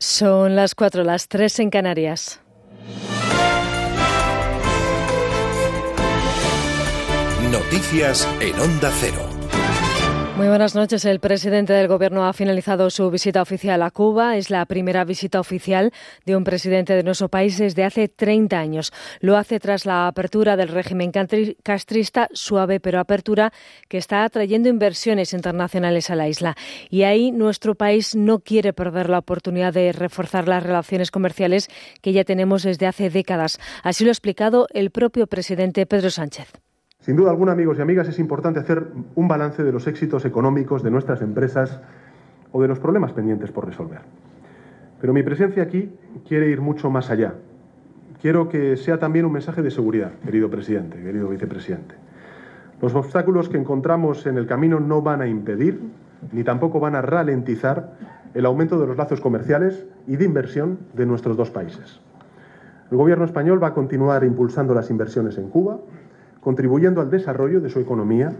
Son las cuatro, las tres en Canarias. Noticias en Onda Cero. Muy buenas noches. El presidente del Gobierno ha finalizado su visita oficial a Cuba. Es la primera visita oficial de un presidente de nuestro país desde hace 30 años. Lo hace tras la apertura del régimen castrista, suave pero apertura, que está atrayendo inversiones internacionales a la isla. Y ahí nuestro país no quiere perder la oportunidad de reforzar las relaciones comerciales que ya tenemos desde hace décadas. Así lo ha explicado el propio presidente Pedro Sánchez. Sin duda alguna, amigos y amigas, es importante hacer un balance de los éxitos económicos de nuestras empresas o de los problemas pendientes por resolver. Pero mi presencia aquí quiere ir mucho más allá. Quiero que sea también un mensaje de seguridad, querido presidente, querido vicepresidente. Los obstáculos que encontramos en el camino no van a impedir ni tampoco van a ralentizar el aumento de los lazos comerciales y de inversión de nuestros dos países. El Gobierno español va a continuar impulsando las inversiones en Cuba, contribuyendo al desarrollo de su economía,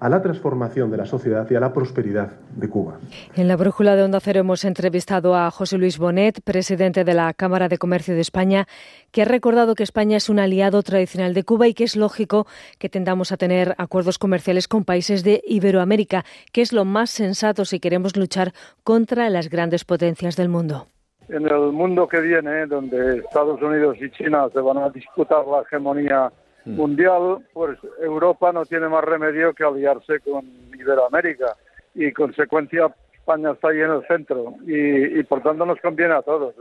a la transformación de la sociedad y a la prosperidad de Cuba. En la brújula de Onda Cero hemos entrevistado a José Luis Bonet, presidente de la Cámara de Comercio de España, que ha recordado que España es un aliado tradicional de Cuba y que es lógico que tendamos a tener acuerdos comerciales con países de Iberoamérica, que es lo más sensato si queremos luchar contra las grandes potencias del mundo. En el mundo que viene, donde Estados Unidos y China se van a disputar la hegemonía Mm. mundial, pues Europa no tiene más remedio que aliarse con Iberoamérica y consecuencia España está ahí en el centro y, por tanto nos conviene a todos.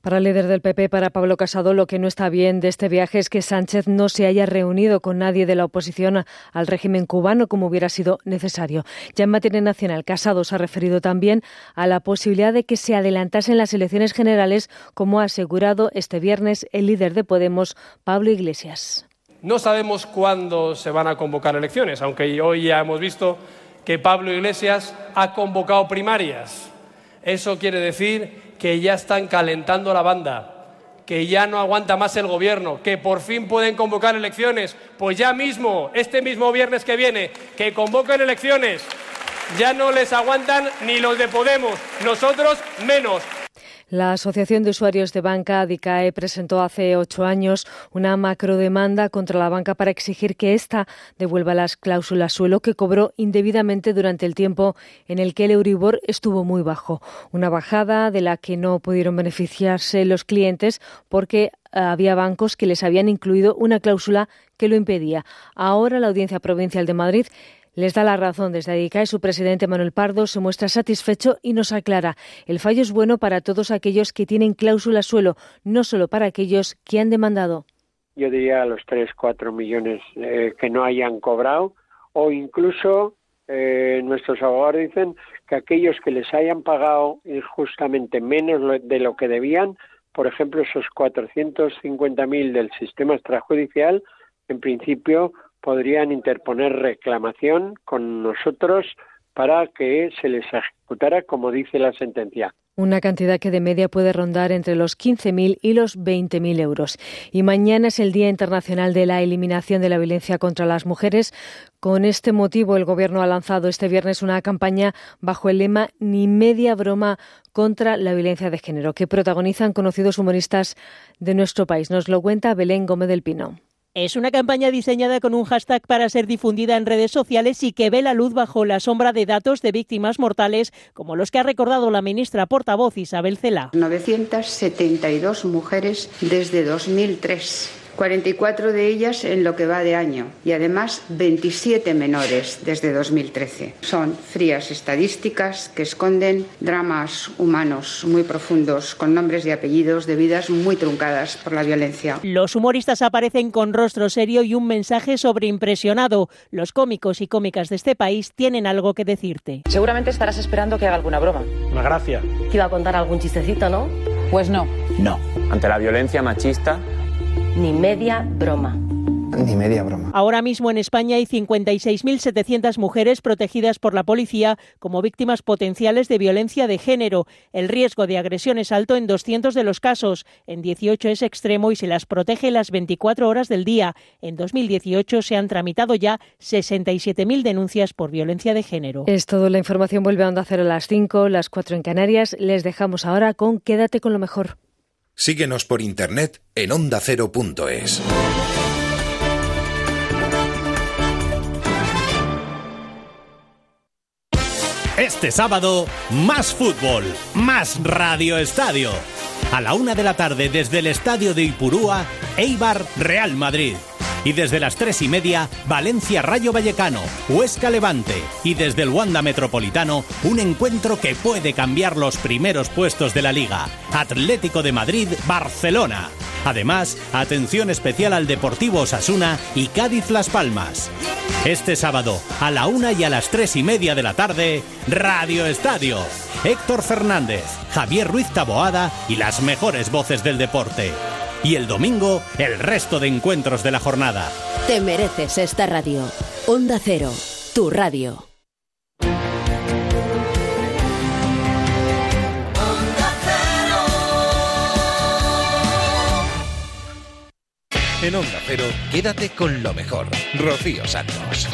Para el líder del PP, para Pablo Casado, lo que no está bien de este viaje es que Sánchez no se haya reunido con nadie de la oposición al régimen cubano como hubiera sido necesario. Ya en materia nacional, Casado se ha referido también a la posibilidad de que se adelantasen las elecciones generales, como ha asegurado este viernes el líder de Podemos, Pablo Iglesias. No sabemos cuándo se van a convocar elecciones, aunque hoy ya hemos visto que Pablo Iglesias ha convocado primarias. Eso quiere decir que ya están calentando la banda, que ya no aguanta más el gobierno, que por fin pueden convocar elecciones. Pues ya mismo, este mismo viernes que viene, que convoquen elecciones. Ya no les aguantan ni los de Podemos, nosotros menos. La Asociación de Usuarios de Banca, DICAE, presentó hace ocho años una macrodemanda contra la banca para exigir que ésta devuelva las cláusulas suelo que cobró indebidamente durante el tiempo en el que el Euribor estuvo muy bajo. Una bajada de la que no pudieron beneficiarse los clientes porque había bancos que les habían incluido una cláusula que lo impedía. Ahora la Audiencia Provincial de Madrid les da la razón desde y Su presidente Manuel Pardo se muestra satisfecho y nos aclara. El fallo es bueno para todos aquellos que tienen cláusula suelo, no solo para aquellos que han demandado. Yo diría a los 3, 4 millones eh, que no hayan cobrado o incluso eh, nuestros abogados dicen que aquellos que les hayan pagado injustamente menos de lo que debían, por ejemplo, esos 450.000 del sistema extrajudicial, en principio podrían interponer reclamación con nosotros para que se les ejecutara como dice la sentencia. Una cantidad que de media puede rondar entre los 15.000 y los 20.000 euros. Y mañana es el Día Internacional de la Eliminación de la Violencia contra las Mujeres. Con este motivo, el Gobierno ha lanzado este viernes una campaña bajo el lema Ni media broma contra la violencia de género, que protagonizan conocidos humoristas de nuestro país. Nos lo cuenta Belén Gómez del Pino. Es una campaña diseñada con un hashtag para ser difundida en redes sociales y que ve la luz bajo la sombra de datos de víctimas mortales, como los que ha recordado la ministra portavoz Isabel Cela. 972 mujeres desde 2003 44 de ellas en lo que va de año y además 27 menores desde 2013. Son frías estadísticas que esconden dramas humanos muy profundos con nombres y apellidos de vidas muy truncadas por la violencia. Los humoristas aparecen con rostro serio y un mensaje sobreimpresionado. Los cómicos y cómicas de este país tienen algo que decirte. Seguramente estarás esperando que haga alguna broma. Una gracia. Que iba a contar algún chistecito, ¿no? Pues no. No. Ante la violencia machista ni media broma. Ni media broma. Ahora mismo en España hay 56.700 mujeres protegidas por la policía como víctimas potenciales de violencia de género. El riesgo de agresión es alto en 200 de los casos, en 18 es extremo y se las protege las 24 horas del día. En 2018 se han tramitado ya 67.000 denuncias por violencia de género. Es todo. La información vuelve a Onda Cero a las 5, las 4 en Canarias. Les dejamos ahora con Quédate con lo mejor. Síguenos por internet en ondacero.es. Este sábado, más fútbol, más Radio Estadio. A la una de la tarde desde el estadio de Ipurúa, Eibar Real Madrid. Y desde las tres y media, Valencia Rayo Vallecano, Huesca Levante. Y desde el Wanda Metropolitano, un encuentro que puede cambiar los primeros puestos de la liga. Atlético de Madrid, Barcelona. Además, atención especial al Deportivo Osasuna y Cádiz Las Palmas. Este sábado, a la una y a las tres y media de la tarde, Radio Estadio. Héctor Fernández, Javier Ruiz Taboada y las mejores voces del deporte. Y el domingo, el resto de encuentros de la jornada. Te mereces esta radio. Onda Cero, tu radio. En Onda Cero, quédate con lo mejor. Rocío Santos.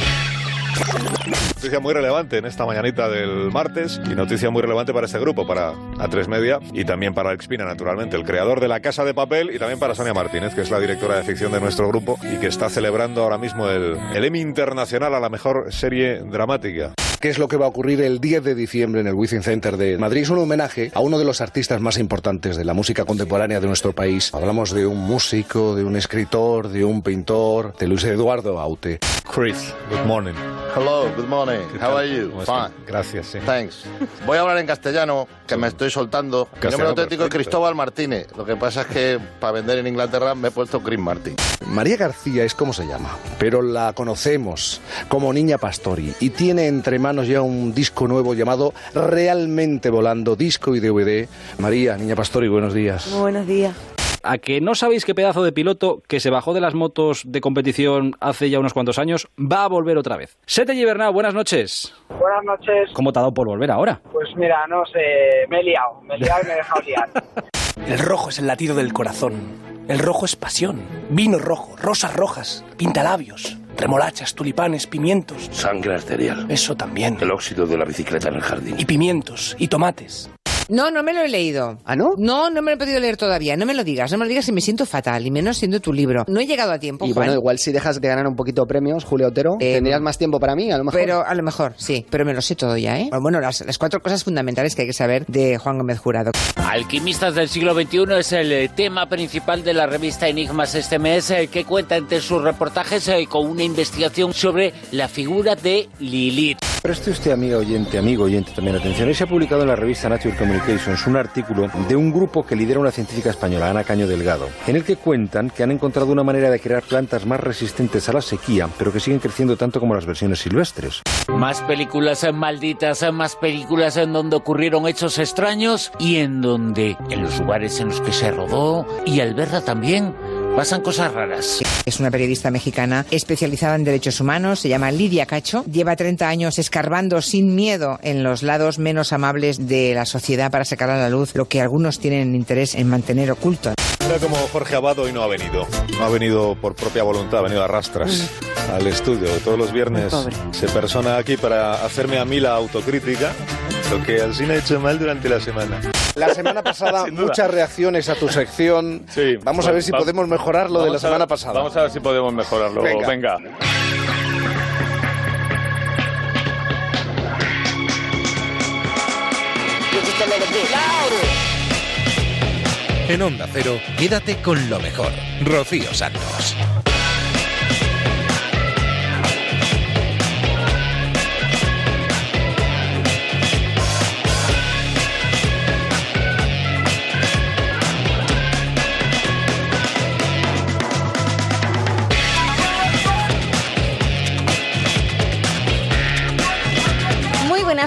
Noticia muy relevante en esta mañanita del martes y noticia muy relevante para este grupo, para A3 Media y también para Alex Pina, naturalmente, el creador de La Casa de Papel y también para Sonia Martínez, que es la directora de ficción de nuestro grupo y que está celebrando ahora mismo el, el Emmy Internacional a la mejor serie dramática. ¿Qué es lo que va a ocurrir el 10 de diciembre en el Wizzing Center de Madrid? Es un homenaje a uno de los artistas más importantes de la música contemporánea de nuestro país. Hablamos de un músico, de un escritor, de un pintor, de Luis Eduardo Aute. Chris, good morning. Hello, good morning. How are you? Fine. Gracias, sí. Thanks. Voy a hablar en castellano, que me estoy soltando. Mi nombre auténtico es Cristóbal Martínez. Lo que pasa es que para vender en Inglaterra me he puesto Chris Martin. María García es como se llama, pero la conocemos como Niña Pastori y tiene entre manos ya un disco nuevo llamado Realmente Volando, disco y DVD. María, Niña Pastori, buenos días. Muy buenos días. ¿A que no sabéis qué pedazo de piloto que se bajó de las motos de competición hace ya unos cuantos años va a volver otra vez? Sete Gibernau, buenas noches. Buenas noches. ¿Cómo te ha dado por volver ahora? Pues mira, no sé, me he liado, me he liado y me he dejado liar. El rojo es el latido del corazón. El rojo es pasión. Vino rojo, rosas rojas, pintalabios, remolachas, tulipanes, pimientos. Sangre arterial. Eso también. El óxido de la bicicleta en el jardín. Y pimientos, y tomates. No, no me lo he leído. ¿Ah, no? No, no me lo he podido leer todavía. No me lo digas, no me lo digas y me siento fatal, y menos siendo tu libro. No he llegado a tiempo. Y Juan. bueno, igual si dejas de ganar un poquito premios, Julio Otero, Eh, tendrías más tiempo para mí, a lo mejor. Pero a lo mejor, sí, pero me lo sé todo ya, ¿eh? Bueno, las, las cuatro cosas fundamentales que hay que saber de Juan Gómez Jurado. Alquimistas del siglo XXI es el eh, tema principal de la revista Enigmas este mes, eh, que cuenta entre sus reportajes eh, con una investigación sobre la figura de Lilith. Preste usted, amiga oyente, amigo oyente, también atención. Hoy se ha publicado en la revista Nature Communications un artículo de un grupo que lidera una científica española, Ana Caño Delgado, en el que cuentan que han encontrado una manera de crear plantas más resistentes a la sequía, pero que siguen creciendo tanto como las versiones silvestres. Más películas malditas, más películas en donde ocurrieron hechos extraños y en donde, en los lugares en los que se rodó y al verla también, pasan cosas raras. Es una periodista mexicana especializada en derechos humanos, se llama Lidia Cacho, lleva 30 años escarbando sin miedo en los lados menos amables de la sociedad para sacar a la luz lo que algunos tienen interés en mantener oculto. Mira como Jorge Abado hoy no ha venido. No ha venido por propia voluntad, ha venido a rastras al estudio. Todos los viernes se persona aquí para hacerme a mí la autocrítica, lo que al cine ha hecho mal durante la semana. La semana pasada, muchas reacciones a tu sección. Vamos a ver si va- podemos mejorar lo de la semana pasada. Vamos a ver si podemos mejorarlo. Venga. Venga. En Onda Cero, quédate con lo mejor. Rocío Santos.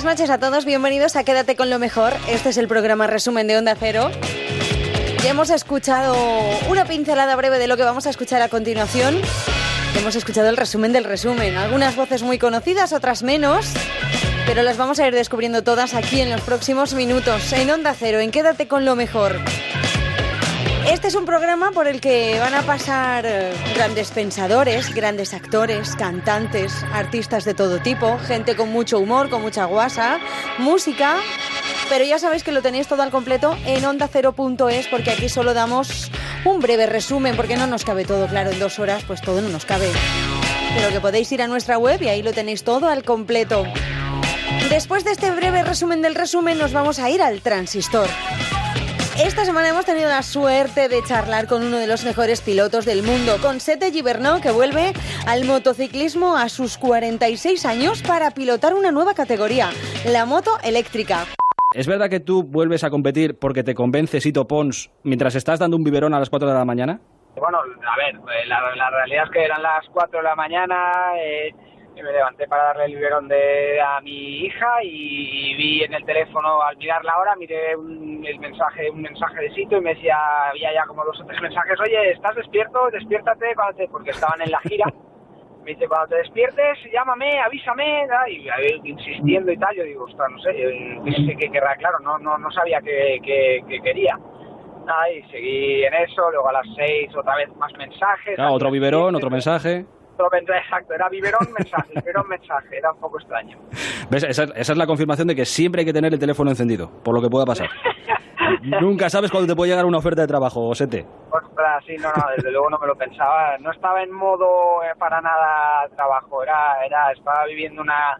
Buenas noches a todos, bienvenidos a Quédate con lo mejor. Este es el programa resumen de Onda Cero. Ya hemos escuchado una pincelada breve de lo que vamos a escuchar a continuación. Hemos escuchado el resumen del resumen. Algunas voces muy conocidas, otras menos. Pero las vamos a ir descubriendo todas aquí en los próximos minutos. En Onda Cero, en Quédate con lo mejor. Este es un programa por el que van a pasar eh, grandes pensadores, grandes actores, cantantes, artistas de todo tipo, gente con mucho humor, con mucha guasa, música. Pero ya sabéis que lo tenéis todo al completo en ondacero.es porque aquí solo damos un breve resumen porque no nos cabe todo, claro, en dos horas pues todo no nos cabe. Pero que podéis ir a nuestra web y ahí lo tenéis todo al completo. Después de este breve resumen del resumen nos vamos a ir al transistor. Esta semana hemos tenido la suerte de charlar con uno de los mejores pilotos del mundo, con Sete Gibernau, que vuelve al motociclismo a sus 46 años para pilotar una nueva categoría, la moto eléctrica. ¿Es verdad que tú vuelves a competir porque te convence Sito Pons mientras estás dando un biberón a las 4 de la mañana? Bueno, a ver, eh, la, la realidad es que eran las 4 de la mañana, eh, y me levanté para darle el biberón de, a mi hija y, vi en el teléfono, al mirar la hora, miré un, el mensaje, un mensaje de sitio y me decía, había ya como dos o tres mensajes, oye, ¿estás despierto? Despiértate, cuando te... porque estaban en la gira. me dice, cuando te despiertes, llámame, avísame, y insistiendo y tal, yo digo, ostras, no sé, que querrá, claro, no, no, no sabía qué que, quería. Nada, y seguí en eso, luego a las seis otra vez más mensajes. otro biberón, otro mensaje exacto, era biberón mensaje, biberón mensaje, era un poco extraño. ¿Ves? Esa, esa, es la confirmación de que siempre hay que tener el teléfono encendido, por lo que pueda pasar. Nunca sabes cuándo te puede llegar una oferta de trabajo, Sete. Ostras, sí, no, no, desde luego no me lo pensaba. No estaba en modo eh, para nada trabajo, era, era, estaba viviendo una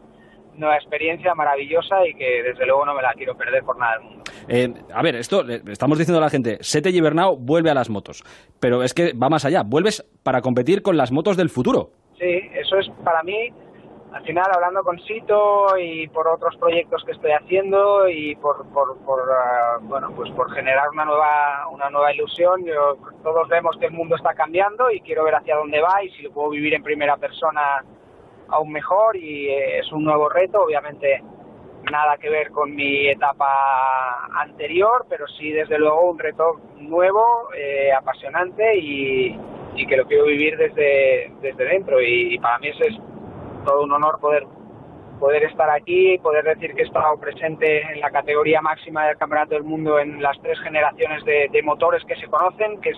nueva experiencia maravillosa y que desde luego no me la quiero perder por nada del mundo. Eh, a ver, esto le estamos diciendo a la gente, Sete Gibernau vuelve a las motos, pero es que va más allá, vuelves para competir con las motos del futuro. Sí, eso es para mí, al final hablando con Sito y por otros proyectos que estoy haciendo y por, por, por ah, bueno, pues por generar una nueva, una nueva ilusión, yo, todos vemos que el mundo está cambiando y quiero ver hacia dónde va y si lo puedo vivir en primera persona aún mejor y eh, es un nuevo reto, obviamente nada que ver con mi etapa anterior, pero sí desde luego un reto nuevo, eh, apasionante y, que lo quiero vivir desde, desde dentro. Y, para mí eso es todo un honor poder poder estar aquí y poder decir que he estado presente en la categoría máxima del Campeonato del Mundo en las tres generaciones de, de motores que se conocen, que es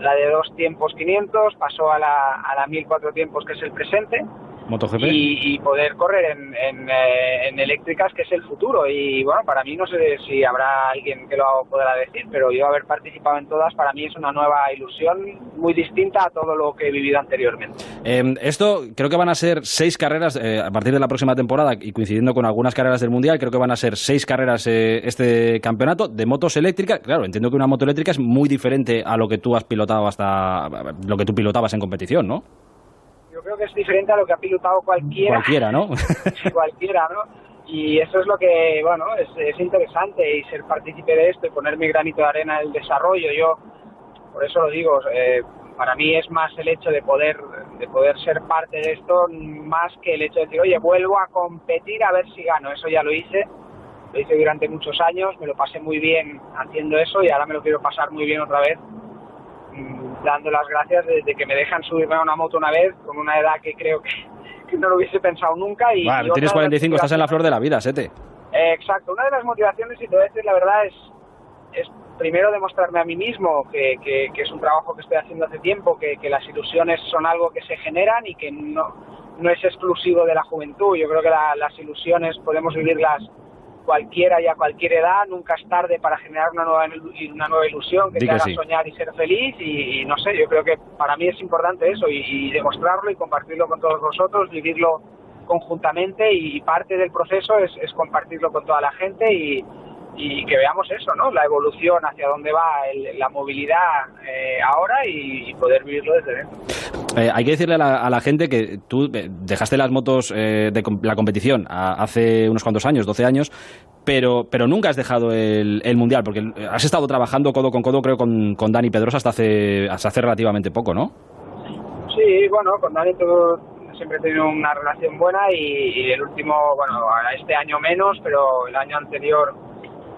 la de dos tiempos 500, pasó a la, a la 1004 tiempos que es el presente MotoGP. Y, poder correr en, eh, en, eléctricas, que es el futuro. Y bueno, para mí no sé si habrá alguien que lo podrá decir, pero yo haber participado en todas, para mí es una nueva ilusión muy distinta a todo lo que he vivido anteriormente. Em, esto creo que van a ser seis carreras eh, a partir de la próxima temporada y coincidiendo con algunas carreras del Mundial, creo que van a ser seis carreras eh, este campeonato de motos eléctricas. Claro, entiendo que una moto eléctrica es muy diferente a lo que tú has pilotado hasta lo que tú pilotabas en competición, ¿no? Yo creo que es diferente a lo que ha pilotado cualquiera. Cualquiera, ¿no? cualquiera, ¿no? Y eso es lo que, bueno, es, es interesante y ser partícipe de esto y poner mi granito de arena en el desarrollo. Yo, por eso lo digo, eh, para mí es más el hecho de poder, de poder ser parte de esto, más que el hecho de decir, oye, vuelvo a competir a ver si gano. Eso ya lo hice, lo hice durante muchos años, me lo pasé muy bien haciendo eso y ahora me lo quiero pasar muy bien otra vez dando las gracias de, que me dejan subirme a una moto una vez con una edad que creo que, no lo hubiese pensado nunca. Y, tienes 45, estás en la flor de la vida, Sete. exacto, una de las motivaciones, y te voy a decir la verdad, es, es primero demostrarme a mí mismo que, que, es un trabajo que estoy haciendo hace tiempo, que, que las ilusiones son algo que se generan y que no, no es exclusivo de la juventud. Yo creo que las ilusiones podemos vivirlas cualquiera y a cualquier edad, nunca es tarde para generar una nueva, una nueva ilusión que te haga soñar y ser feliz y, no sé, yo creo que para mí es importante eso y, demostrarlo y compartirlo con todos vosotros, vivirlo conjuntamente y parte del proceso es, compartirlo con toda la gente y, que veamos eso, ¿no? La evolución hacia dónde va la movilidad eh, ahora y, poder vivirlo desde dentro. Eh, hay que decirle a la, gente que tú eh, dejaste las motos de la competición hace unos cuantos años, 12 años, pero, pero nunca has dejado el, Mundial, porque has estado trabajando codo con codo, creo, con, con Dani Pedrosa hasta hace, hasta hace relativamente poco, ¿no? Sí, bueno, con Dani siempre he tenido una relación buena y, el último, bueno, este año menos, pero el año anterior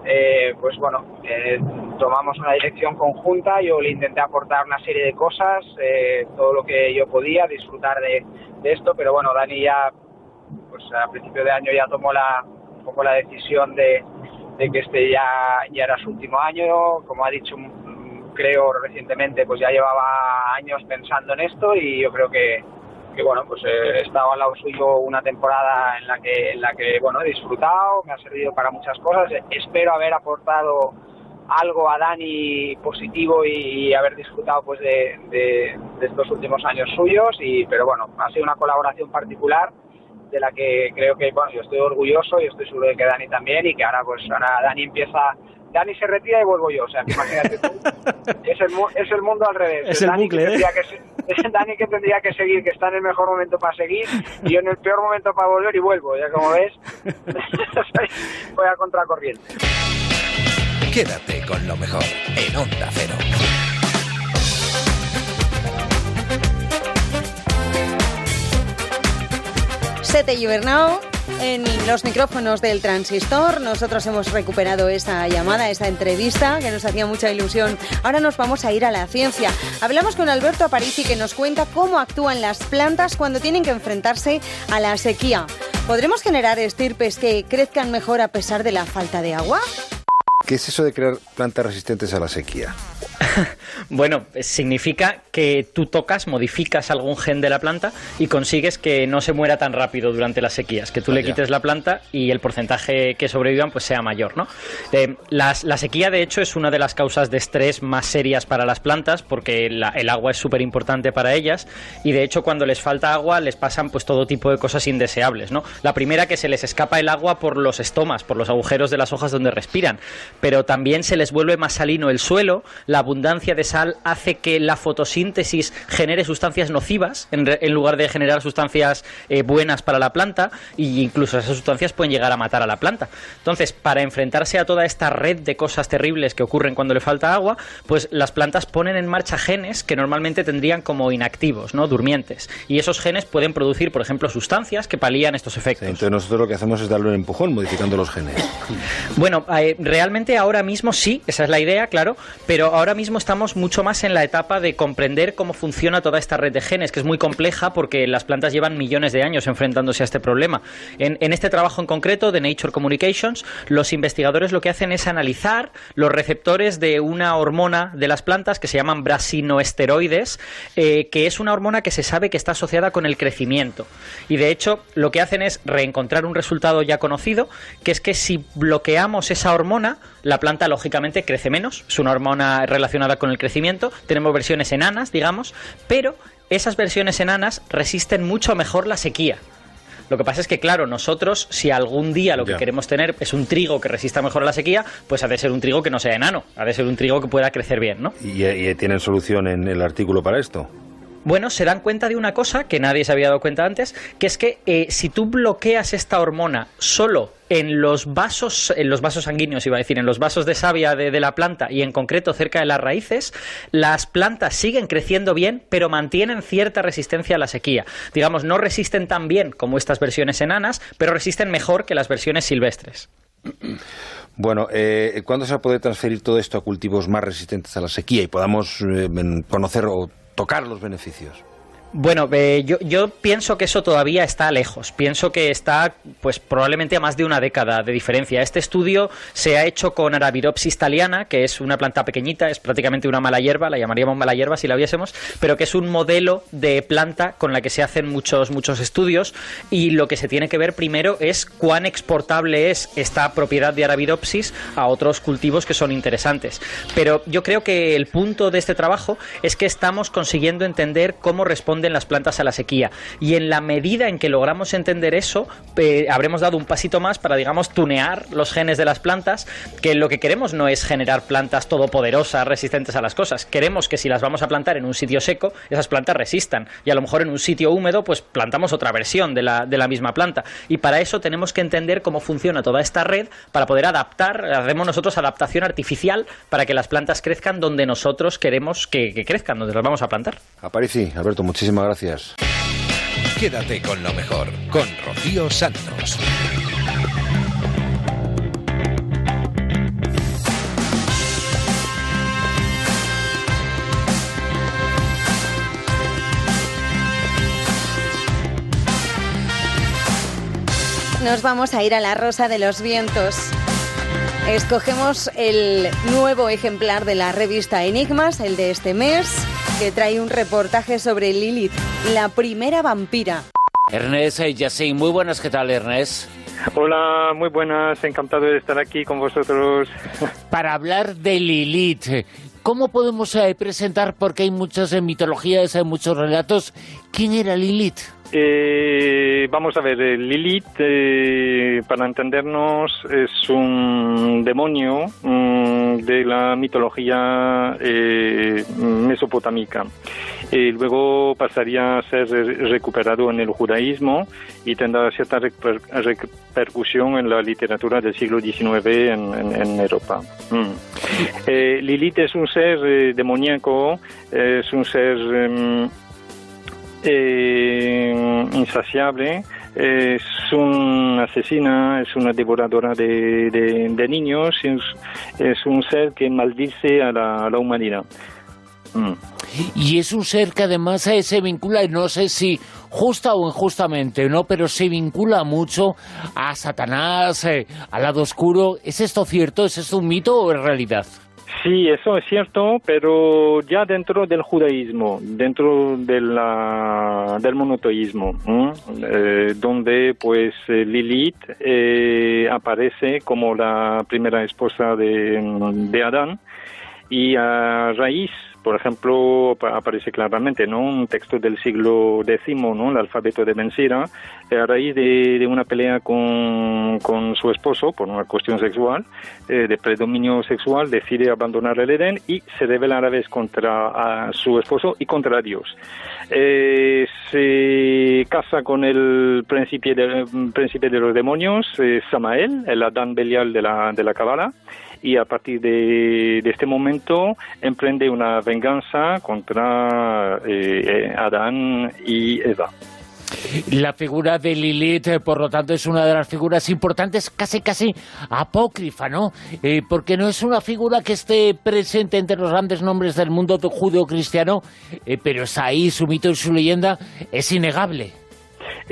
eh, pues bueno, eh, tomamos una dirección conjunta, yo le intenté aportar una serie de cosas, eh, todo lo que yo podía, disfrutar de, de, esto, pero bueno, Dani ya, pues a principio de año ya tomó la, un poco la decisión de, de que este ya, ya era su último año, como ha dicho creo recientemente, pues ya llevaba años pensando en esto y yo creo que, que bueno, pues eh, he estado al lado suyo una temporada en la que, en la que bueno, he disfrutado, me ha servido para muchas cosas. Espero haber aportado algo a Dani positivo y, haber disfrutado pues de, de, estos últimos años suyos y pero bueno ha sido una colaboración particular de la que creo que bueno yo estoy orgulloso y estoy seguro de que Dani también y que ahora pues ahora Dani empieza Dani se retira y vuelvo yo. O sea, imagínate tú. es, el, es el mundo al revés. Es el Dani bucle, que ¿eh? que, Dani que tendría que seguir, que está en el mejor momento para seguir, y yo en el peor momento para volver y vuelvo. Ya como ves, voy a contracorriente. Quédate con lo mejor en Onda Cero. Sete Gibernau en los micrófonos del transistor. Nosotros hemos recuperado esa llamada, esa entrevista que nos hacía mucha ilusión. Ahora nos vamos a ir a la ciencia. Hablamos con Alberto Aparici que nos cuenta cómo actúan las plantas cuando tienen que enfrentarse a la sequía. ¿Podremos generar estirpes que crezcan mejor a pesar de la falta de agua? ¿Qué es eso de crear plantas resistentes a la sequía? bueno, significa que tú tocas, modificas algún gen de la planta y consigues que no se muera tan rápido durante las sequías, que tú le quites la planta y el porcentaje que sobrevivan pues sea mayor, ¿no? Eh, la, sequía, de hecho, es una de las causas de estrés más serias para las plantas porque el agua es súper importante para ellas y, de hecho, cuando les falta agua les pasan pues todo tipo de cosas indeseables, ¿no? La primera que se les escapa el agua por los estomas, por los agujeros de las hojas donde respiran, pero también se les vuelve más salino el suelo, la abundancia de sal hace que la fotosíntesis genere sustancias nocivas en, lugar de generar sustancias eh, buenas para la planta e incluso esas sustancias pueden llegar a matar a la planta. Entonces, para enfrentarse a toda esta red de cosas terribles que ocurren cuando le falta agua, pues las plantas ponen en marcha genes que normalmente tendrían como inactivos, ¿no? durmientes. Y esos genes pueden producir, por ejemplo, sustancias que palían estos efectos. entonces nosotros lo que hacemos es darle un empujón modificando los genes. Bueno, eh, realmente ahora mismo sí, esa es la idea, claro, pero ahora mismo estamos mucho más en la etapa de comprender cómo funciona toda esta red de genes, que es muy compleja porque las plantas llevan millones de años enfrentándose a este problema. En, este trabajo en concreto de Nature Communications, los investigadores lo que hacen es analizar los receptores de una hormona de las plantas que se llaman brasinoesteroides, eh, que es una hormona que se sabe que está asociada con el crecimiento. Y de hecho, lo que hacen es reencontrar un resultado ya conocido, que es que si bloqueamos esa hormona, la planta lógicamente crece menos, es una hormona relacionada con el crecimiento, tenemos versiones enanas, digamos, pero esas versiones enanas resisten mucho mejor la sequía. Lo que pasa es que, claro, nosotros, si algún día lo que queremos tener es un trigo que resista mejor a la sequía, pues ha de ser un trigo que no sea enano, ha de ser un trigo que pueda crecer bien, ¿no? ¿Y, y tienen solución en el artículo para esto? Bueno, se dan cuenta de una cosa que nadie se había dado cuenta antes, que es que eh, si tú bloqueas esta hormona solo en los vasos, en los vasos sanguíneos, iba a decir, en los vasos de savia de, la planta y en concreto cerca de las raíces, las plantas siguen creciendo bien, pero mantienen cierta resistencia a la sequía. Digamos, no resisten tan bien como estas versiones enanas, pero resisten mejor que las versiones silvestres. Bueno, eh, ¿cuándo se va a poder transferir todo esto a cultivos más resistentes a la sequía y podamos eh, conocer o tocar los beneficios. Bueno, eh, yo, yo, pienso que eso todavía está lejos. Pienso que está, pues probablemente a más de una década de diferencia. Este estudio se ha hecho con Arabidopsis thaliana, que es una planta pequeñita, es prácticamente una mala hierba, la llamaríamos mala hierba si la viésemos, pero que es un modelo de planta con la que se hacen muchos, muchos estudios. Y lo que se tiene que ver primero es cuán exportable es esta propiedad de Arabidopsis a otros cultivos que son interesantes. Pero yo creo que el punto de este trabajo es que estamos consiguiendo entender cómo responde en las plantas a la sequía. Y en la medida en que logramos entender eso, habremos dado un pasito más para, digamos, tunear los genes de las plantas, que lo que queremos no es generar plantas todopoderosas, resistentes a las cosas. Queremos que si las vamos a plantar en un sitio seco, esas plantas resistan. Y a lo mejor en un sitio húmedo, pues plantamos otra versión de la, de la misma planta. Y para eso tenemos que entender cómo funciona toda esta red para poder adaptar, hacemos nosotros adaptación artificial para que las plantas crezcan donde nosotros queremos que, que crezcan, donde las vamos a plantar. Aparici, Alberto, muchísimas Gracias. Quédate con lo mejor, con Rocío Santos. Nos vamos a ir a la rosa de los vientos. Escogemos el nuevo ejemplar de la revista Enigmas, el de este mes, que trae un reportaje sobre Lilith, la primera vampira. Ernest y Yacine, muy buenas, ¿qué tal Ernest? Hola, muy buenas, encantado de estar aquí con vosotros. Para hablar de Lilith, ¿cómo podemos eh, presentar, porque hay muchas eh, mitologías, hay muchos relatos, quién era Lilith? Eh, vamos a ver, eh, Lilith, eh, para entendernos, es un demonio mm, de la mitología eh, mesopotámica. Eh, luego pasaría a ser recuperado en el judaísmo y tendrá cierta reper- repercusión en la literatura del siglo XIX en, Europa. Mm. Eh, Lilith es un ser demoníaco, es un ser... eh, insaciable, es una asesina, es una devoradora de, de- niños, es, un ser que maldice a la, humanidad. Mm. Y es un ser que además eh, se vincula, no sé si justa o injustamente, ¿no? Pero se vincula mucho a Satanás, eh, al lado oscuro. ¿Es esto cierto? ¿Es esto un mito o es realidad? Sí, eso es cierto, pero ya dentro del judaísmo, dentro de la, del monoteísmo, ¿m? Eh, donde pues eh, Lilith eh, aparece como la primera esposa de, de Adán y a raíz, por ejemplo, apa- aparece claramente, ¿no? Un texto del siglo X, ¿no? El alfabeto de Mencira, eh, a raíz de, una pelea con, con su esposo por una cuestión sexual, eh, de predominio sexual, decide abandonar el Edén y se revela a la vez contra a su esposo y contra Dios. Eh, se casa con el príncipe de, de los demonios, eh, Samael, el Adán Belial de la, de la Cábala, y a partir de, este momento emprende una venganza contra eh, eh, Adán y Eva. La figura de Lilith, eh, por lo tanto, es una de las figuras importantes, casi casi apócrifa, ¿no? Porque no es una figura que esté presente entre los grandes nombres del mundo judeo-cristiano, eh, pero está ahí, su mito y su leyenda es innegable.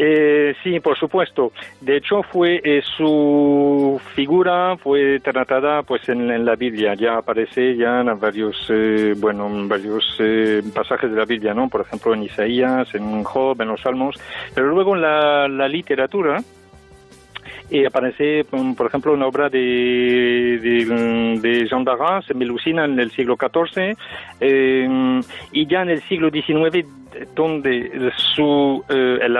Eh, sí, por supuesto. De hecho, fue eh, su figura fue tratada pues en, la Biblia. Ya aparece ya en varios eh, bueno en varios eh, pasajes de la Biblia, ¿no? Por ejemplo, en Isaías, en Job, en los Salmos. Pero luego en la, la literatura y aparece, mm, por ejemplo, una obra de, de, de Jean d'Arras, Melusina, en el siglo XIV, eh, y ya en el siglo XIX, donde su, eh, el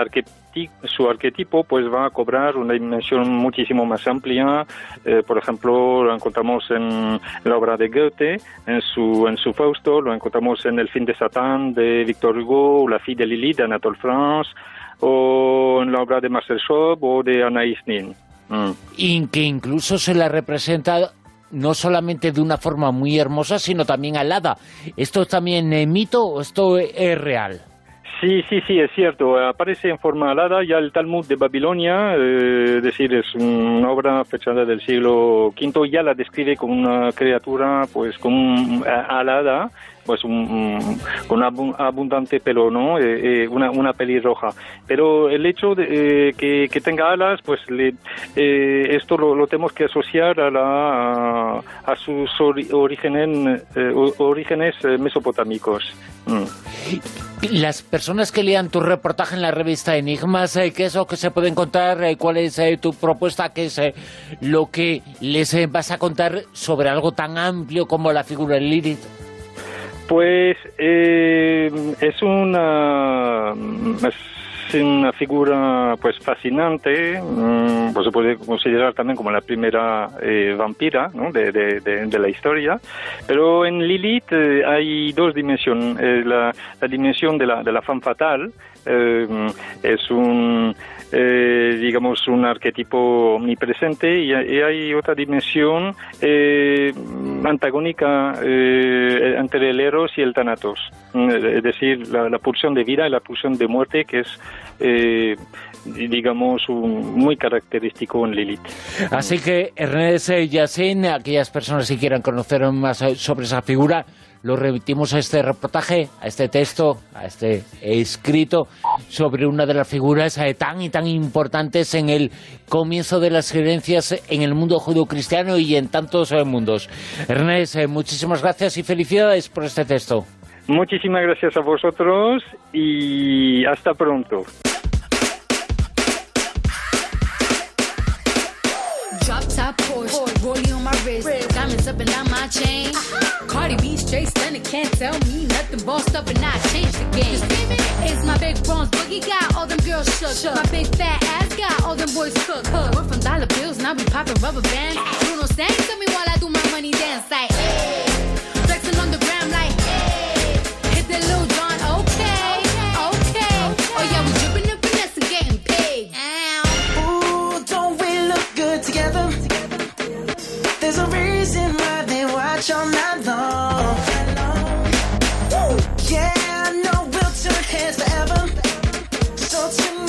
su arquetipo pues va a cobrar una dimensión muchísimo más amplia. Eh, por ejemplo, lo encontramos en la obra de Goethe, en su, en su Fausto, lo encontramos en El fin de Satán de Victor Hugo, La fille de Lilith de Anatole France, o en la obra de Marcel Schwab o de Anaïs Nin. Mm. Y que incluso se la representa no solamente de una forma muy hermosa, sino también alada. ¿Esto es también eh, mito o esto es real? Sí, sí, sí, es cierto. Aparece en forma alada ya el Talmud de Babilonia, eh, es decir, es una obra fechada del siglo V, ya la describe como una criatura, pues, con un- a- alada, pues, un, un- con abu- abundante pelo, ¿no? Eh, eh, una, una pelirroja. Pero el hecho de eh, que, que tenga alas, pues, le, eh, esto lo, lo tenemos que asociar a, la, a, sus ori- orígenes, eh, orígenes eh, mesopotámicos. Mm. Las personas que lean tu reportaje en la revista Enigmas, ¿qué es lo que se pueden contar? ¿Cuál es tu propuesta? ¿Qué es lo que les vas a contar sobre algo tan amplio como la figura de Lilith? Pues eh, es una es una figura pues fascinante, mm, pues se puede considerar también como la primera eh, vampira ¿no? de, de- de- la historia, pero en Lilith eh, hay dos dimensiones, Eh, la, la dimensión de la, de la femme fatal eh, es un eh, digamos un arquetipo omnipresente y, hay otra dimensión eh, eh, antagónica eh, entre el Eros y el Thanatos, mm, es decir, la, pulsión de vida y la pulsión de muerte que es, eh, digamos, muy característico en Lilith. Así que Ernest Yassin, aquellas personas que quieran conocer más sobre esa figura, lo remitimos a este reportaje, a este texto, a este escrito sobre una de las figuras eh, tan y tan importantes en el comienzo de las creencias en el mundo judio-cristiano y en tantos eh, mundos. Ernest, eh, muchísimas gracias y felicidades por este texto. Muchísimas gracias a vosotros y hasta pronto. Cardi B straight stunning, can't tell me nothing. Bossed up and I changed the game. It's my big bronze boogie got all them girls shook. shook. My big fat ass got all them boys cooked. Cook. We're from dollar bills, now we popping rubber bands. Bruno sang to me while I do my money dance like. Hey. Losing life, they watch all night long. Yeah, I know we'll turn hands forever. So tonight.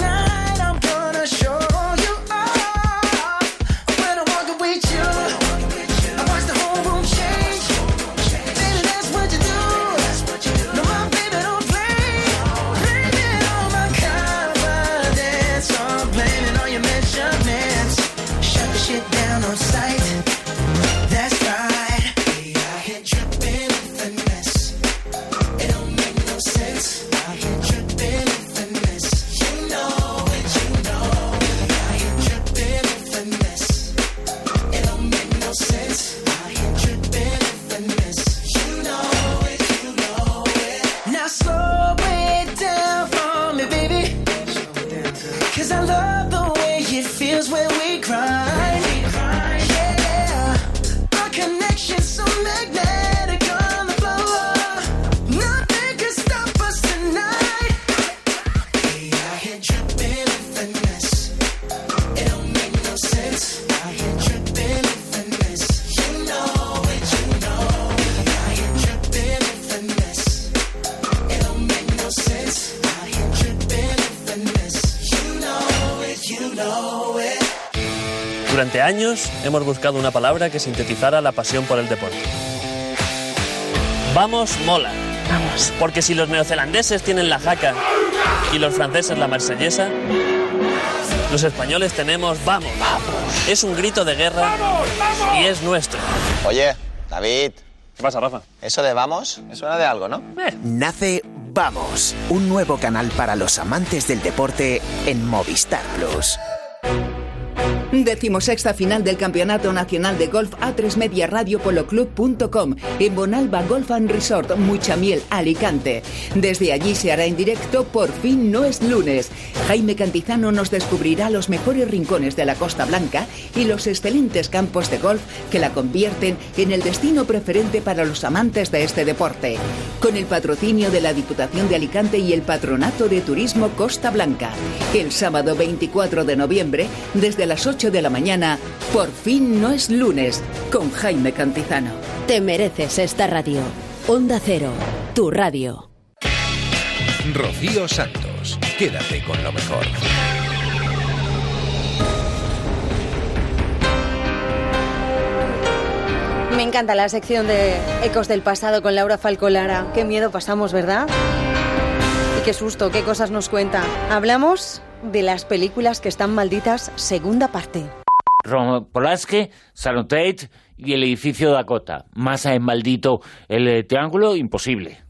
Hemos buscado una palabra que sintetizara la pasión por el deporte. Vamos mola. Vamos. Porque si los neozelandeses tienen la jaca y los franceses la marsellesa, los españoles tenemos vamos. Vamos. Es un grito de guerra y es nuestro. Oye, David. ¿Qué pasa, Rafa? Eso de vamos, me suena de algo, ¿no? Eh. Nace Vamos, un nuevo canal para los amantes del deporte en Movistar Plus. Decimosexta final del Campeonato Nacional de Golf A3 Media Radio Polo Club.com en Bonalba Golf and Resort, Muchamiel, Alicante. Desde allí se hará en directo Por fin no es lunes. Jaime Cantizano nos descubrirá los mejores rincones de la Costa Blanca y los excelentes campos de golf que la convierten en el destino preferente para los amantes de este deporte. Con el patrocinio de la Diputación de Alicante y el Patronato de Turismo Costa Blanca. El sábado 24 de noviembre, desde las 8 de la mañana, Por fin no es lunes, con Jaime Cantizano. Te mereces esta radio. Onda Cero, tu radio. Rocío Santos, quédate con lo mejor. Me encanta la sección de Ecos del pasado con Laura Falcolara. Qué miedo pasamos, ¿verdad? Qué susto, qué cosas nos cuenta. Hablamos de las películas que están malditas, segunda parte. Polanski, Salon Tate y el edificio Dakota. Más en maldito el eh, triángulo, imposible.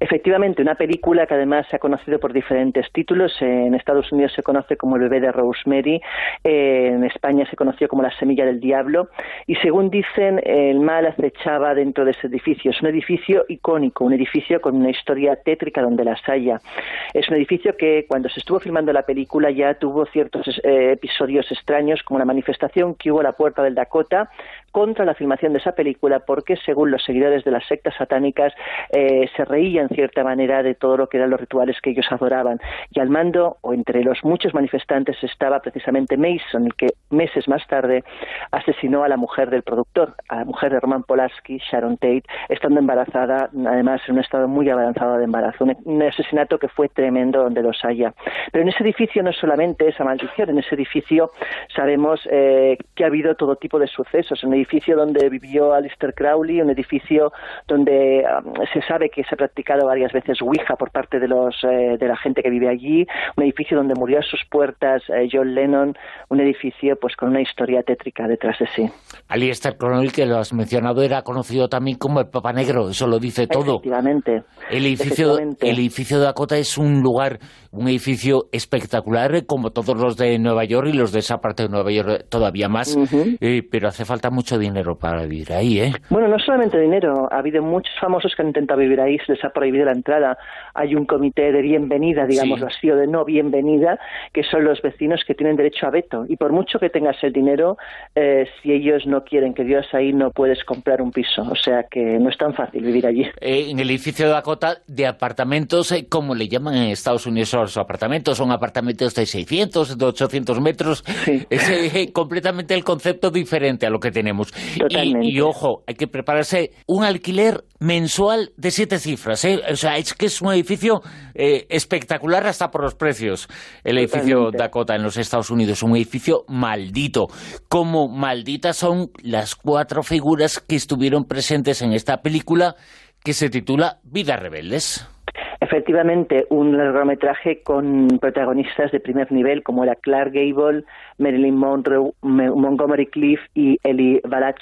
Efectivamente, una película que además se ha conocido por diferentes títulos. En Estados Unidos se conoce como El bebé de Rosemary, en España se conoció como La semilla del diablo y según dicen el mal acechaba dentro de ese edificio. Es un edificio icónico, un edificio con una historia tétrica donde las haya. Es un edificio que cuando se estuvo filmando la película ya tuvo ciertos eh, episodios extraños como la manifestación que hubo a la puerta del Dakota contra la filmación de esa película porque según los seguidores de las sectas satánicas eh, se reían en cierta manera de todo lo que eran los rituales que ellos adoraban. Y al mando, o entre los muchos manifestantes, estaba precisamente Mason, el que meses más tarde asesinó a la mujer del productor, a la mujer de Roman Polanski, Sharon Tate, estando embarazada, además en un estado muy avanzado de embarazo. Un, asesinato que fue tremendo donde los haya. Pero en ese edificio no es solamente esa maldición, en ese edificio sabemos eh, que ha habido todo tipo de sucesos. Un edificio donde vivió Alistair Crowley, un edificio donde um, se sabe que se practicado varias veces Ouija por parte de, los, eh, de la gente que vive allí, un edificio donde murió a sus puertas eh, John Lennon, un edificio pues con una historia tétrica detrás de sí. Alistair Crowley, que lo has mencionado, era conocido también como el Papa Negro, eso lo dice todo. Efectivamente. El edificio, el edificio de Dakota es un lugar, un edificio espectacular, como todos los de Nueva York y los de esa parte de Nueva York todavía más, eh, pero hace falta mucho dinero para vivir ahí, ¿eh? Bueno, no solamente dinero, ha habido muchos famosos que han intentado vivir ahí, se les ha prohibido la entrada. Hay un comité de bienvenida, digamos así, o de no bienvenida, que son los vecinos que tienen derecho a veto. Y por mucho que tengas el dinero, eh, si ellos no quieren que vivas ahí, no puedes comprar un piso. O sea que no es tan fácil vivir allí. Eh, en el edificio de Dakota, de apartamentos, como le llaman en Estados Unidos los apartamentos, son apartamentos de 600, de 800 metros. Es completamente el concepto diferente a lo que tenemos. Y, ojo, hay que prepararse un alquiler mensual de siete cifras. ¿eh? O sea, es que es un edificio eh, espectacular hasta por los precios. El edificio Dakota en los Estados Unidos, un edificio maldito. Como malditas son las cuatro figuras que estuvieron presentes en esta película que se titula Vidas Rebeldes. Efectivamente, un largometraje con protagonistas de primer nivel como era Clark Gable, Marilyn Monroe, Montgomery Cliff y Eli Balach.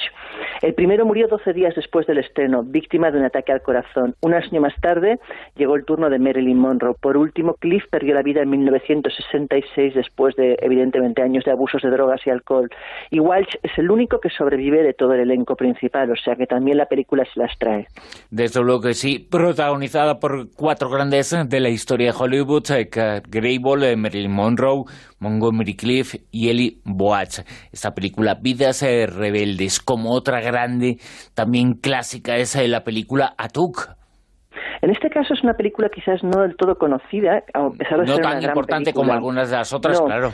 El primero murió 12 días después del estreno, víctima de un ataque al corazón. Un año más tarde llegó el turno de Marilyn Monroe. Por último, Cliff perdió la vida en 1966 después de, evidentemente, años de abusos de drogas y alcohol. Y Walsh es el único que sobrevive de todo el elenco principal, o sea que también la película se las trae. Desde luego que sí, protagonizada por cuatro grandes de la historia de Hollywood, eh, eh, Marilyn Monroe, Montgomery Cliff y Eli Boach. Esta película, Vidas eh, Rebeldes, como otra grande, también clásica, esa de la película Atuk. En este caso es una película quizás no del todo conocida, a pesar de no ser tan una importante como algunas de las otras, claro.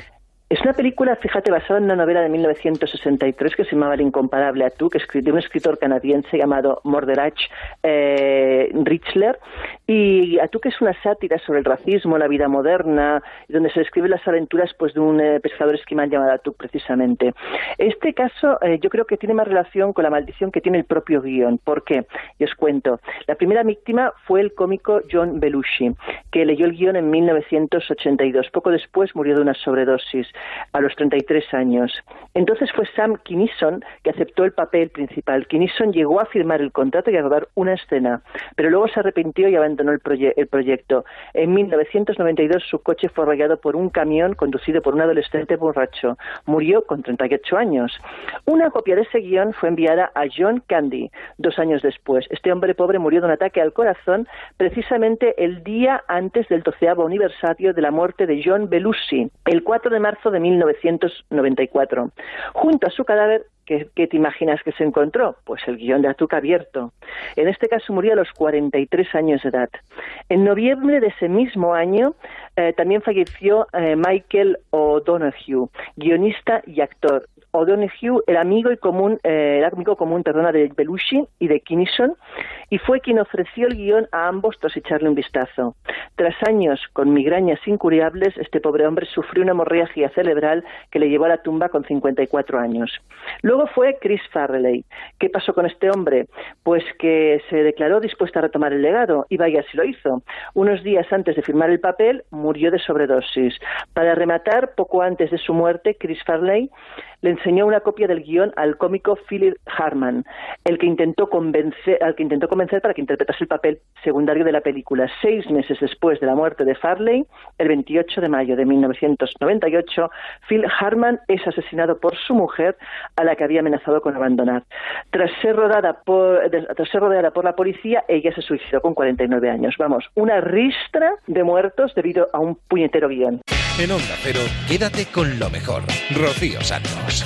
Es una película, fíjate, basada en una novela de 1963 que se llamaba El incomparable Atuk, de un escritor canadiense llamado Morderach eh, Richler. Y Atuk es una sátira sobre el racismo, la vida moderna, donde se describen las aventuras pues, de un eh, pescador esquimal llamado Atuk, precisamente. Este caso eh, yo creo que tiene más relación con la maldición que tiene el propio guion. ¿Por qué? Y os cuento. La primera víctima fue el cómico John Belushi, que leyó el guion en 1982. Poco después murió de una sobredosis a los 33 años. Entonces fue Sam Kinison que aceptó el papel principal. Kinison llegó a firmar el contrato y a rodar una escena, pero luego se arrepintió y abandonó el, el proyecto. En 1992 su coche fue arrollado por un camión conducido por un adolescente borracho. Murió con 38 años. Una copia de ese guion fue enviada a John Candy dos años después. Este hombre pobre murió de un ataque al corazón precisamente el día antes del doceavo aniversario de la muerte de John Belushi, el 4 de de 1994. Junto a su cadáver ¿Qué, te imaginas que se encontró? Pues el guion de Atuca abierto. En este caso murió a los 43 años de edad. En noviembre de ese mismo año eh, también falleció eh, Michael O'Donoghue, guionista y actor. O'Donoghue era amigo y común, eh, amigo común perdona, de Belushi y de Kinison y fue quien ofreció el guion a ambos tras echarle un vistazo. Tras años con migrañas incuriables, este pobre hombre sufrió una hemorragia cerebral que le llevó a la tumba con 54 años. Luego fue Chris Farley. ¿Qué pasó con este hombre? Pues que se declaró dispuesto a retomar el legado y vaya si lo hizo. Unos días antes de firmar el papel murió de sobredosis. Para rematar, poco antes de su muerte, Chris Farley le enseñó una copia del guion al cómico Philip Harman, el que intentó convencer, al que intentó convencer para que interpretase el papel secundario de la película. Seis meses después de la muerte de Farley, el 28 de mayo de 1998, Phil Harman es asesinado por su mujer, a la que había amenazado con abandonar. Tras ser rodada por, tras ser rodeada por la policía, ella se suicidó con 49 años. Vamos, una ristra de muertos debido a un puñetero guion. En Onda Pero, quédate con lo mejor. Rocío Santos.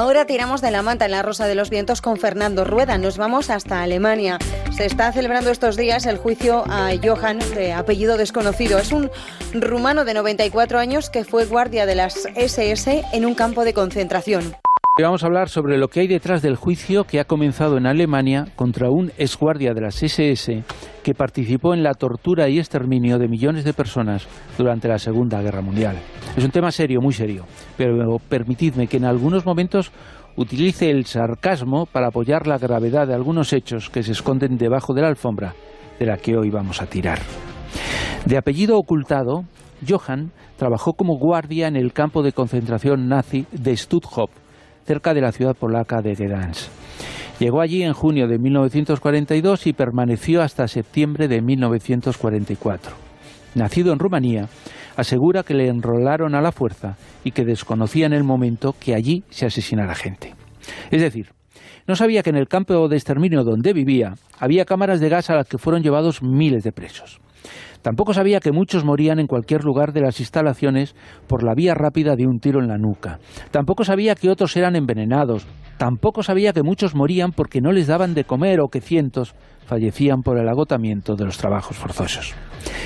Ahora tiramos de la manta en la Rosa de los Vientos con Fernando Rueda. Nos vamos hasta Alemania. Se está celebrando estos días el juicio a Johann, de apellido desconocido. Es un rumano de 94 años que fue guardia de las SS en un campo de concentración. Vamos a hablar sobre lo que hay detrás del juicio que ha comenzado en Alemania contra un exguardia de las SS que participó en la tortura y exterminio de millones de personas durante la Segunda Guerra Mundial. Es un tema serio, muy serio, pero permitidme que en algunos momentos utilice el sarcasmo para apoyar la gravedad de algunos hechos que se esconden debajo de la alfombra de la que hoy vamos a tirar. De apellido ocultado, Johann trabajó como guardia en el campo de concentración nazi de Stutthof, cerca de la ciudad polaca de Gdansk. Llegó allí en junio de 1942 y permaneció hasta septiembre de 1944. Nacido en Rumanía, asegura que le enrolaron a la fuerza y que desconocía en el momento que allí se asesinara gente. Es decir, no sabía que en el campo de exterminio donde vivía había cámaras de gas a las que fueron llevados miles de presos. Tampoco sabía que muchos morían en cualquier lugar de las instalaciones por la vía rápida de un tiro en la nuca. Tampoco sabía que otros eran envenenados. Tampoco sabía que muchos morían porque no les daban de comer o que cientos fallecían por el agotamiento de los trabajos forzosos.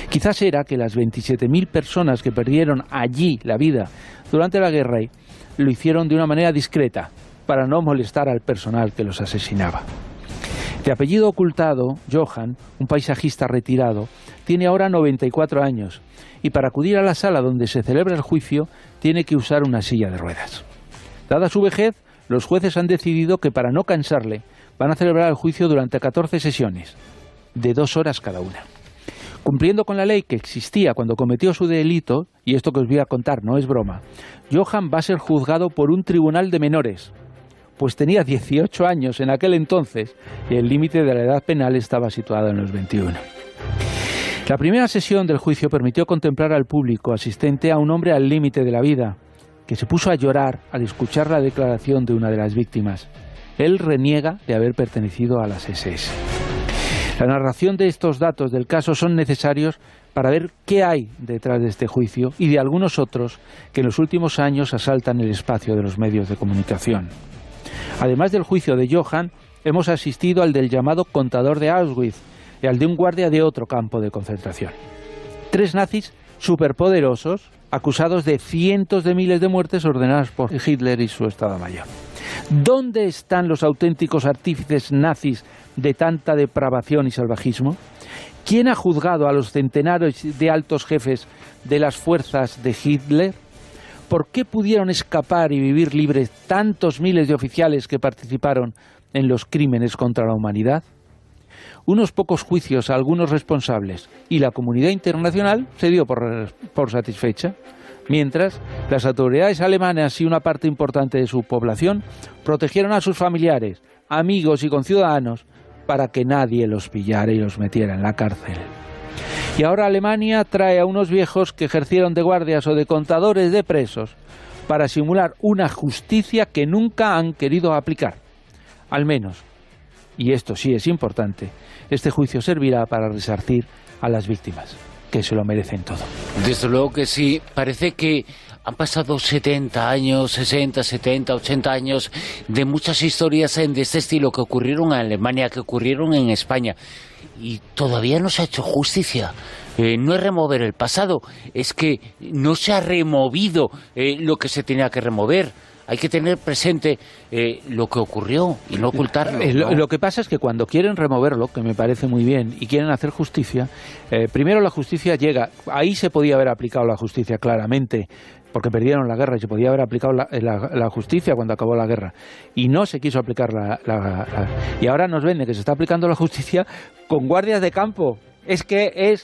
Quizás era que las 27.000 personas que perdieron allí la vida durante la guerra lo hicieron de una manera discreta, para no molestar al personal que los asesinaba. De apellido ocultado, Johan, un paisajista retirado, tiene ahora 94 años y para acudir a la sala donde se celebra el juicio tiene que usar una silla de ruedas. Dada su vejez, los jueces han decidido que para no cansarle van a celebrar el juicio durante 14 sesiones, de dos horas cada una. Cumpliendo con la ley que existía cuando cometió su delito, y esto que os voy a contar no es broma, Johan va a ser juzgado por un tribunal de menores, pues tenía 18 años en aquel entonces y el límite de la edad penal estaba situado en los 21. La primera sesión del juicio permitió contemplar al público asistente a un hombre al límite de la vida, que se puso a llorar al escuchar la declaración de una de las víctimas. Él reniega de haber pertenecido a las SS. La narración de estos datos del caso son necesarios para ver qué hay detrás de este juicio y de algunos otros que en los últimos años asaltan el espacio de los medios de comunicación. Además del juicio de Johann, hemos asistido al del llamado contador de Auschwitz y al de un guardia de otro campo de concentración. Tres nazis superpoderosos acusados de cientos de miles de muertes ordenadas por Hitler y su Estado Mayor. ¿Dónde están los auténticos artífices nazis de tanta depravación y salvajismo? ¿Quién ha juzgado a los centenares de altos jefes de las fuerzas de Hitler? ¿Por qué pudieron escapar y vivir libres tantos miles de oficiales que participaron en los crímenes contra la humanidad? Unos pocos juicios a algunos responsables y la comunidad internacional se dio por, por satisfecha, mientras las autoridades alemanas y una parte importante de su población protegieron a sus familiares, amigos y conciudadanos para que nadie los pillara y los metiera en la cárcel. Y ahora Alemania trae a unos viejos que ejercieron de guardias o de contadores de presos para simular una justicia que nunca han querido aplicar. Al menos, y esto sí es importante, este juicio servirá para resarcir a las víctimas, que se lo merecen todo. Desde luego que sí, parece que han pasado 70 años, 60, 70, 80 años de muchas historias de este estilo que ocurrieron en Alemania, que ocurrieron en España y todavía no se ha hecho justicia. Eh, no es remover el pasado, es que no se ha removido eh, lo que se tenía que remover. Hay que tener presente eh, lo que ocurrió y no ocultarlo. Lo, que pasa es que cuando quieren removerlo, que me parece muy bien, y quieren hacer justicia, primero la justicia llega. Ahí se podía haber aplicado la justicia claramente, porque perdieron la guerra y se podía haber aplicado la, justicia cuando acabó la guerra. Y no se quiso aplicar la, Y ahora nos vende que se está aplicando la justicia con guardias de campo es que es,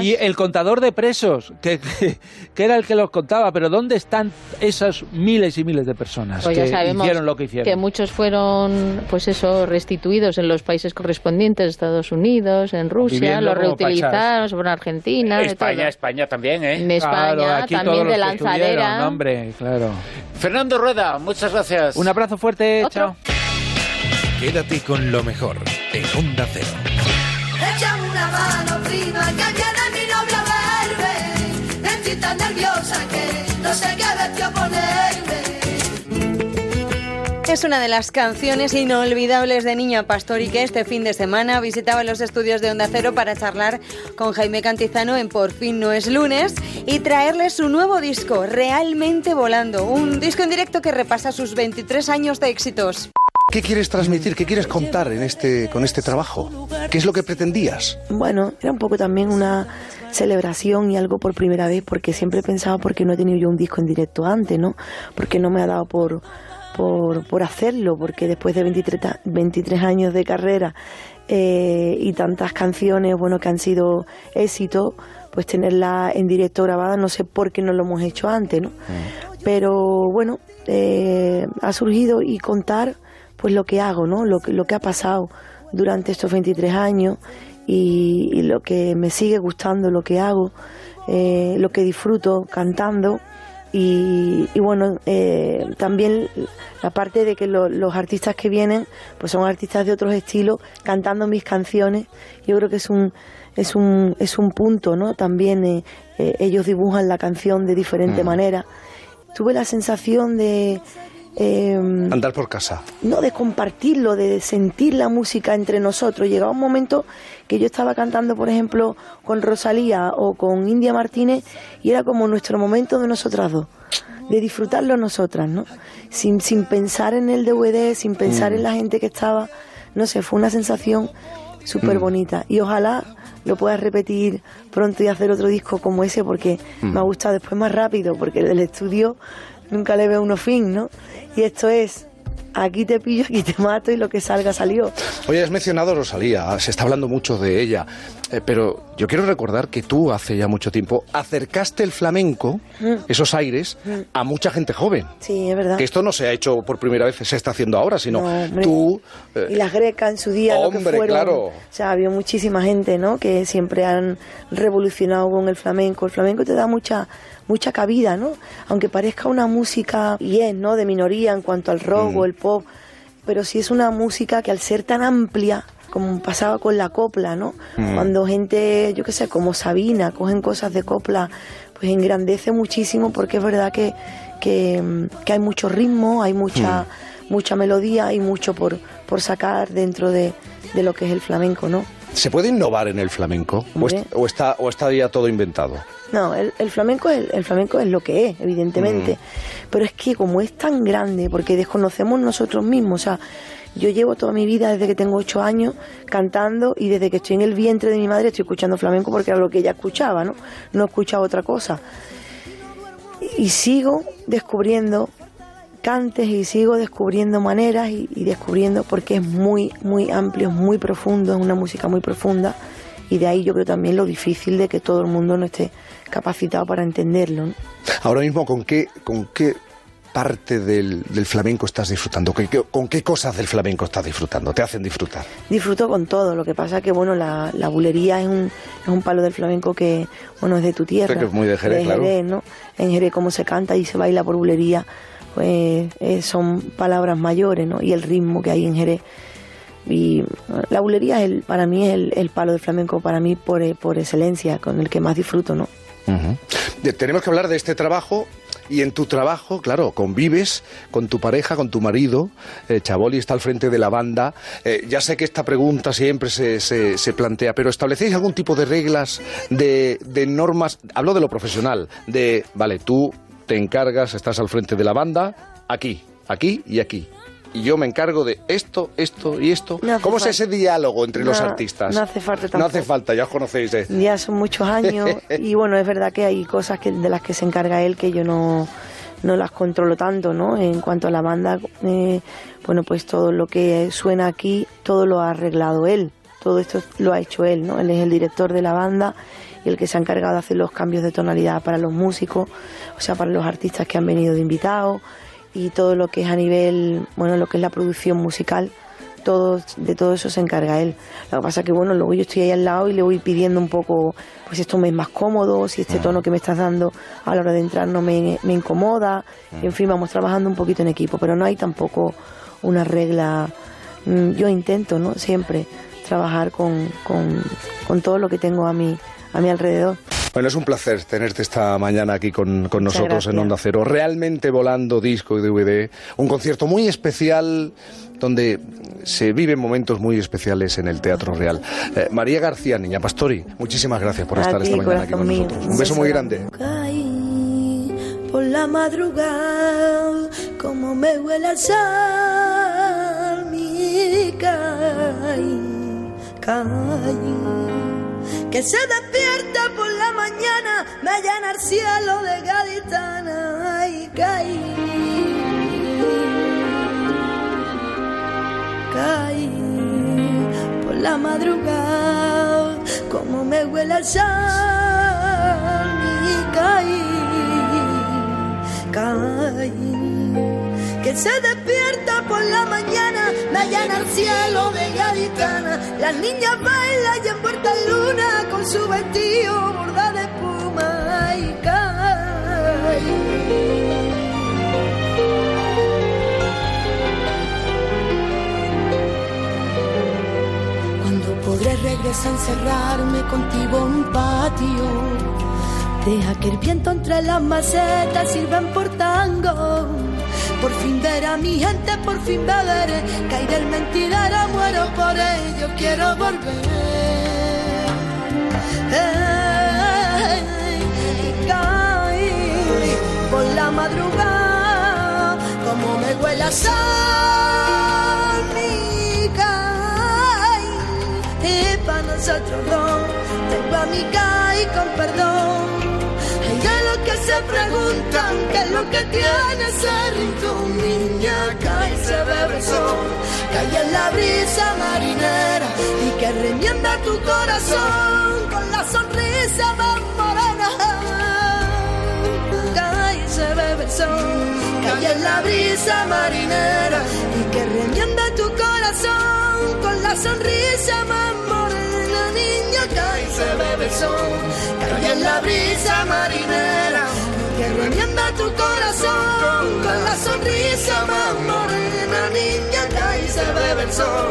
y el contador de presos que, que, era el que los contaba pero dónde están esas miles y miles de personas pues que hicieron lo que hicieron que muchos fueron pues eso restituidos en los países correspondientes Estados Unidos en Rusia los reutilizaron en Argentina España España también ¿eh? en España también de lanzadera. hombre claro. Fernando Rueda muchas gracias. Un abrazo fuerte chao. Quédate con lo mejor en Onda Cero Es una de las canciones inolvidables de Niña Pastori que este fin de semana visitaba los estudios de Onda Cero para charlar con Jaime Cantizano en Por fin no es lunes y traerle su nuevo disco, Realmente Volando, un disco en directo que repasa sus 23 años de éxitos. ¿Qué quieres transmitir? ¿Qué quieres contar en este, con este trabajo? ¿Qué es lo que pretendías? Bueno, era un poco también una celebración y algo por primera vez, porque siempre he pensado porque no he tenido yo un disco en directo antes, ¿no? Porque no me ha dado por, por, por hacerlo, porque después de 23, ta- 23 años de carrera eh, y tantas canciones, bueno, que han sido éxitos, pues tenerla en directo grabada, no sé por qué no lo hemos hecho antes, ¿no? Pero bueno, eh, ha surgido y contar pues lo que hago, ¿no? Lo que, lo que ha pasado durante estos 23 años y, y lo que me sigue gustando, lo que hago, eh, lo que disfruto cantando y, y bueno, eh, también la parte de que lo- los artistas que vienen pues son artistas de otros estilos cantando mis canciones, yo creo que es un es un, es un punto, ¿no? También eh, eh, ellos dibujan la canción de diferente Mm. manera. Tuve la sensación de eh, Andar por casa. no de compartirlo, de sentir la música entre nosotros. Llegaba un momento que yo estaba cantando, por ejemplo, con Rosalía o con India Martínez y era como nuestro momento de nosotras dos, de disfrutarlo nosotras, ¿no? Sin, sin pensar en el DVD, sin pensar Mm. en la gente que estaba, no sé, fue una sensación súper Mm. bonita y ojalá lo puedas repetir pronto y hacer otro disco como ese porque Mm. me ha gustado después más rápido porque el del estudio nunca le veo uno fin, ¿no? Y esto es aquí te pillo, aquí te mato y lo que salga salió. Oye, has mencionado Rosalía, se está hablando mucho de ella, eh, pero yo quiero recordar que tú hace ya mucho tiempo acercaste el flamenco, Mm. esos aires, Mm. a mucha gente joven. Sí, es verdad. Que esto no se ha hecho por primera vez, se está haciendo ahora, sino No, hombre. tú... eh, Y las grecas en su día, lo que Hombre, fueron. claro. O sea, había muchísima gente, ¿no? Que siempre han revolucionado con el flamenco. El flamenco te da mucha mucha cabida, ¿no? Aunque parezca una música bien, ¿no? De minoría en cuanto al rock o el pop, pero sí es una música que al ser tan amplia, como pasaba con la copla, ¿no? Mm. Cuando gente, yo qué sé, como Sabina, cogen cosas de copla, pues engrandece muchísimo porque es verdad que, que, mm, que hay mucho ritmo, hay mucha, mucha melodía, hay mucho por, por sacar dentro de, de lo que es el flamenco, ¿no? ¿Se puede innovar en el flamenco? ¿O, está, ¿O está ya todo inventado? No, el, el flamenco es, el flamenco es lo que es, evidentemente. Pero es que como es tan grande, porque desconocemos nosotros mismos, o sea, yo llevo toda mi vida desde que tengo ocho años cantando y desde que estoy en el vientre de mi madre estoy escuchando flamenco porque era lo que ella escuchaba, ¿no? No escuchaba otra cosa. Y sigo descubriendo cantes y sigo descubriendo maneras y, descubriendo porque es muy, muy amplio, es muy profundo, es una música muy profunda y de ahí yo creo también lo difícil de que todo el mundo no esté capacitado para entenderlo. Ahora mismo, ¿con qué, con qué parte del, del flamenco estás disfrutando? ¿Con qué, ¿Con qué cosas del flamenco estás disfrutando? ¿Te hacen disfrutar? Disfruto con todo, lo que pasa que bueno, la, la bulería es un, es un palo del flamenco que bueno es de tu tierra, que es muy de Jerez, claro. ¿no? En Jerez cómo se canta y se baila por bulería, pues eh, son palabras mayores, ¿no? Y el ritmo que hay en Jerez. Y la bulería es el, para mí es el, el palo del flamenco, para mí por, eh, por excelencia, con el que más disfruto, ¿no? De- Tenemos que hablar de este trabajo y en tu trabajo, claro, convives con tu pareja, con tu marido. Eh, Chaboli está al frente de la banda. Eh, ya sé que esta pregunta siempre se, se- se plantea, pero ¿establecéis algún tipo de reglas, de, de normas? Hablo de lo profesional, de, vale, tú te encargas, estás al frente de la banda, aquí, aquí y aquí. Y yo me encargo de esto, esto y esto. No ¿Cómo es ese diálogo entre los artistas? no hace falta No tampoco. hace falta, ya os conocéis. eh. Ya son muchos años y bueno, es verdad que hay cosas que, de las que se encarga él que yo no, no las controlo tanto, ¿no? En cuanto a la banda, eh, bueno, pues todo lo que suena aquí, todo lo ha arreglado él, todo esto lo ha hecho él, ¿no? Él es el director de la banda y el que se ha encargado de hacer los cambios de tonalidad para los músicos, o sea, para los artistas que han venido de invitados y todo lo que es a nivel, bueno, lo que es la producción musical todo, de todo eso se encarga él. Lo que pasa que, bueno, luego yo estoy ahí al lado y le voy pidiendo un poco, pues esto me es más cómodo, si este tono que me estás dando a la hora de entrar no me, me incomoda. En fin, vamos trabajando un poquito en equipo, pero no hay tampoco una regla. Mm, Yo intento, ¿no? Siempre trabajar con, con, con todo lo que tengo a mi, a mi alrededor. Bueno, es un placer tenerte esta mañana aquí con, con nosotros en Onda Cero. Realmente volando disco y DVD. Un concierto muy especial donde se viven momentos muy especiales en el Teatro Real. Eh, María García, Niña Pastori, muchísimas gracias por A estar ti, esta mañana aquí con mío. nosotros. Un beso muy grande. Caí por la madrugada, como me huele al sal, mi caí, caí. Que se despierta por la mañana, me llena el cielo de gaditana, y caí. Caí por la madrugada, como me huele al sal, y caí, caí. Que se despierta por la mañana, me llena el cielo de gaditana. Las niñas bailan y en luna con su vestido bordado de espuma, y Cuando podré regresar a encerrarme contigo en un patio. Deja que el viento entre las macetas sirvan por tango. Por fin ver a mi gente, por fin beber. Caí del mentidero, muero por ello, quiero volver. Ey, y caí por la madrugada, como me huele a sal, mi caí. Y para nosotros dos, tengo a mi caí con perdón. Se preguntan qué es lo que tiene ese rincón, niña, cae y se bebe el sol, cae en la brisa marinera y que remienda tu corazón con la sonrisa más. Cae y se bebe el sol, cae en la brisa marinera y que remienda tu corazón con la sonrisa más se bebe el sol, en la brisa marinera que remienda tu corazón. Con la sonrisa más morena, niña, cae y se bebe el sol,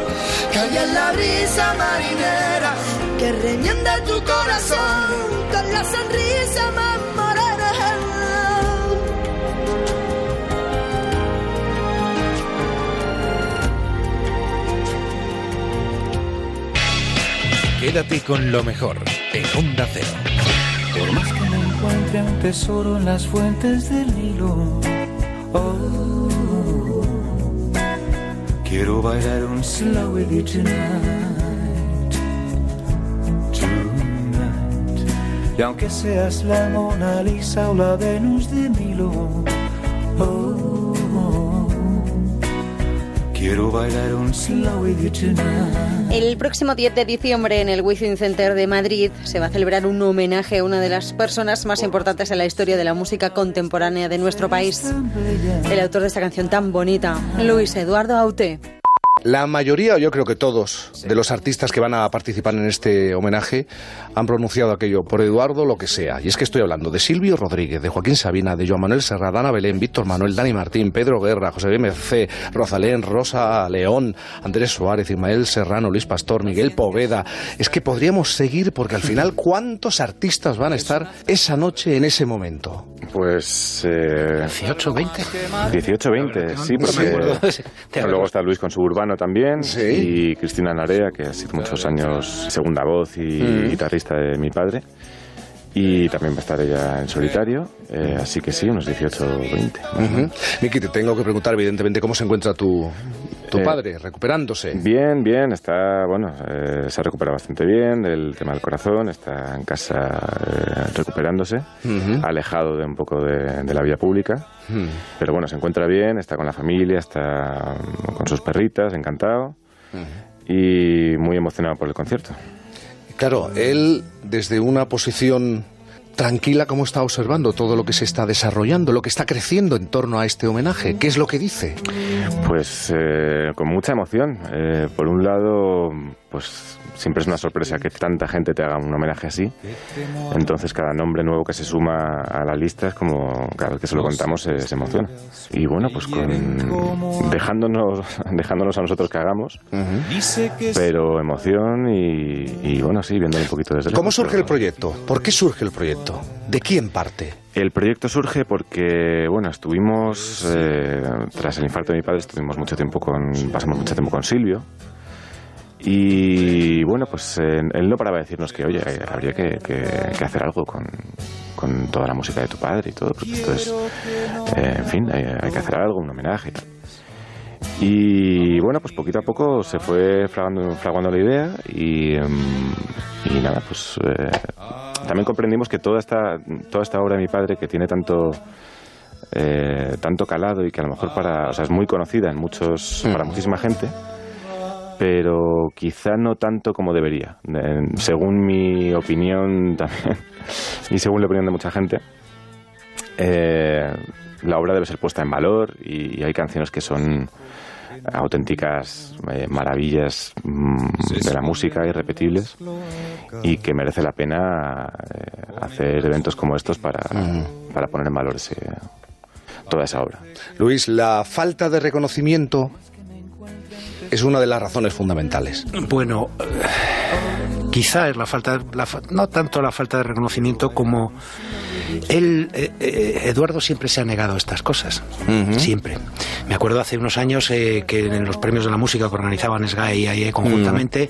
en la brisa marinera, que remienda tu corazón. Con la sonrisa más Quédate con lo mejor en Onda Cero. Por más que me encuentre un tesoro en las fuentes del Nilo. Oh, quiero bailar un slow with you tonight. Tonight. Y aunque seas la Mona Lisa o la Venus de Milo. Oh, quiero bailar un slow with you tonight. El próximo 10 de diciembre en el Within Center de Madrid se va a celebrar un homenaje a una de las personas más importantes en la historia de la música contemporánea de nuestro país. El autor de esta canción tan bonita, Luis Eduardo Aute. La mayoría, o yo creo que todos, de los artistas que van a participar en este homenaje han pronunciado aquello por Eduardo lo que sea. Y es que estoy hablando de Silvio Rodríguez, de Joaquín Sabina, de Joan Manuel Serra, Dana Belén, Víctor Manuel, Dani Martín, Pedro Guerra, José B. Mercé, Rosalén, Rosa León, Andrés Suárez, Ismael Serrano, Luis Pastor, Miguel Poveda. Es que podríamos seguir porque al final, ¿cuántos artistas van a estar esa noche en ese momento? Pues... Eh, 18, 20. 18, 20, sí, porque bueno, luego está Luis con su urbano también y Cristina Narea, que ha sido muchos años segunda voz y Mm. guitarrista de mi padre. Y también va a estar ella en solitario, eh, así que sí, unos 18 o 20. Ujú. Miki, te tengo que preguntar, evidentemente, cómo se encuentra tu, tu Eh, padre, recuperándose. Bien, bien, está, bueno, eh, se ha recuperado bastante bien del tema del corazón, está en casa eh, recuperándose, alejado de un poco de, de la vía pública, pero bueno, se encuentra bien, está con la familia, está mm, con sus perritas, encantado y muy emocionado por el concierto. Claro, él desde una posición tranquila como está observando todo lo que se está desarrollando, lo que está creciendo en torno a este homenaje. ¿Qué es lo que dice? Pues eh, con mucha emoción. Eh, por un lado, pues siempre es una sorpresa que tanta gente te haga un homenaje así. Entonces cada nombre nuevo que se suma a la lista es como cada vez que se lo contamos se, se emociona. Y bueno, pues con, dejándonos, dejándonos a nosotros que hagamos, pero emoción y, y bueno, sí, viendo un poquito desde ¿Cómo surge el proyecto? ¿Por qué surge el proyecto? ¿De quién parte? El proyecto surge porque, bueno, estuvimos, eh, tras el infarto de mi padre, estuvimos mucho tiempo con, pasamos mucho tiempo con Silvio. Y bueno, pues eh, él no paraba de decirnos que, oye, habría que, hacer algo con, toda la música de tu padre y todo, porque esto es, eh, en fin, hay, que hacer algo, un homenaje y tal. Y bueno, pues poquito a poco se fue fraguando, fraguando la idea y, em, y nada, pues eh, también comprendimos que toda esta, toda esta obra de mi padre que tiene tanto, tanto calado y que a lo mejor para, o sea, es muy conocida en muchos, para muchísima gente, pero quizá no tanto como debería, según mi opinión también y según la opinión de mucha gente. eh, la obra debe ser puesta en valor y, hay canciones que son auténticas eh, maravillas mm, de la música, irrepetibles, y que merece la pena eh, hacer eventos como estos para, para poner en valor ese, toda esa obra. Luis, la falta de reconocimiento es una de las razones fundamentales. Bueno, eh, quizá es la falta, la no tanto la falta de reconocimiento como él, eh, eh, Eduardo siempre se ha negado a estas cosas, siempre. Me acuerdo hace unos años eh, que en los premios de la música que organizaban SGAE y AIE conjuntamente,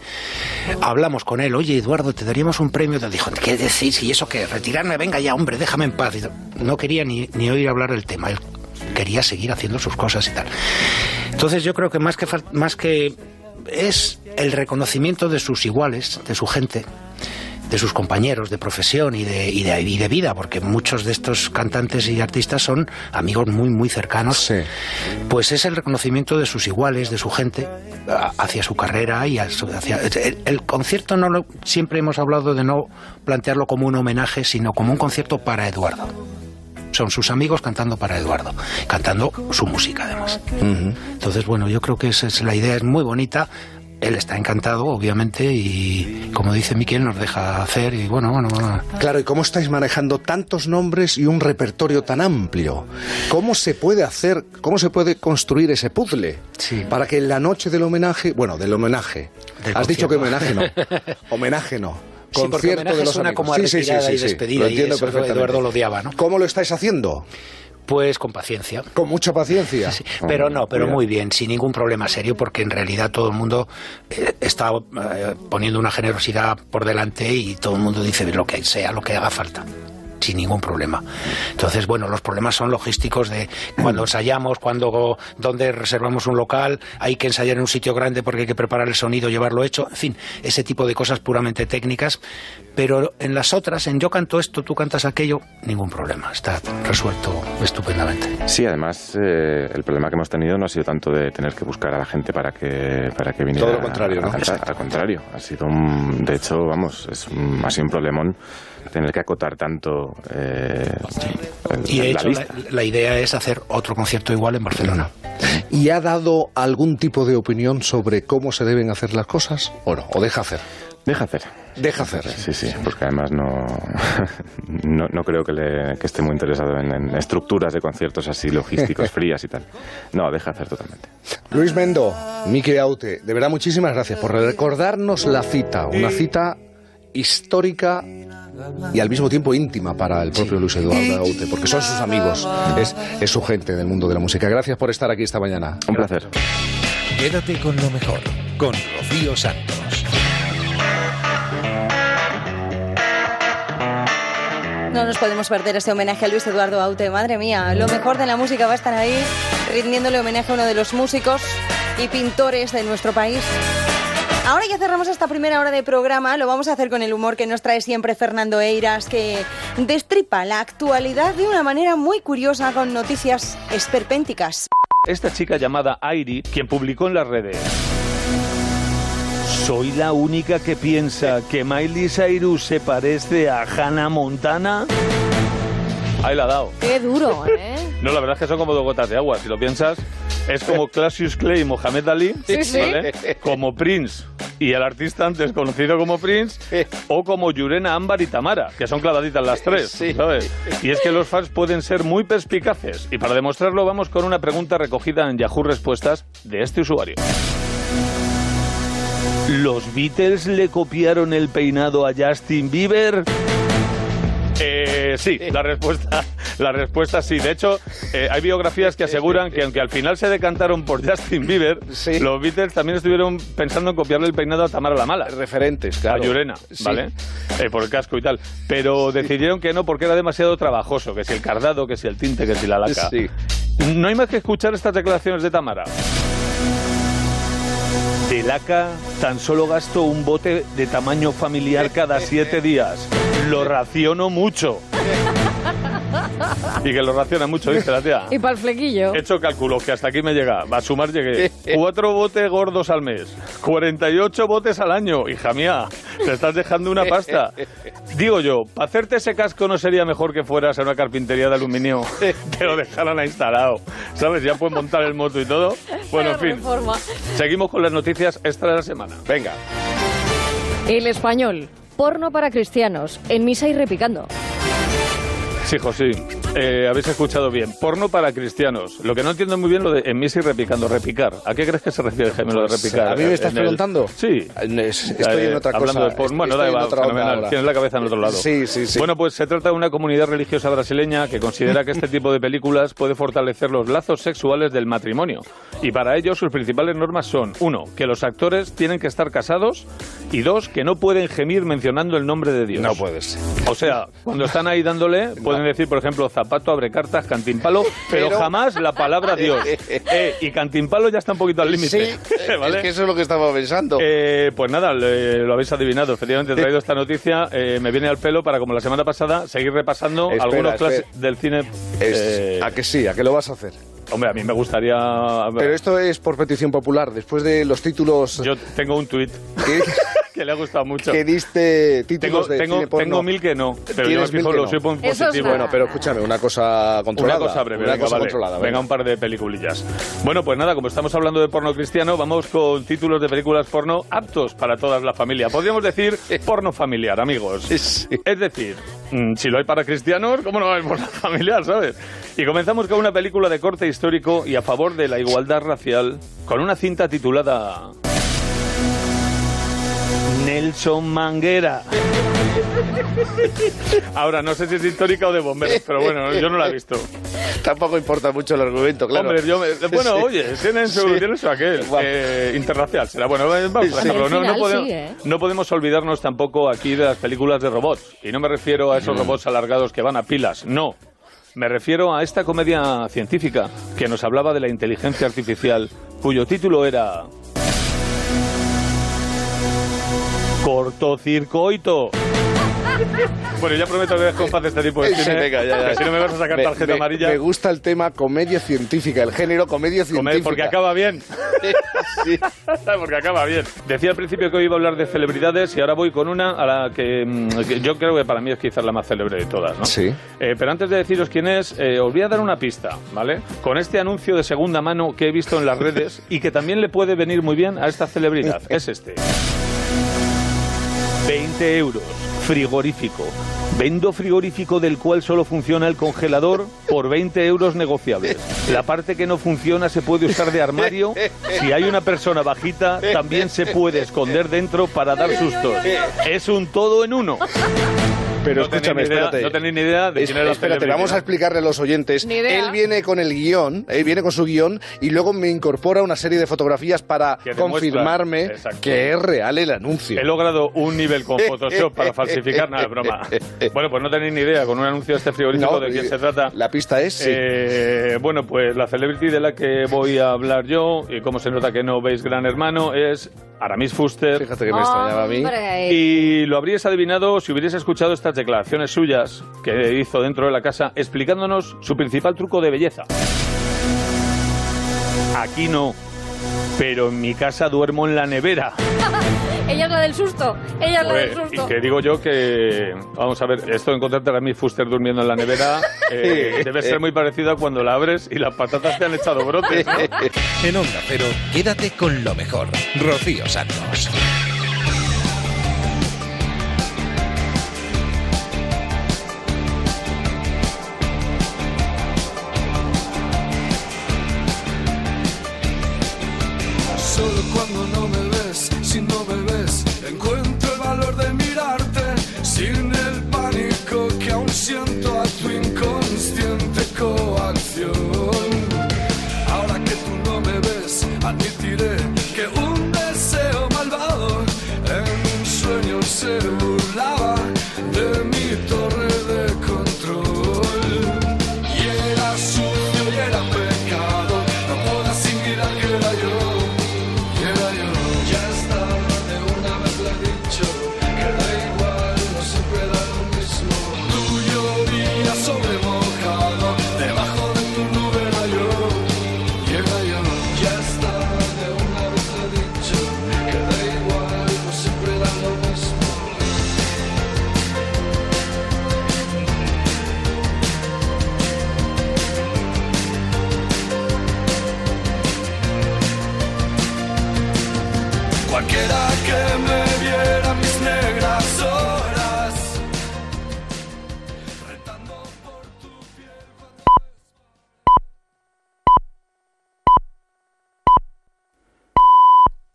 hablamos con él, oye Eduardo, te daríamos un premio, te dijo, ¿qué decís? ¿Y eso qué? Retirarme, venga ya, hombre, déjame en paz. No quería ni, ni oír hablar del tema, él quería seguir haciendo sus cosas y tal. Entonces yo creo que más que, más que es el reconocimiento de sus iguales, de su gente, de sus compañeros de profesión y de, y de, y de vida, porque muchos de estos cantantes y artistas son amigos muy, muy cercanos, pues es el reconocimiento de sus iguales, de su gente, hacia su carrera y hacia... El, el concierto no lo, siempre hemos hablado de no plantearlo como un homenaje, sino como un concierto para Eduardo. Son sus amigos cantando para Eduardo, cantando su música además. Entonces, bueno, yo creo que esa es la idea, es muy bonita. Él está encantado, obviamente, y como dice Miquel, nos deja hacer. Y bueno, bueno, bueno. Claro, ¿y cómo estáis manejando tantos nombres y un repertorio tan amplio? ¿Cómo se puede hacer, cómo se puede construir ese puzzle para que en la noche del homenaje, bueno, del homenaje, Del has dicho que homenaje no, homenaje no. Sí, Concierto homenaje de los suena amigos. como a Sí, sí, sí, retirada sí, y sí, despedida, Lo y entiendo eso perfectamente. Eduardo lo odiaba, ¿no? ¿Cómo lo estáis haciendo? Pues con paciencia. Con mucha paciencia. Pero no, pero muy bien, sin ningún problema serio, porque en realidad todo el mundo eh, está eh, poniendo una generosidad por delante y todo el mundo dice lo que sea, lo que haga falta. Sin ningún problema. Entonces, bueno, los problemas son logísticos de cuando ensayamos, cuando dónde reservamos un local, hay que ensayar en un sitio grande porque hay que preparar el sonido, llevarlo hecho, en fin, ese tipo de cosas puramente técnicas. Pero en las otras, en yo canto esto, tú cantas aquello, ningún problema, está resuelto estupendamente. Sí, además eh, el problema que hemos tenido no ha sido tanto de tener que buscar a la gente para que para que viniera Todo lo contrario, a, a ¿no? cantar. Al contrario, ha sido un, de hecho, vamos, es un, ha sido un problemón tener que acotar tanto eh, Y de la hecho, la, lista. la idea es hacer otro concierto igual en Barcelona. ¿Y ha dado algún tipo de opinión sobre cómo se deben hacer las cosas? ¿O no? ¿O deja hacer? Deja hacer. Deja hacer. Sí, sí, porque además no, no, no creo que, le- que esté muy interesado en, en estructuras de conciertos así logísticos, frías y tal. No, deja hacer totalmente. Luis Mendo, Miki Aute, de verdad muchísimas gracias por recordarnos la cita, una cita histórica y al mismo tiempo íntima para el propio Luis Eduardo Aute, porque son sus amigos, es, es su gente del mundo de la música. Gracias por estar aquí esta mañana. Un placer. Quédate con lo mejor, con Rocío Santos. No nos podemos perder este homenaje a Luis Eduardo Aute. Madre mía, lo mejor de la música va a estar ahí, rindiéndole homenaje a uno de los músicos y pintores de nuestro país. Ahora ya cerramos esta primera hora de programa, lo vamos a hacer con el humor que nos trae siempre Fernando Eiras, que destripa la actualidad de una manera muy curiosa con noticias esperpénticas. Esta chica llamada Airi, quien publicó en las redes. ¿Soy la única que piensa que Miley Cyrus se parece a Hannah Montana? Ahí la ha dado. Qué duro, ¿eh? No, la verdad es que son como dos gotas de agua. Si lo piensas, es como Cassius Clay y Mohamed Ali, Sí, sí. ¿vale? como Prince y el artista antes conocido como Prince, o como Yurena, Ámbar y Tamara, que son clavaditas las tres, ¿sabes? Y es que los fans pueden ser muy perspicaces. Y para demostrarlo, vamos con una pregunta recogida en Yahoo Respuestas de este usuario. ¿Los Beatles le copiaron el peinado a Justin Bieber? Eh, sí, la respuesta, la respuesta sí. De hecho, eh, hay biografías que aseguran que aunque al final se decantaron por Justin Bieber, los Beatles también estuvieron pensando en copiarle el peinado a Tamara la Mala. Referentes, claro. A Llurena, Sí. ¿vale? Eh, por el casco y tal. Pero decidieron que no porque era demasiado trabajoso, que si el cardado, que si el tinte, que si la laca. Sí. No hay más que escuchar estas declaraciones de Tamara. De tan solo gasto un bote de tamaño familiar cada siete días. Lo raciono mucho. Y que lo raciona mucho, dice la tía. Y para el flequillo. He hecho cálculos que hasta aquí me llega. Va a sumar llegué. Cuatro botes gordos al mes. 48 botes al año. Hija mía, te estás dejando una pasta. Digo yo, para hacerte ese casco no sería mejor que fueras a una carpintería de aluminio. Te lo dejaran instalado. ¿Sabes? Ya puedes montar el moto y todo. Bueno, en fin. Seguimos con las noticias extra de la semana. Venga. El español. Porno para cristianos. En misa y repicando. Sí, José. Eh, habéis escuchado bien. Porno para cristianos. Lo que no entiendo muy bien lo de en misa y repicando. Repicar. ¿A qué crees que se refiere, Jaime, lo de repicar? ¿A mí me estás En el- preguntando? Sí. Estoy en otra Hablando cosa. de porno. Bueno, da igual, fenomenal. Tienes la cabeza en otro lado. Sí, sí, sí. Bueno, pues se trata de una comunidad religiosa brasileña que considera que este tipo de películas puede fortalecer los lazos sexuales del matrimonio. Y para ello sus principales normas son, uno, que los actores tienen que estar casados y dos, que no pueden gemir mencionando el nombre de Dios. No puedes. O sea, cuando están ahí dándole, pueden decir, por ejemplo, zapato, abre cartas, cantimpalo, pero, Pero- jamás la palabra Dios. Eh, y cantimpalo ya está un poquito al límite. ¿vale? Es que eso es lo que estaba pensando. Eh, pues nada, le- lo habéis adivinado. Efectivamente, he traído esta noticia. eh, me viene al pelo para, como la semana pasada, seguir repasando Espera, algunos espera. clases del cine. Es- eh, ¿A que sí? ¿A que lo vas a hacer? Hombre, a mí me gustaría. Pero esto es por petición popular. Después de los títulos Yo tengo un tuit que, que le ha gustado mucho. que diste Tengo, títulos de tengo, cine porno. tengo mil que no, pero yo me fijo que lo no. soy pon- Eso es positivo. Bueno, pero escúchame, una cosa controlada. Una cosa breve, Una venga, cosa vale. controlada. Venga, un par de peliculillas. Bueno, pues nada, como estamos hablando de porno cristiano, vamos con títulos de películas porno aptos para toda la familia. Podríamos decir porno familiar, amigos. Es decir, si lo hay para cristianos, ¿cómo no va a haber porno familiar, sabes? Y comenzamos con una película de corte histórico y a favor de la igualdad racial, con una cinta titulada... Nelson Manguera. Ahora, no sé si es histórica o de bomberos, pero bueno, yo no la he visto. Tampoco importa mucho el argumento, claro. Hombre, yo me- bueno, Sí. oye, tienen su, Sí. tienen su aquel. Eh, internacional será. Bueno, eh, vamos a Sí. dejarlo. Al No, no final podemos, sí, ¿eh? no podemos olvidarnos tampoco aquí de las películas de robots. Y no me refiero a esos Mm. robots alargados que van a pilas, no. Me refiero a esta comedia científica que nos hablaba de la inteligencia artificial, cuyo título era... Cortocircoito. Bueno, ya prometo que dejo en paz este tipo de Sí, cine. venga, ya, ya. que si no me vas a sacar Me- tarjeta me- amarilla. Me gusta el tema comedia científica, el género comedia Comer, científica. porque acaba bien. Sí. porque acaba bien. Decía al principio que hoy iba a hablar de celebridades y ahora voy con una a la que, mm, que yo creo que para mí es quizás la más célebre de todas, ¿no? Sí. Eh, pero antes de deciros quién es, eh, os voy a dar una pista, ¿vale? Con este anuncio de segunda mano que he visto en las redes y que también le puede venir muy bien a esta celebridad. Es este. 20 euros. Frigorífico. Vendo frigorífico del cual solo funciona el congelador por 20 euros negociables. La parte que no funciona se puede usar de armario. Si hay una persona bajita, también se puede esconder dentro para dar sustos. Es un todo en uno. Pero No tenéis escúchame, ni idea- espérate. no tenéis ni idea de Es- quién es la Espérate, celebridad. vamos a explicarle a los oyentes. Ni idea. Él viene con el guion, él viene con su guion y luego me incorpora una serie de fotografías para Que confirmarme que es real el anuncio. He logrado un nivel con Photoshop para falsificar, nada, broma. Bueno, pues no tenéis ni idea con un anuncio de este frigorífico No, de quién se trata. La pista es sí. Eh, bueno, pues la celebrity de la que voy a hablar yo, y como se nota que no veis Gran Hermano, es Aramis Fuster. Fíjate que me extrañaba a mí. Y lo habríais adivinado si hubierais escuchado estas declaraciones suyas que hizo dentro de la casa explicándonos su principal truco de belleza. Aquí no, pero en mi casa duermo en la nevera. ella es la del susto. Ella es la del susto. Y que digo yo que, vamos a ver, esto de encontrarte a mi Fuster durmiendo en la nevera eh, debe ser muy parecido a cuando la abres y las patatas te han echado brotes. ¿no? En Onda Cero, quédate con lo mejor. Rocío Santos.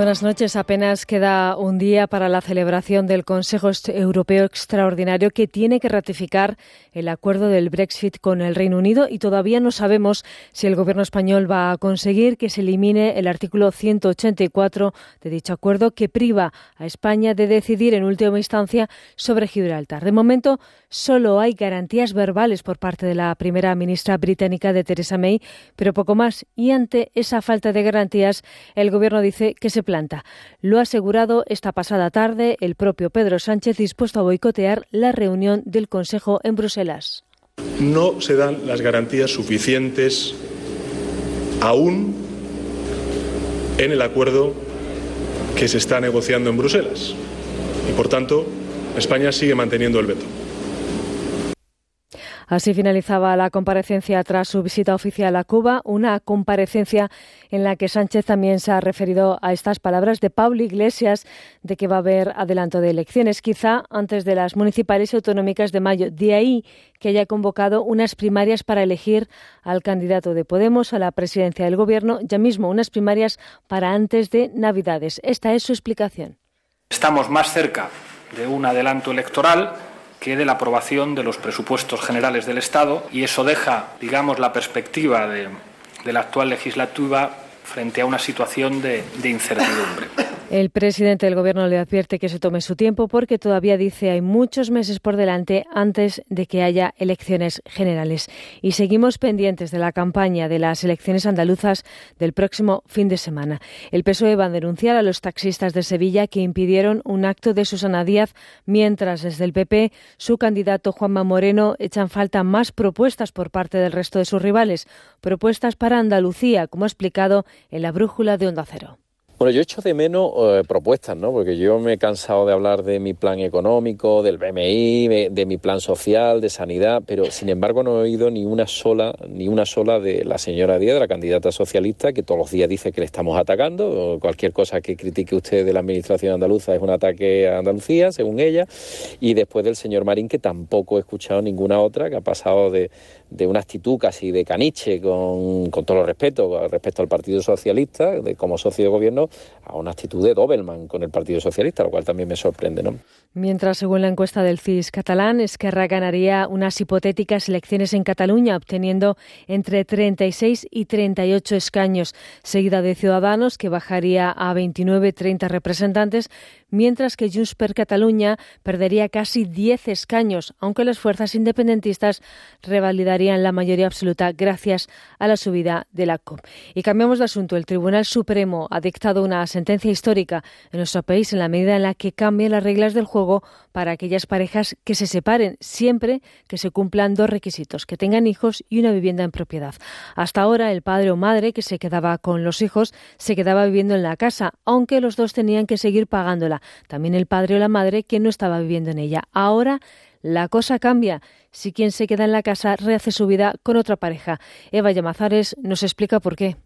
Buenas noches. Apenas queda un día para la celebración del Consejo Europeo Extraordinario que tiene que ratificar el acuerdo del Brexit con el Reino Unido y todavía no sabemos si el Gobierno español va a conseguir que se elimine el artículo 184 de dicho acuerdo que priva a España de decidir en última instancia sobre Gibraltar. De momento, solo hay garantías verbales por parte de la primera ministra británica de Theresa May, pero poco más. Y ante esa falta de garantías, el Gobierno dice que se Lo ha asegurado esta pasada tarde el propio Pedro Sánchez, dispuesto a boicotear la reunión del Consejo en Bruselas. no se dan las garantías suficientes aún en el acuerdo que se está negociando en Bruselas. Y por tanto, España sigue manteniendo el veto. Así finalizaba la comparecencia tras su visita oficial a Cuba, una comparecencia en la que Sánchez también se ha referido a estas palabras de Pablo Iglesias de que va a haber adelanto de elecciones, quizá antes de las municipales y autonómicas de mayo. De ahí que haya convocado unas primarias para elegir al candidato de Podemos a la presidencia del Gobierno, ya mismo unas primarias para antes de Navidades. Esta es su explicación. Estamos más cerca de un adelanto electoral que de la aprobación de los presupuestos generales del Estado y eso deja, digamos, la perspectiva de, de la actual legislatura frente a una situación de, de incertidumbre. El presidente del Gobierno le advierte que se tome su tiempo porque todavía dice hay muchos meses por delante antes de que haya elecciones generales. Y seguimos pendientes de la campaña de las elecciones andaluzas del próximo fin de semana. El PSOE va a denunciar a los taxistas de Sevilla que impidieron un acto de Susana Díaz, mientras desde el PP su candidato Juanma Moreno echan falta más propuestas por parte del resto de sus rivales. Propuestas para Andalucía, como ha explicado en la brújula de Onda Cero. Bueno, yo echo de menos eh, propuestas, ¿no? Porque yo me he cansado de hablar de mi plan económico, del BMI, de, mi plan social, de sanidad, pero sin embargo no he oído ni una sola, ni una sola de la señora Díaz, de la candidata socialista, que todos los días dice que le estamos atacando. Cualquier cosa que critique usted de la administración andaluza es un ataque a Andalucía, según ella. Y después del señor Marín, que tampoco he escuchado ninguna otra, que ha pasado de, de una actitud casi de caniche, con, con todo el respeto, respecto al Partido Socialista, de, como socio de gobierno, a una actitud de Doberman con el Partido Socialista, lo cual también me sorprende, ¿no? Mientras, según la encuesta del CIS catalán, Esquerra ganaría unas hipotéticas elecciones en Cataluña, obteniendo entre 36 y 38 escaños, seguida de Ciudadanos, que bajaría a 29-30 representantes, mientras que Junts per Catalunya perdería casi 10 escaños, aunque las fuerzas independentistas revalidarían la mayoría absoluta gracias a la subida de la COP. Y cambiamos de asunto. El Tribunal Supremo ha dictado una sentencia histórica en nuestro país en la medida en la que cambian las reglas del juego para aquellas parejas que se separen, siempre que se cumplan dos requisitos, que tengan hijos y una vivienda en propiedad. Hasta ahora, el padre o madre que se quedaba con los hijos se quedaba viviendo en la casa, aunque los dos tenían que seguir pagándola. También el padre o la madre que no estaba viviendo en ella. Ahora la cosa cambia si quien se queda en la casa rehace su vida con otra pareja. Eva Llamazares nos explica por qué.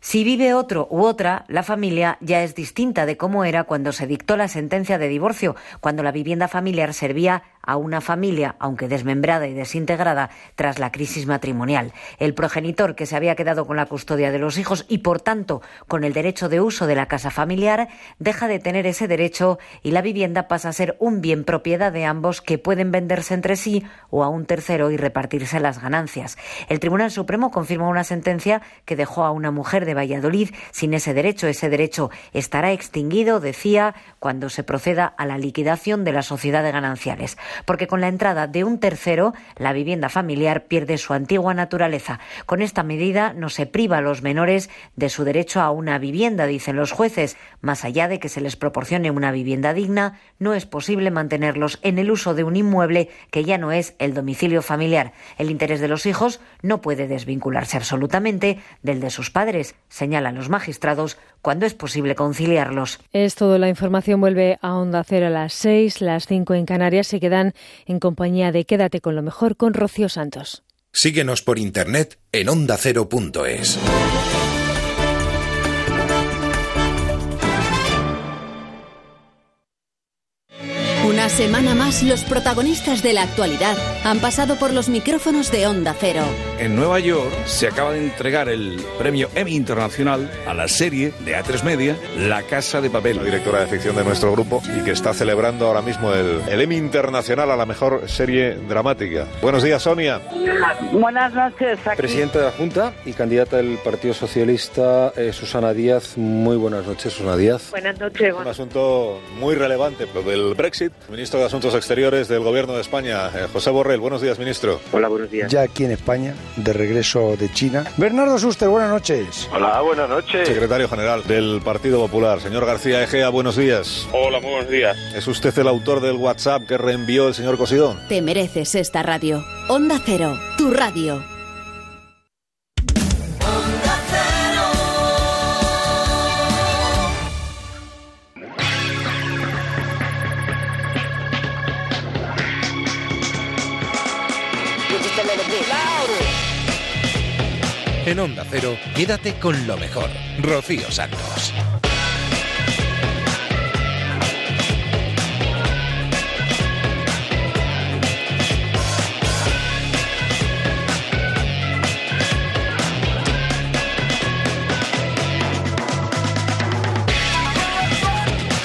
Si vive otro u otra, la familia ya es distinta de cómo era cuando se dictó la sentencia de divorcio, cuando la vivienda familiar servía a una familia, aunque desmembrada y desintegrada, tras la crisis matrimonial. El progenitor que se había quedado con la custodia de los hijos y, por tanto, con el derecho de uso de la casa familiar, deja de tener ese derecho y la vivienda pasa a ser un bien propiedad de ambos que pueden venderse entre sí o a un tercero y repartirse las ganancias. El Tribunal Supremo confirmó una sentencia que dejó a una mujer de Valladolid sin ese derecho. Ese derecho estará extinguido, decía, cuando se proceda a la liquidación de la sociedad de gananciales porque con la entrada de un tercero, la vivienda familiar pierde su antigua naturaleza. Con esta medida no se priva a los menores de su derecho a una vivienda, dicen los jueces. Más allá de que se les proporcione una vivienda digna, no es posible mantenerlos en el uso de un inmueble que ya no es el domicilio familiar. El interés de los hijos no puede desvincularse absolutamente del de sus padres, señalan los magistrados, cuando es posible conciliarlos. Es todo. La información vuelve a Onda Cero a las seis, las cinco en Canarias. Se quedan en compañía de Quédate con lo mejor con Rocío Santos. Síguenos por internet en ondacero.es. Una semana más, los protagonistas de la actualidad han pasado por los micrófonos de Onda Cero. En Nueva York se acaba de entregar el premio Emmy Internacional a la serie de A3 Media, La Casa de Papel. La directora de ficción de nuestro grupo y que está celebrando ahora mismo el, el Emmy Internacional a la mejor serie dramática. Buenos días, Sonia. Buenas noches. Aquí. Presidenta de la Junta y candidata del Partido Socialista, eh, Susana Díaz. Muy buenas noches, Susana Díaz. Buenas noches. Un asunto muy relevante, lo del Brexit. Ministro de Asuntos Exteriores del Gobierno de España, eh, José Borrell. Buenos días, ministro. Hola, buenos días. Ya aquí en España, de regreso de China. Bernardo Suster, buenas noches. Hola, buenas noches. Secretario General del Partido Popular, señor García Egea, buenos días. Hola, muy buenos días. ¿Es usted el autor del WhatsApp que reenvió el señor Cosidón? Te mereces esta radio. Onda Cero, tu radio. En Onda Cero, quédate con lo mejor. Rocío Santos.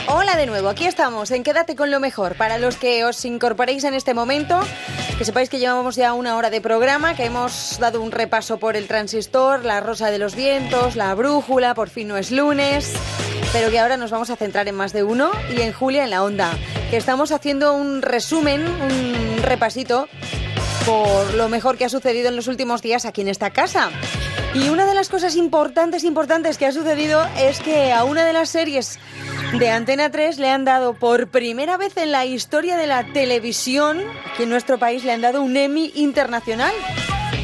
Hola de nuevo, aquí estamos en Quédate con lo mejor. Para los que os incorporéis en este momento, que sepáis que llevamos ya una hora de programa, que hemos dado un repaso por el transistor, la rosa de los vientos, la brújula, por fin no es lunes, pero que ahora nos vamos a centrar en más de uno y en Julia en la onda, que estamos haciendo un resumen, un repasito por lo mejor que ha sucedido en los últimos días aquí en esta casa. Y una de las cosas importantes, importantes que ha sucedido es que a una de las series de Antena 3 le han dado por primera vez en la historia de la televisión, que en nuestro país le han dado un Emmy internacional.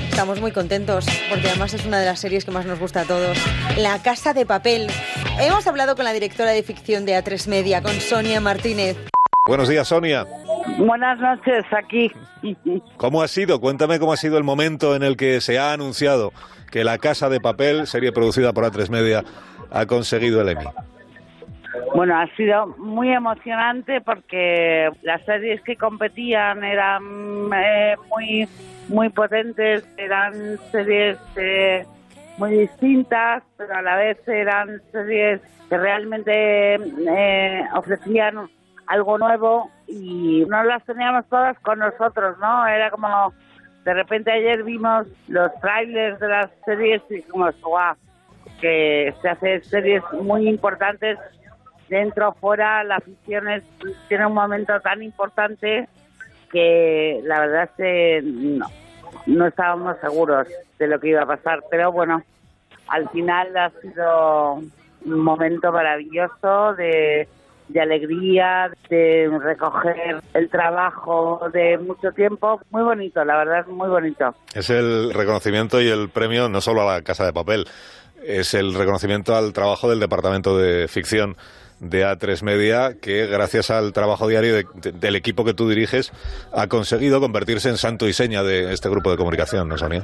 Estamos muy contentos porque además es una de las series que más nos gusta a todos. La Casa de Papel. Hemos hablado con la directora de ficción de A3 Media, con Sonia Martínez. Buenos días, Sonia. Buenas noches, aquí. ¿Cómo ha sido? Cuéntame cómo ha sido el momento en el que se ha anunciado que La Casa de Papel, serie producida por A3 Media, ha conseguido el Emmy. Bueno, ha sido muy emocionante porque las series que competían eran eh, muy muy potentes, eran series eh, muy distintas, pero a la vez eran series que realmente eh, ofrecían algo nuevo y no las teníamos todas con nosotros, ¿no? Era como, de repente ayer vimos los trailers de las series y como, wow, que se hacen series muy importantes dentro fuera, la afición es, tiene un momento tan importante que la verdad es que no, no estábamos seguros de lo que iba a pasar, pero bueno, al final ha sido un momento maravilloso de, de alegría, de recoger el trabajo de mucho tiempo. Muy bonito, la verdad es muy bonito. Es el reconocimiento y el premio no solo a la Casa de Papel, es el reconocimiento al trabajo del Departamento de Ficción de A3 Media, que gracias al trabajo diario de- de- del equipo que tú diriges, ha conseguido convertirse en santo y seña de este grupo de comunicación, ¿no, Sonia?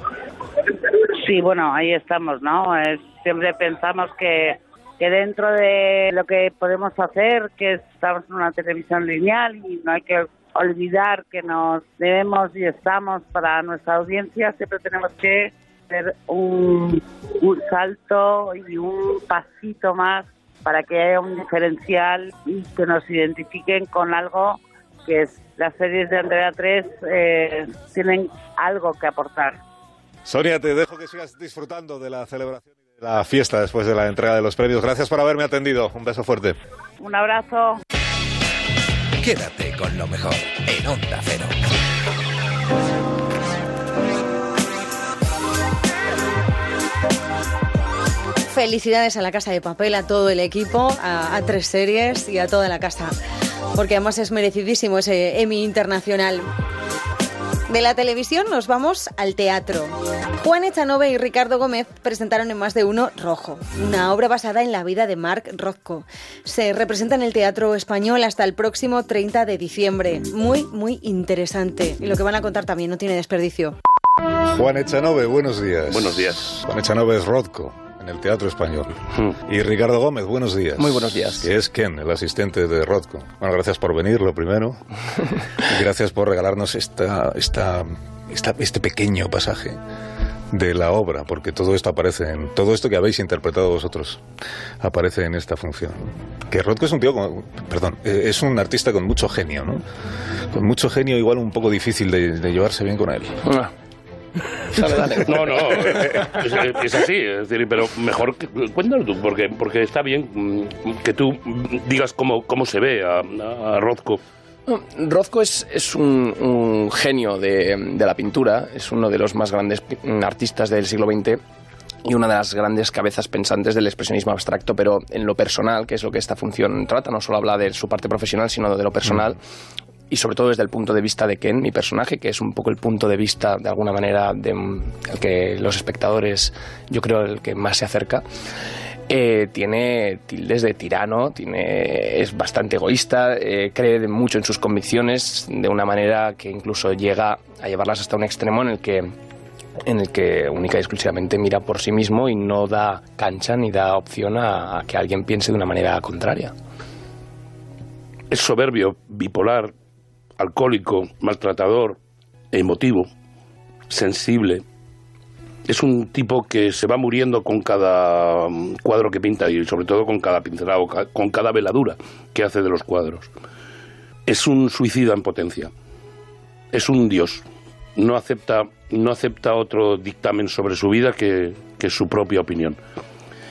Sí, bueno, ahí estamos, ¿no? Es- siempre pensamos que, que dentro de lo que podemos hacer, que estamos en una televisión lineal y no hay que olvidar que nos debemos y estamos para nuestra audiencia, siempre tenemos que hacer un, un salto y un pasito más para que haya un diferencial y que nos identifiquen con algo que es las series de Andrea 3 eh, tienen algo que aportar. Sonia, te dejo que sigas disfrutando de la celebración la fiesta después de la entrega de los premios. Gracias por haberme atendido. Un beso fuerte. Un abrazo. Quédate con lo mejor en Onda Cero. Felicidades a la Casa de Papel, a todo el equipo, a, a tres series y a toda la casa. Porque además es merecidísimo ese Emmy internacional. De la televisión nos vamos al teatro. Juan Echanove y Ricardo Gómez presentaron en más de uno Rojo, una obra basada en la vida de Mark Rothko. Se representa en el Teatro Español hasta el próximo 30 de diciembre. Muy, muy interesante. Y lo que van a contar también no tiene desperdicio. Juan Echanove, buenos días. Buenos días. Juan Echanove es Rodko en el Teatro Español. Y Ricardo Gómez, buenos días. Muy buenos días. Que es Ken, el asistente de Rodko. Bueno, gracias por venir, lo primero. y gracias por regalarnos esta, esta, esta- este pequeño pasaje de la obra, porque todo esto aparece en todo esto que habéis interpretado vosotros aparece en esta función. Que Rothko es un tío, con- perdón, eh, es un artista con mucho genio, ¿no? Con mucho genio, igual un poco difícil de, de llevarse bien con él. No, no, es, es así, es decir, pero mejor cuéntalo tú, porque, porque está bien mm, que tú mm, digas cómo, cómo se ve a, a Rothko. No, Rothko es, es un, un genio de, de la pintura, es uno de los más grandes pi- artistas del siglo XX y una de las grandes cabezas pensantes del expresionismo abstracto, pero en lo personal, que es lo que esta función trata, no solo habla de su parte profesional, sino de lo personal. Y sobre todo desde el punto de vista de Ken, mi personaje, que es un poco el punto de vista, de alguna manera, de que los espectadores, yo creo, el que más se acerca. Eh, tiene tildes de tirano, tiene, es bastante egoísta, eh, cree mucho en sus convicciones de una manera que incluso llega a llevarlas hasta un extremo en el que en el que única y exclusivamente mira por sí mismo y no da cancha ni da opción a, a que alguien piense de una manera contraria. Es soberbio, bipolar, alcohólico, maltratador, emotivo, sensible. Es un tipo que se va muriendo con cada mm, cuadro que pinta y sobre todo con cada pincelado, ca- con cada veladura que hace de los cuadros. Es un suicida en potencia. Es un dios. No acepta, no acepta otro dictamen sobre su vida que, que su propia opinión.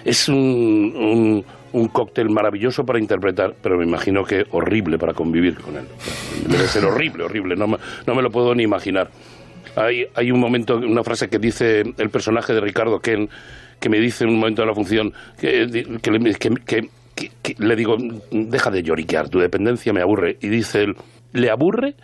Es un, un, un cóctel maravilloso para interpretar, pero me imagino que horrible para convivir con él. Debe ser horrible, horrible, no me, no me lo puedo ni imaginar. Hay, hay un momento, una frase que dice el personaje de Ricardo Ken, que me dice en un momento de la función, que, que, que le digo, deja de lloriquear, tu dependencia me aburre. Y dice él, ¿le aburre?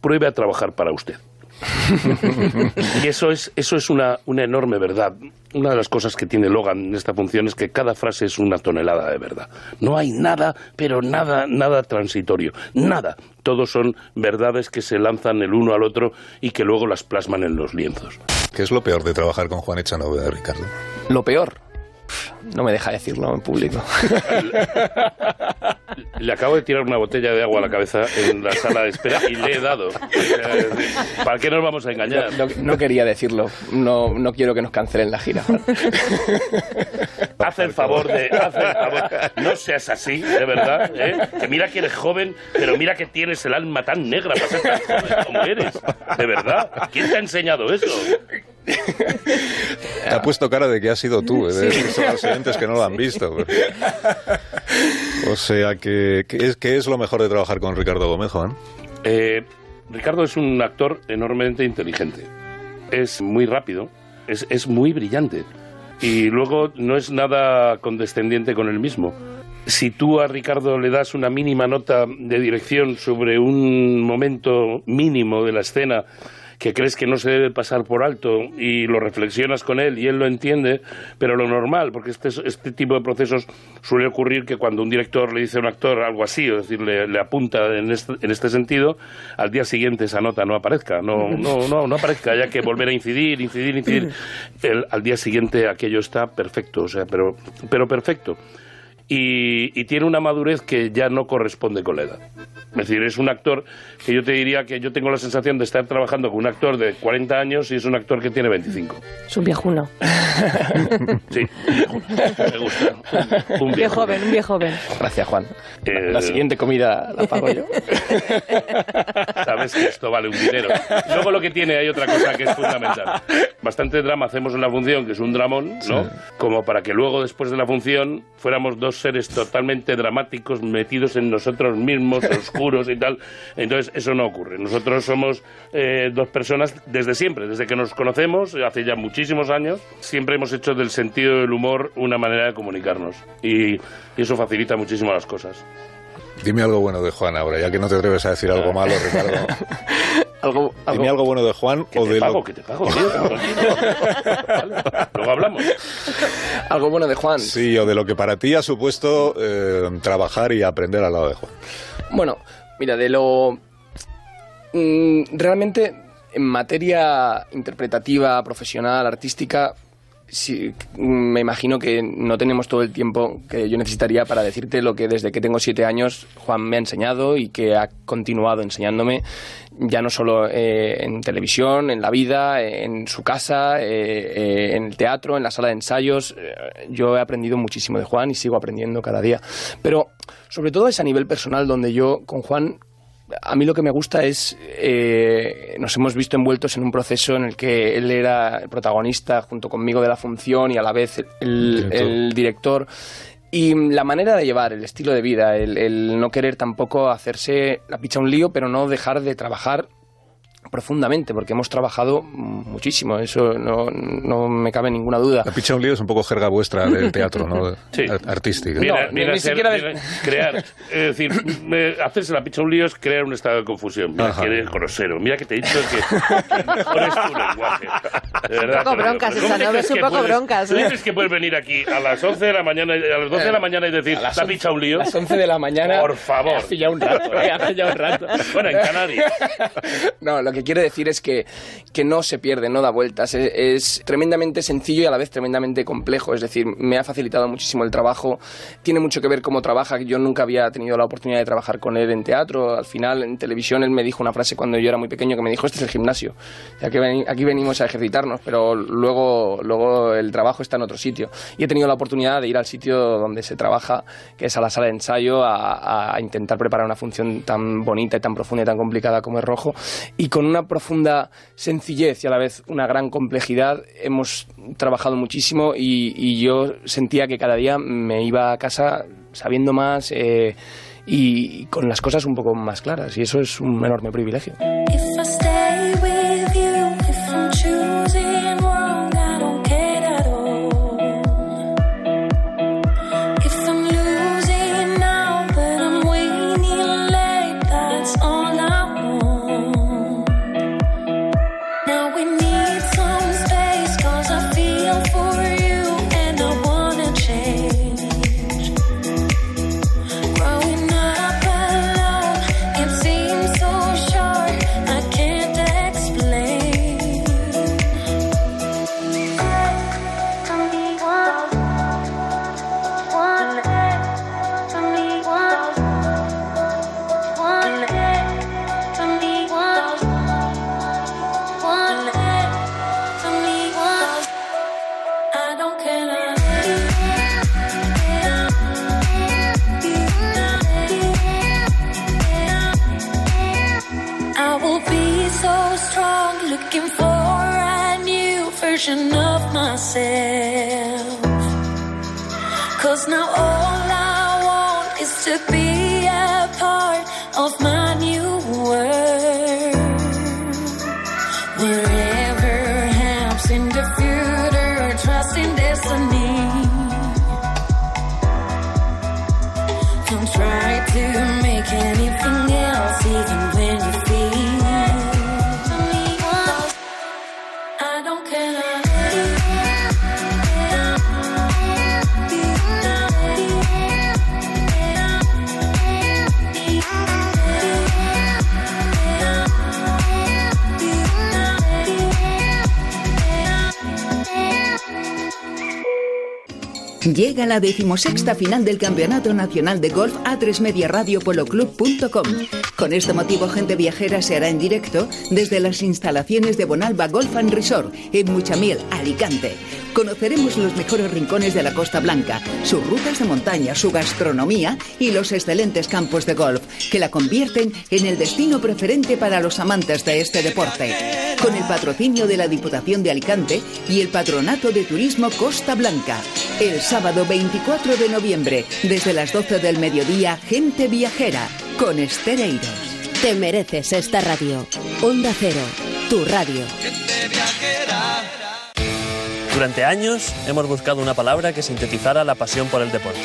Pruebe a trabajar para usted. y eso es, eso es una, una enorme verdad. Una de las cosas que tiene Logan en esta función es que cada frase es una tonelada de verdad. No hay nada, pero nada, nada transitorio. Nada. Todos son verdades que se lanzan el uno al otro y que luego las plasman en los lienzos. ¿Qué es lo peor de trabajar con Juan Echanove, Ricardo? Lo peor, no me deja decirlo en público. Le acabo de tirar una botella de agua a la cabeza en la sala de espera y le he dado. ¿Para qué nos vamos a engañar? No, no quería decirlo, no, no quiero que nos cancelen la gira. Haz el favor de. Haz el favor. No seas así, de verdad. ¿eh? Que mira que eres joven, pero mira que tienes el alma tan negra para ser tan joven como eres. De verdad. ¿Quién te ha enseñado eso? Te ha puesto cara de que has sido tú, ¿eh? de los oyentes que no lo han visto. O sea, que, ¿qué es lo mejor de trabajar con Ricardo Gómez, Juan? Eh, Ricardo es un actor enormemente inteligente. Es muy rápido, es, es muy brillante. y luego no es nada condescendiente con él mismo. Si tú a Ricardo le das una mínima nota de dirección sobre un momento mínimo de la escena, que crees que no se debe pasar por alto y lo reflexionas con él y él lo entiende, pero lo normal, porque este, este tipo de procesos suele ocurrir que cuando un director le dice a un actor algo así, es decir, le, apunta en este, en este, sentido, al día siguiente esa nota no aparezca, no, no, no, no aparezca, haya que volver a incidir, incidir, incidir. al día siguiente aquello está perfecto, o sea, pero, pero perfecto. Y, y tiene una madurez que ya no corresponde con la edad. Es decir, es un actor que yo te diría que yo tengo la sensación de estar trabajando con un actor de 40 años y es un actor que tiene 25. Es un viejuno. sí, me gusta. Un, viejo joven, un viejo joven. Gracias, Juan. la eh, siguiente comida la pago yo. Sabes que esto vale un dinero. Luego lo que tiene hay otra cosa que es fundamental. Bastante drama hacemos en la función, que es un dramón, ¿no? Como para que luego, después de la función, fuéramos dos seres totalmente dramáticos metidos en nosotros mismos, oscuros y tal. Entonces, eso no ocurre. Nosotros somos eh, dos personas desde siempre, desde que nos conocemos, hace ya muchísimos años, siempre hemos hecho del sentido del humor una manera de comunicarnos. Y, eso facilita muchísimo las cosas. Dime algo bueno de Juan ahora, ya que no te atreves a decir algo malo, Ricardo. algo, Dime algo bueno de Juan o de pago, que te pago, Luego hablamos. Algo bueno de Juan. Sí, o de lo que para ti ha supuesto eh, trabajar y aprender al lado de Juan. Bueno, mira, de lo Mm, realmente, en materia interpretativa, profesional, artística, sí, me imagino que no tenemos todo el tiempo que yo necesitaría para decirte lo que desde que tengo siete años Juan me ha enseñado y que ha continuado enseñándome, ya no solo eh, en televisión, en la vida, en su casa, eh, eh, en el teatro, en la sala de ensayos. yo he aprendido muchísimo de Juan y sigo aprendiendo cada día. Pero sobre todo es a nivel personal donde yo con Juan a mí lo que me gusta es, eh, nos hemos visto envueltos en un proceso en el que él era el protagonista junto conmigo de la función y a la vez el, director. Y la manera de llevar, el estilo de vida, el, el no querer tampoco hacerse la picha un lío, pero no dejar de trabajar profundamente, porque hemos trabajado muchísimo, eso no, no me cabe ninguna duda. La picha un lío es un poco jerga vuestra del teatro, ¿no? Sí. Artística. ni, siquiera crear, es decir, hacerse la picha un lío es crear un estado de confusión. Mira que eres grosero, mira que te he dicho que mejor es tu lenguaje. un poco broncas esa, ¿no? Es un poco broncas. ¿Tú dices que puedes venir aquí a las 11 de la mañana, a las 12 de la mañana y decir, la picha un lío? A las 11 de la mañana. Por favor. Hace ya un rato, ¿eh? hace ya un rato. Bueno, en Canarias. No, lo que quiero decir es que, que no se pierde, no da vueltas. Es, tremendamente sencillo y a la vez tremendamente complejo. Es decir, me ha facilitado muchísimo el trabajo. Tiene mucho que ver cómo trabaja. Yo nunca había tenido la oportunidad de trabajar con él en teatro. Al final, en televisión, él me dijo una frase cuando yo era muy pequeño que me dijo, este es el gimnasio. Aquí, aquí venimos a ejercitarnos, pero luego, luego el trabajo está en otro sitio. Y he tenido la oportunidad de ir al sitio donde se trabaja, que es a la sala de ensayo, a, a intentar preparar una función tan bonita y tan profunda y tan complicada como es Rojo. Y con una profunda sencillez y a la vez una gran complejidad. Hemos trabajado muchísimo y, yo sentía que cada día me iba a casa sabiendo más eh, y con las cosas un poco más claras y eso es un enorme privilegio. version of myself. Cause now all I want is to be a part of my new world. Wherever helps in the future, trust in destiny. Don't try to make any Llega la decimosexta final del Campeonato Nacional de Golf A3 Media Radio Polo Club.com. Con este motivo, Gente Viajera se hará en directo desde las instalaciones de Bonalba Golf and Resort en Muchamiel, Alicante. Conoceremos los mejores rincones de la Costa Blanca, sus rutas de montaña, su gastronomía y los excelentes campos de golf que la convierten en el destino preferente para los amantes de este deporte. Con el patrocinio de la Diputación de Alicante y el Patronato de Turismo Costa Blanca. El sábado 24 de noviembre, desde las 12 del mediodía, Gente Viajera con Estereiros. Te mereces esta radio. Onda Cero, tu radio. Durante años hemos buscado una palabra que sintetizara la pasión por el deporte.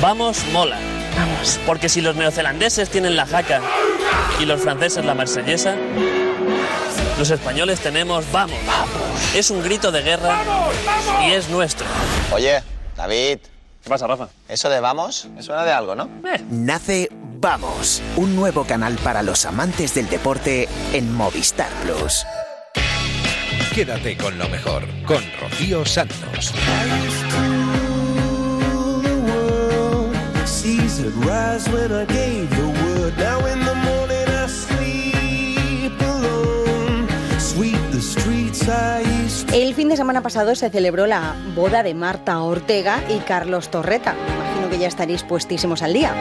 Vamos mola. Vamos. Porque si los neozelandeses tienen la jaca y los franceses la marsellesa, los españoles tenemos vamos. Es un grito de guerra y es nuestro. Oye, David. ¿Qué pasa, Rafa? Eso de vamos, me suena de algo, ¿no? Nace Vamos, un nuevo canal para los amantes del deporte en Movistar Plus. Quédate con lo mejor, con Rocío Santos. I El fin de semana pasado se celebró la boda de Marta Ortega y Carlos Torreta. Imagino que ya estaréis puestísimos al día.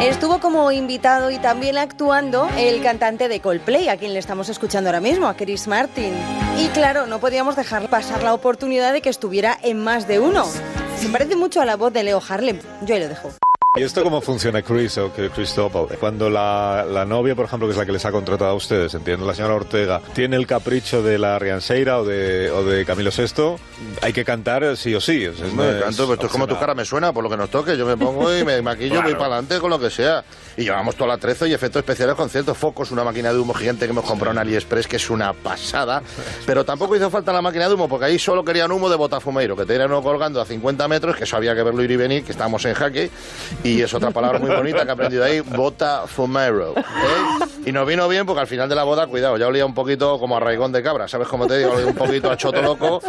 Estuvo como invitado y también actuando el cantante de Coldplay, a quien le estamos escuchando ahora mismo, a Chris Martin. Y claro, no podíamos dejar pasar la oportunidad de que estuviera en más de uno. Se parece mucho a la voz de Leo Harlem. Yo ahí lo dejo. ¿Y esto cómo funciona, Chris o Cristóbal? Cuando la, la novia, por ejemplo, que es la que les ha contratado a ustedes, entiendo, la señora Ortega, tiene el capricho de la Rianseira o de, o de Camilo VI, hay que cantar sí o sí. Me es canto, pues esto es como tu cara me suena, por lo que nos toque. Yo me pongo y me maquillo, Claro. voy para adelante con lo que sea. Y llevamos toda la 13 y efectos especiales con ciertos focos, una máquina de humo gigante que hemos comprado en AliExpress, que es una pasada. Pero tampoco hizo falta la máquina de humo, porque ahí solo querían humo de botafumeiro, que tenían uno colgando a 50 metros, que eso había que verlo ir y venir, que estábamos en jaque. Y es otra palabra muy bonita que he aprendido ahí, botafumeiro. ¿eh? Y nos vino bien, porque al final de la boda, cuidado, ya olía un poquito como a raigón de cabra, ¿sabes cómo te digo? Olía un poquito a choto loco.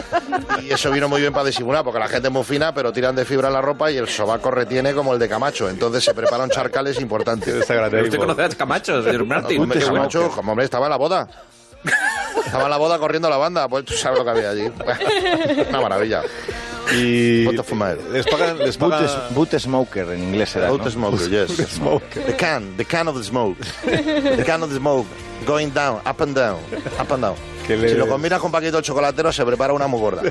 Y eso vino muy bien para disimular, porque la gente es muy fina, pero tiran de fibra en la ropa y el sobaco retiene como el de Camacho. Entonces se preparan charcales importantes. ¿Usted conoce a Camacho, señor Martín? Hombre, Camacho, como hombre, estaba en la boda. Estaba en la boda corriendo la banda, pues tú sabes lo que había allí. Una maravilla. Y les pagan, les pagan... Boot, boot smoker en inglés será, Boot ¿no? smoker, yes. The can, the can of the smoke. The can of the smoke. Going down, up and down, up and down. Si lo combinas con Paquito chocolatero, se prepara una muy gorda.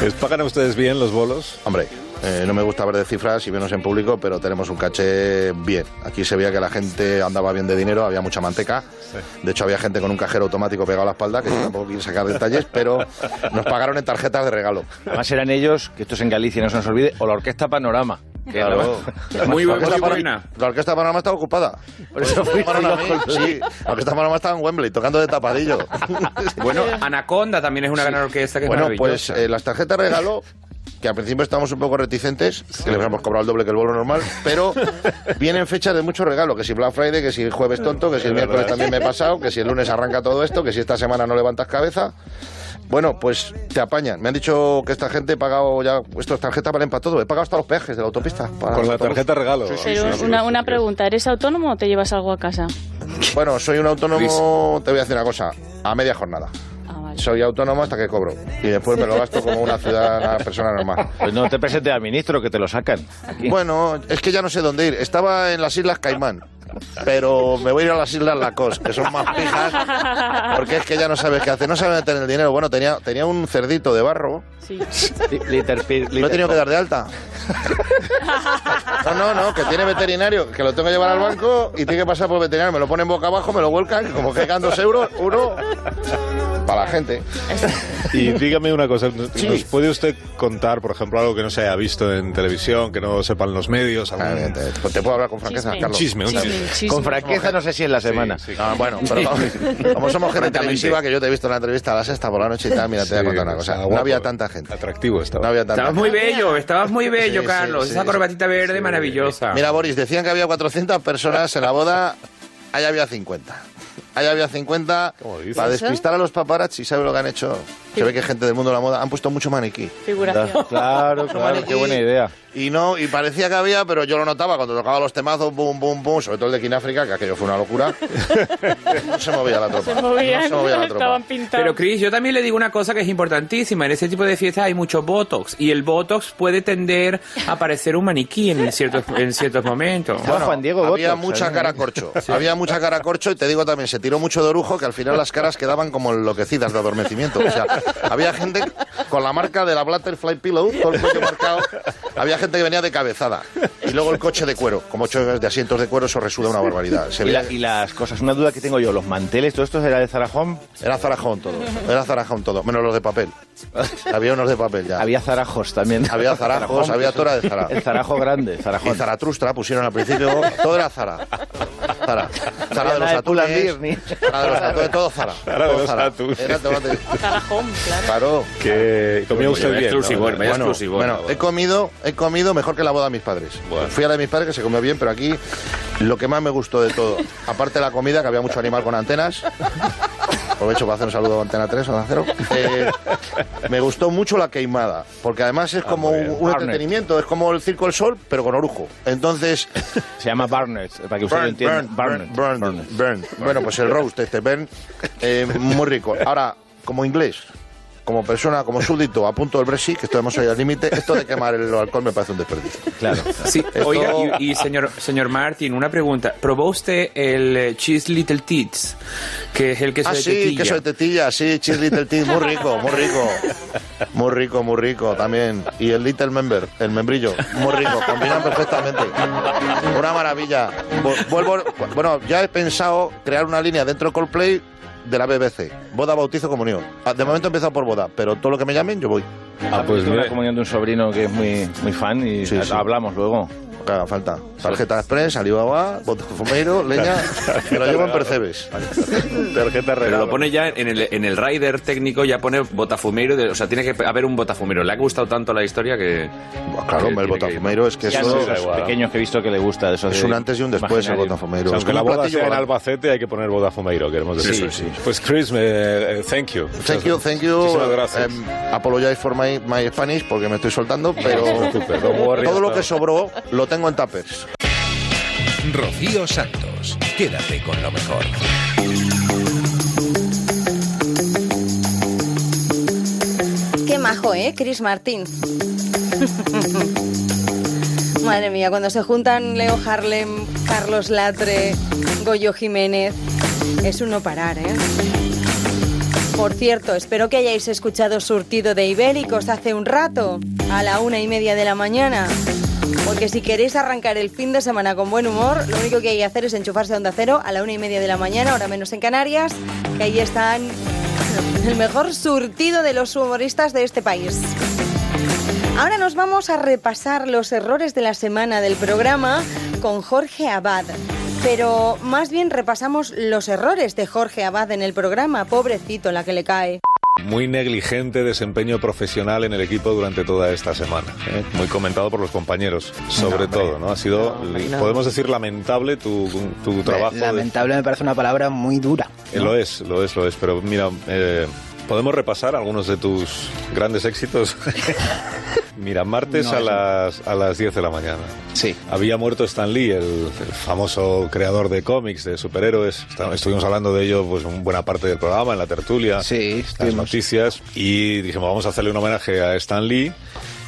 ¿Les pagan a ustedes bien los bolos? Hombre, eh, no me gusta ver de cifras y menos en público, pero tenemos un caché bien. Aquí se veía que la gente andaba bien de dinero, había mucha manteca. De hecho, había gente con un cajero automático pegado a la espalda, que yo tampoco quiero sacar detalles, pero nos pagaron en tarjetas de regalo. Además eran ellos, que esto es en Galicia, no se nos olvide, o la Orquesta Panorama. Que Claro. Muy la buena, orquesta, muy buena. la orquesta Panorama estaba ocupada. Por eso loco. sí, la orquesta Panorama estaba en Wembley, tocando de tapadillo. Bueno, Anaconda también es una gran orquesta que es Bueno, pues maravillosa. eh, las tarjetas de regalo, que al principio estamos un poco reticentes, que les hemos cobrado el doble que el vuelo normal, pero vienen fechas de mucho regalo, que si Black Friday, que si el jueves tonto, que si el Es miércoles también me he pasado, que si el lunes arranca todo esto, que si esta semana no levantas cabeza. Bueno, pues te apañan. Me han dicho que esta gente he pagado ya, esto es tarjeta valen para todo. He pagado hasta los peajes de la autopista. para Con la autobús. tarjeta regalo. Pero una, una pregunta, ¿eres autónomo o te llevas algo a casa? Bueno, soy un autónomo, te voy a decir una cosa, a media jornada. Soy autónomo hasta que cobro. Y después me lo gasto como una ciudadana persona normal. Pues no te presentes al ministro, que te lo sacan. Aquí. Bueno, es que ya no sé dónde ir. Estaba en las Islas Caimán. Pero me voy a ir a las Islas Lacos, que son más pijas, porque es que ya no sabes qué hacer. No sabes meter el dinero. Bueno, tenía, tenía un cerdito de barro. Liter, Lo he tenido que dar de alta. No, no, no, que tiene veterinario, que lo tengo que llevar al banco y tiene que pasar por veterinario. Me lo ponen boca abajo, me lo vuelcan, y como que quedan dos euros, uno para la gente. Y dígame una cosa, Sí. ¿nos puede usted contar, por ejemplo, algo que no se haya visto en televisión, que no sepan los medios? algún- Pues te puedo hablar con franqueza, Carlos. chisme, un chisme. Con franqueza no sé si en la semana. Ah, bueno, pero como, como somos gente televisiva, que yo te he visto en la entrevista a la sexta por la noche y tal, mira, te voy a Sí, contar una cosa. No había tanta gente. Atractivo estaba. No había tanta Estabas muy bello, estabas muy bello, Sí, Carlos. sí, Esa sí, corbatita verde maravillosa. Mira, Boris, decían que había 400 personas en la boda, ahí había 50. ahí había 50. dices? Para ¿Eso? despistar a los paparazzi, ¿sabes lo que han hecho? Se ve que gente del mundo de la moda han puesto mucho maniquí. Figuración. Claro, claro, qué buena idea. Y no, y parecía que había, pero yo lo notaba cuando tocaba los temazos, boom, boom, boom, sobre todo el de Kináfrica, que aquello fue una locura. No se movía la tropa. Se movían, no se movía la tropa. estaban pintados. Pero Chris, yo también le digo una cosa que es importantísima. En ese tipo de fiestas hay mucho Botox y el Botox puede tender a parecer un maniquí en ciertos, en ciertos momentos. Bueno, había mucha cara corcho. Había mucha cara corcho y te digo también, se tiró mucho de orujo que al final las caras quedaban como enloquecidas de adormecimiento. O sea, había gente con la marca de la Butterfly Pillow, todo el cuello marcado. Había gente que venía de cabezada. Y luego el coche de cuero. Como ocho de asientos de cuero, eso resuda una barbaridad. Se Y, veía- la- y las cosas, una duda que tengo yo, los manteles, ¿todo esto era de Zarajón? Era Zarajón todo, era Zarajón todo, menos los de papel. Había unos de papel ya. Había zarajos también. Había zarajos, Zarajón, había tora de Zara. El zarajo grande, Zarajón. Y Zaratustra pusieron al principio, todo era Zara. Zara. Zara de los atunes. Zara de los atunes, todo Zara. Zara de los atunes. Carajón, claro. Claro. Que comía usted bien. exclusivo, Bueno, exclusivo. bueno, he comido, he comido mejor que la boda de mis padres. Fui a la de mis padres que se comió bien, pero aquí lo que más me gustó de todo, aparte de la comida, que había mucho animal con antenas. Aprovecho para hacer un saludo a Antena 3, a Cero. Eh, me gustó mucho la queimada, porque además es como un, entretenimiento, es como el Circo del Sol, pero con orujo. Entonces, Se llama Barnett, para que usted lo Burn, entienda. burn, Barnett. burn, burn, burn. Bueno, pues el roast este, burn, eh, muy rico. Ahora, como inglés, como persona, como súbdito a punto del Brexit, que estamos ahí al límite, esto de quemar el alcohol me parece un desperdicio. Claro. Sí, Esto- oiga, y, y señor, señor Martin, una pregunta. ¿Probó usted el eh, Cheese Little Tits? Que es el queso ah, de sí, tetilla. queso de tetilla, sí, cheese little tea, muy rico, muy rico. Muy rico, muy rico también. Y el little member, el membrillo, muy rico, combinan perfectamente. Una maravilla. Vuelvo, bueno, ya he pensado crear una línea dentro de Coldplay de la BBC. Boda, bautizo, comunión. Ah, De momento he empezado por boda, pero todo lo que me llamen yo voy. Ah, pues una comunión de un sobrino que es muy, muy fan y Sí, sí. hablamos luego. Que haga falta. Tarjeta Express, Alibaba, Botafumeiro, leña. Me lo llevo en Percebes. Tarjeta Pero regalo. lo pone ya en el, en el rider técnico, ya pone botafumeiro, de- o sea, tiene que haber un botafumeiro. Le ha gustado tanto la historia que... Claro, que el tiene que. Botafumeiro es que Ya eso los pequeños que he visto que le gusta. Eso es de un antes y un después el imaginario. Botafumeiro. O sea, Es aunque la boda sea en. Albacete, hay que poner Bodafumeiro, queremos decir. sí, sí. Pues Chris, me, eh, thank you. Thank you, thank you. Muchísimas gracias. Em, apologize for my, my Spanish porque me estoy soltando, pero todo lo que sobró lo tengo en tuppers. Rocío Santos. Quédate con lo mejor. Qué majo, ¿eh? Chris Martín. Madre mía, cuando se juntan Leo Harlem, Carlos Latre, Goyo Jiménez, es un no parar, ¿eh? Por cierto, espero que hayáis escuchado Surtido de Ibéricos hace un rato, a la una y media de la mañana. Porque si queréis arrancar el fin de semana con buen humor, lo único que hay que hacer es enchufarse a Onda Cero a la una y media de la mañana, ahora menos en Canarias, que ahí están el mejor surtido de los humoristas de este país. Ahora nos vamos a repasar los errores de la semana del programa con Jorge Abad. Pero más bien repasamos los errores de Jorge Abad en el programa, pobrecito la que le cae. Muy negligente desempeño profesional en el equipo durante toda esta semana. ¿eh? Muy comentado por los compañeros, sobre todo, ¿no? Ha sido, no. podemos decir, lamentable tu, tu trabajo. de- Lamentable me parece una palabra muy dura. Eh, Lo es, lo es, lo es. Pero mira, eh, podemos repasar algunos de tus grandes éxitos. mira, martes No, a, las, a las 10 de la mañana. Sí. Había muerto Stan Lee, el, el famoso creador de cómics, de superhéroes. Está- Estuvimos hablando de ello pues en buena parte del programa, en la tertulia, Sí, las noticias. Y dijimos, vamos a hacerle un homenaje a Stan Lee.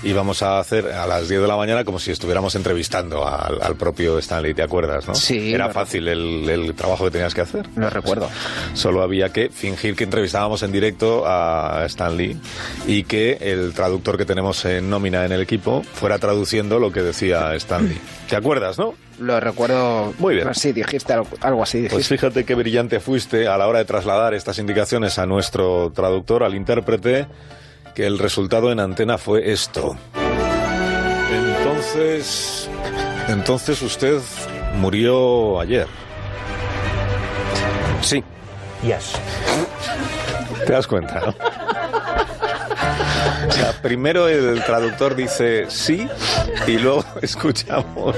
Y vamos a hacer a las 10 de la mañana como si estuviéramos entrevistando al, al propio Stanley, ¿te acuerdas? No? Sí, Era fácil el, el trabajo que tenías que hacer. Lo recuerdo. Solo había que fingir que entrevistábamos en directo a Stan Lee y que el traductor que tenemos en nómina en el equipo fuera traduciendo lo que decía Stan Lee. ¿Te acuerdas, no? Lo recuerdo. Muy bien. Sí, dijiste algo, algo así. Pues Dijiste. fíjate qué brillante fuiste a la hora de trasladar estas indicaciones a nuestro traductor, al intérprete, que el resultado en antena fue esto. Entonces, entonces usted murió ayer. Sí. Yes. ¿Te das cuenta, no? O sea, primero el traductor dice sí y luego escuchamos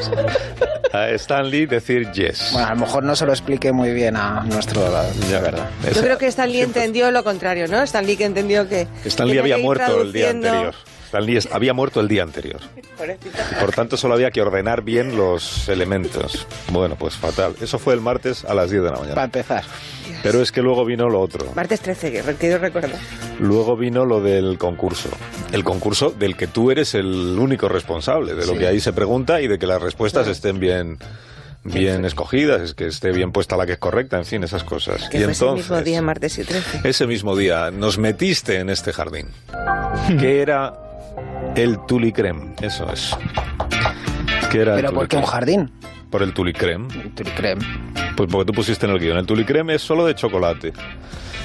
a Stan Lee decir yes. Bueno, a lo mejor no se lo explique muy bien a nuestro... Ya, verdad. Yo creo que Stan Lee entendió lo contrario, ¿no? Stan Lee que entendió que... Stan Lee tenía había muerto el día anterior. Había muerto el día anterior. Por tanto, solo había que ordenar bien los elementos. Bueno, pues fatal. Eso fue el martes a las 10 de la Para mañana. empezar. Pero es que luego vino lo otro. Martes 13, que que yo recuerdo. Luego vino lo del concurso. El concurso del que tú eres el único responsable, de lo Sí. que ahí se pregunta y de que las respuestas estén bien bien escogidas, es que esté bien puesta la que es correcta, en fin, esas cosas. Que y fue ese entonces, mismo día, martes y 13. ese mismo día, nos metiste en este jardín, que era el tulicrem, eso es. Era el Pero ¿por qué un jardín? Por el tulicrem. Tulicrem. Pues porque tú pusiste en el guion. El tulicrem es solo de chocolate.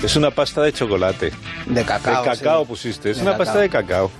Es una pasta de chocolate. De cacao. De cacao sí. pusiste. Es De una cacao. pasta de cacao.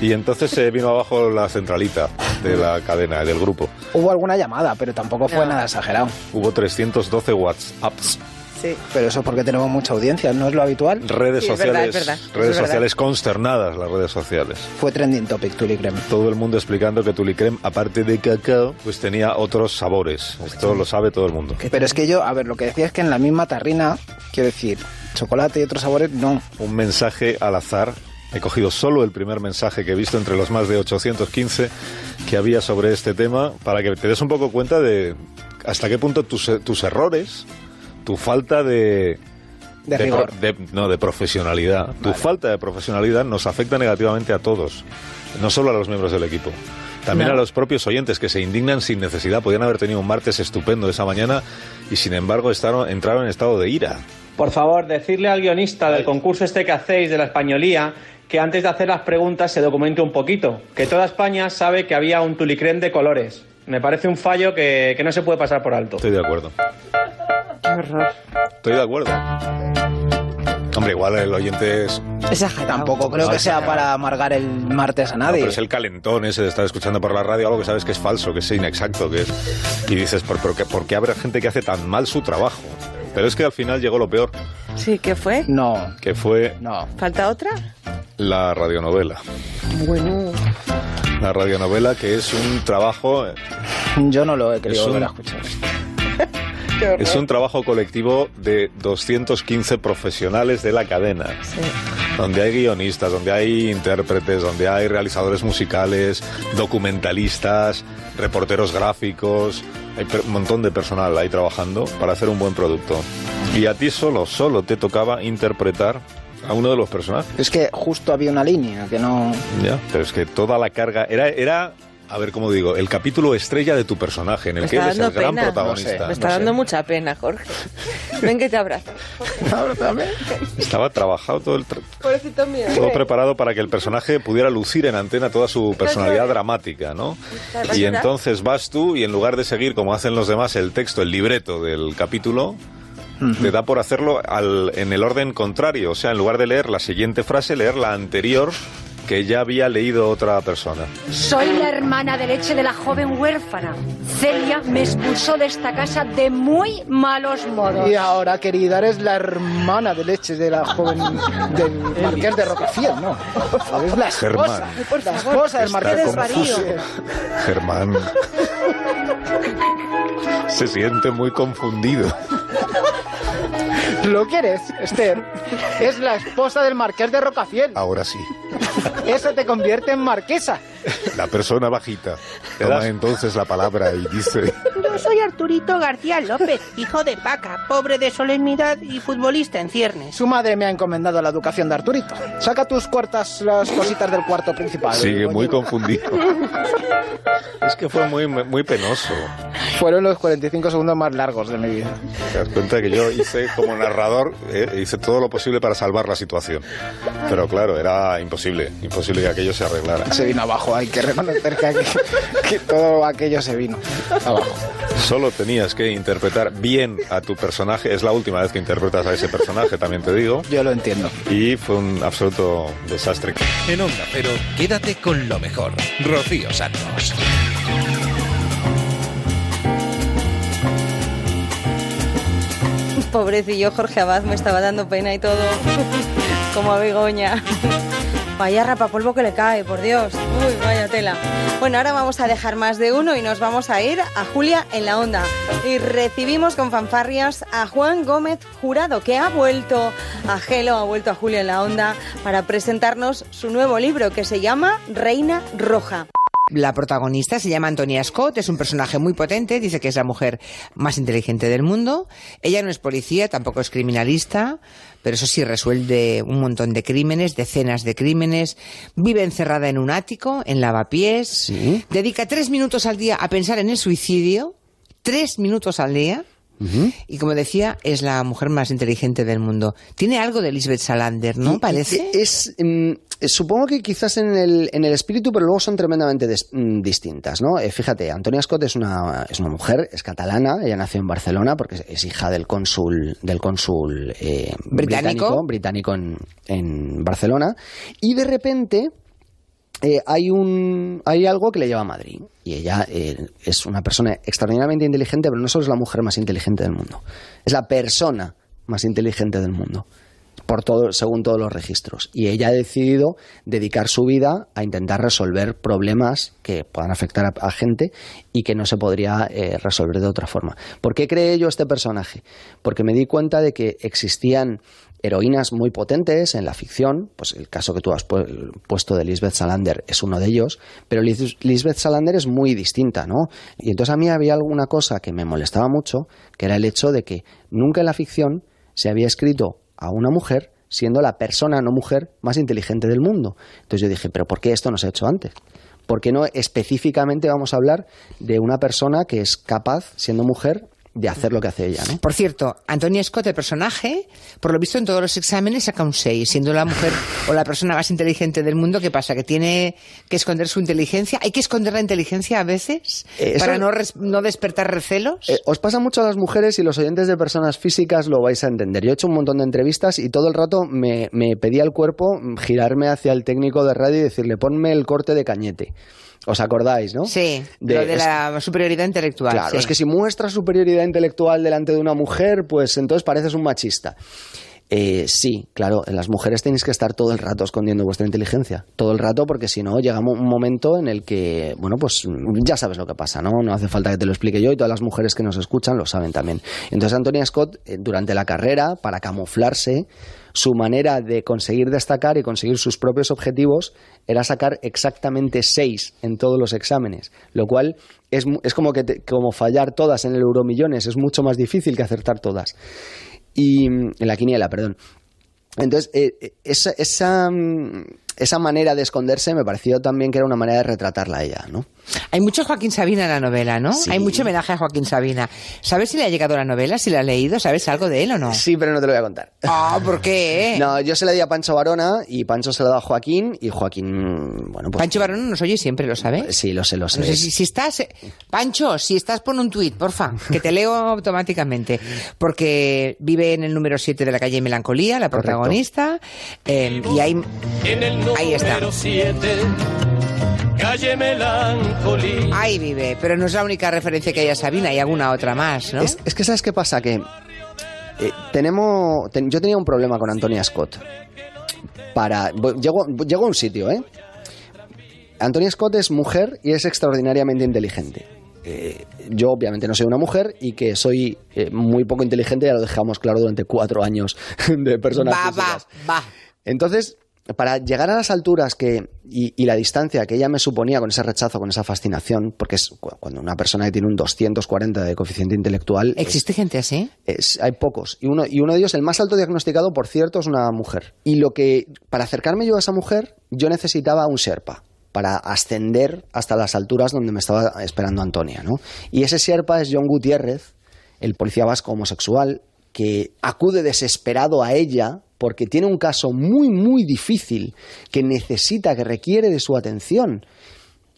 Y entonces se vino abajo la centralita de la cadena, del grupo. Hubo alguna llamada, pero tampoco fue No. nada exagerado. Hubo 312 WhatsApps. Sí. Pero eso es porque tenemos mucha audiencia, ¿no es lo habitual? Redes Sí, es verdad, sociales, es verdad, es redes verdad. sociales consternadas, las redes sociales. Fue trending topic, Tulicrem. Todo el mundo explicando que Tulicrem, aparte de cacao, pues tenía otros sabores. Esto lo sabe todo el mundo. Pero es que yo, a ver, lo que decía es que en la misma tarrina, quiero decir, chocolate y otros sabores, no. un mensaje al azar. He cogido solo el primer mensaje que he visto entre los más de 815 que había sobre este tema para que te des un poco cuenta de hasta qué punto tus, tus errores, tu falta de... De rigor. de- no, de profesionalidad. Tu falta de profesionalidad nos afecta negativamente a todos, no solo a los miembros del equipo. También No. a los propios oyentes que se indignan sin necesidad. Podían haber tenido un martes estupendo esa mañana y sin embargo estaron, entraron en estado de ira. Por favor, decirle al guionista del concurso este que hacéis de la españolía que antes de hacer las preguntas se documente un poquito. Que toda España sabe que había un tulicrén de colores. Me parece un fallo que, que no se puede pasar por alto. Estoy de acuerdo. Qué horror. Estoy de acuerdo. Hombre, igual el oyente es... Exagerado. Tampoco creo que sea para amargar el martes a No, nadie. pero es el calentón ese de estar escuchando por la radio algo que sabes que es falso, que es inexacto, que es... Y dices, ¿por, por qué, por qué habrá gente que hace tan mal su trabajo? Pero es que al final llegó lo peor, Sí, ¿qué fue? No, que fue no. ¿Falta otra? la radionovela. Bueno. La radionovela que es un trabajo... Yo no lo he querido un- a escuchar. Es un trabajo colectivo de 215 profesionales de la cadena. Sí. donde hay guionistas, donde hay intérpretes, donde hay realizadores musicales, documentalistas, reporteros gráficos, hay un montón de personal ahí trabajando para hacer un buen producto. Y a ti solo, solo te tocaba interpretar a uno de los personajes. Es que justo había una línea que no... Ya, pero es que toda la carga era era a ver cómo digo, el capítulo estrella de tu personaje en el Me que eres el dando gran pena. protagonista. Me está dando mucha pena, Jorge. Ven que te abrazo. Estaba trabajado todo el tra- Pobrecito mío. todo preparado para que el personaje pudiera lucir en antena toda su personalidad dramática, ¿no? Y entonces vas tú y en lugar de seguir como hacen los demás el texto, el libreto del capítulo, te da por hacerlo al- en el orden contrario, o sea, en lugar de leer la siguiente frase, leer la anterior que ya había leído otra persona. Soy la hermana de leche de la joven huérfana. Celia me expulsó de esta casa de muy malos modos. Y ahora, querida, eres la hermana de leche de la joven del marqués de Rocafiel, ¿no? Es la esposa, Germán. la esposa del marqués de. Germán se siente muy confundido. ¿Lo quieres, Esther? Es la esposa del marqués de Rocafiel. Ahora sí. Eso te convierte en marquesa. La persona bajita toma entonces la palabra y dice... Yo soy Arturito García López, hijo de Paca, pobre de solemnidad y futbolista en ciernes. Su madre me ha encomendado la educación de Arturito. Saca tus cuartas, las cositas del cuarto principal. Sigue muy confundido. Es que fue muy, muy penoso. Fueron los 45 segundos más largos de mi vida. Te das cuenta que yo hice como narrador, eh, hice todo lo posible para salvar la situación. Pero claro, era imposible, imposible que aquello se arreglara. Se vino abajo, hay que reconocer que, aquí- que todo aquello se vino abajo. Solo tenías que interpretar bien a tu personaje. Es la última vez que interpretas a ese personaje, también te digo. Yo lo entiendo. Y fue un absoluto desastre. En Onda Cero, quédate con lo mejor. Rocío Santos. Pobrecillo Jorge Abad, me estaba dando pena y todo. Como a Begoña. Vaya rapapolvo que le cae, por Dios. Uy, vaya tela. Bueno, ahora vamos a dejar más de uno y nos vamos a ir a Julia en la onda. Y recibimos con fanfarrias a Juan Gómez Jurado, que ha vuelto a Gelo, ha vuelto a Julia en la onda para presentarnos su nuevo libro que se llama Reina Roja. La protagonista se llama Antonia Scott, es un personaje muy potente, dice que es la mujer más inteligente del mundo. Ella no es policía, tampoco es criminalista, pero eso sí resuelve un montón de crímenes, decenas de crímenes. Vive encerrada en un ático, en lavapiés. Dedica tres minutos al día a pensar en el suicidio, tres minutos al día. Y como decía, es la mujer más inteligente del mundo. Tiene algo de Lisbeth Salander, ¿no? Y- Parece. Es, mm, supongo que quizás en el, en el espíritu, pero luego son tremendamente des- mm, distintas, ¿no? Eh, fíjate, Antonia Scott es una, es una mujer, es catalana, ella nació en Barcelona porque es, es hija del cónsul, del cónsul eh, Británico. británico, británico en, en Barcelona, y de repente eh, hay un hay algo que le lleva a Madrid y ella eh, es una persona extraordinariamente inteligente pero no solo es la mujer más inteligente del mundo es la persona más inteligente del mundo por todo según todos los registros y ella ha decidido dedicar su vida a intentar resolver problemas que puedan afectar a, gente y que no se podría eh, resolver de otra forma ¿por qué creé yo este personaje? porque me di cuenta de que existían heroínas muy potentes en la ficción, pues el caso que tú has pu- puesto de Lisbeth Salander es uno de ellos, pero Lis- Lisbeth Salander es muy distinta, ¿no? Y entonces a mí había alguna cosa que me molestaba mucho, que era el hecho de que nunca en la ficción se había escrito a una mujer siendo la persona no mujer más inteligente del mundo. Entonces yo dije, pero ¿por qué esto no se ha hecho antes? ¿Por qué no específicamente vamos a hablar de una persona que es capaz, siendo mujer, de hacer lo que hace ella, ¿no? Por cierto, Antonia Scott, el personaje, por lo visto en todos los exámenes saca un 6, siendo la mujer o la persona más inteligente del mundo. ¿Qué pasa? ¿Que tiene que esconder su inteligencia? ¿Hay que esconder la inteligencia a veces Eh, eso- para no, res- no despertar recelos? Eh, os pasa mucho a las mujeres y los oyentes de personas físicas lo vais a entender. Yo he hecho un montón de entrevistas y todo el rato me, me pedía el cuerpo girarme hacia el técnico de radio y decirle, ponme el corte de cañete. ¿Os acordáis, no? Sí, De- lo de es- la superioridad intelectual. Claro, sí. es que si muestras superioridad intelectual delante de una mujer, pues entonces pareces un machista. Eh, sí, claro, las mujeres tenéis que estar todo el rato escondiendo vuestra inteligencia, todo el rato, porque si no llega un momento en el que, bueno, pues ya sabes lo que pasa, ¿no? No hace falta que te lo explique yo y todas las mujeres que nos escuchan lo saben también. Entonces Antonia Scott, eh, durante la carrera, para camuflarse, su manera de conseguir destacar y conseguir sus propios objetivos era sacar exactamente seis en todos los exámenes, lo cual es, es como, que te- como fallar todas en el Euromillones, es mucho más difícil que acertar todas. Y en la quiniela, perdón. Entonces, eh, eh, esa, esa, mm, esa manera de esconderse me pareció también que era una manera de retratarla a ella, ¿no? Hay mucho Joaquín Sabina en la novela, ¿no? Sí. Hay mucho homenaje a Joaquín Sabina. ¿Sabes si le ha llegado la novela? ¿Si la ha leído? ¿Sabes algo de él o no? Sí, pero no te lo voy a contar. Ah, ¿por qué? No, yo se la di a Pancho Varona y Pancho se la da a Joaquín y Joaquín, bueno, pues... Pancho Barón nos oye siempre, ¿lo sabes? Sí, lo sé, lo sé. No sé si, si estás... eh, Pancho, si estás, pon un tuit, porfa, que te leo automáticamente. Porque vive en el número 7 de la calle Melancolía, la protagonista. eh, y ahí, En el número ahí está. 7, calle Melancolía. Ahí vive, pero no es la única referencia que hay a Sabina, hay alguna otra más, ¿no? Es, es que ¿sabes qué pasa? Que eh, tenemos... ten- yo tenía un problema con Antonia Scott. Para... Llego, a un sitio, ¿eh? Antonia Scott es mujer y es extraordinariamente inteligente. Eh, yo obviamente no soy una mujer y que soy eh, muy poco inteligente, ya lo dejamos claro durante cuatro años de personas va, va, va. Entonces, para llegar a las alturas que y, y la distancia que ella me suponía con ese rechazo, con esa fascinación, porque es cu- cuando una persona que tiene un 240 de coeficiente intelectual... es- ¿Existe gente así? es- hay pocos. Y uno, y uno de ellos, el más alto diagnosticado, por cierto, es una mujer. Y lo que, para acercarme yo a esa mujer, yo necesitaba un Sherpa para ascender hasta las alturas donde me estaba esperando Antonia, ¿no? Y ese Sherpa es John Gutiérrez, el policía vasco homosexual, que acude desesperado a ella porque tiene un caso muy, muy difícil que necesita, que requiere de su atención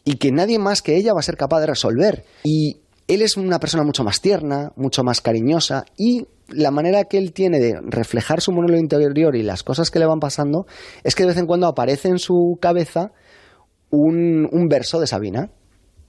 y que nadie más que ella va a ser capaz de resolver. Y él es una persona mucho más tierna, mucho más cariñosa y la manera que él tiene de reflejar su monólogo interior y las cosas que le van pasando es que de vez en cuando aparece en su cabeza un, un verso de Sabina.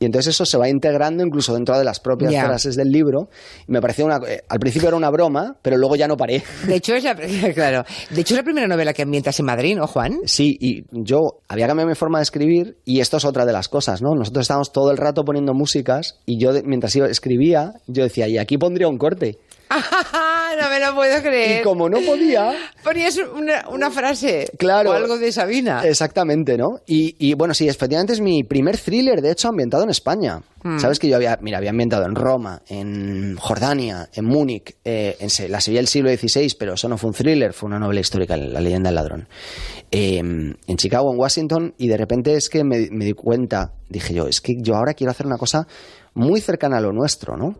Y entonces eso se va integrando incluso dentro de las propias frases del libro. Y me pareció una... eh, al principio era una broma, pero luego ya no paré. De hecho, es la, claro. de hecho, es la primera novela que ambientas en Madrid, ¿no, Juan? Sí, y yo había cambiado mi forma de escribir y esto es otra de las cosas, ¿no? Nosotros estábamos todo el rato poniendo músicas y yo mientras iba- escribía, yo decía, y aquí pondría un corte. no me lo puedo creer. Y como no podía... Ponías una, una frase Claro. o algo de Sabina. Exactamente, ¿no? Y, y, bueno, sí, efectivamente es mi primer thriller, de hecho, ambientado en España. Mm. Sabes que yo había, mira, había ambientado en Roma, en Jordania, en Múnich, eh, en la Sevilla del siglo XVI, pero eso no fue un thriller, fue una novela histórica, La leyenda del ladrón. Eh, en Chicago, en Washington, y de repente es que me, me di cuenta, dije yo, es que yo ahora quiero hacer una cosa muy cercana a lo nuestro, ¿no?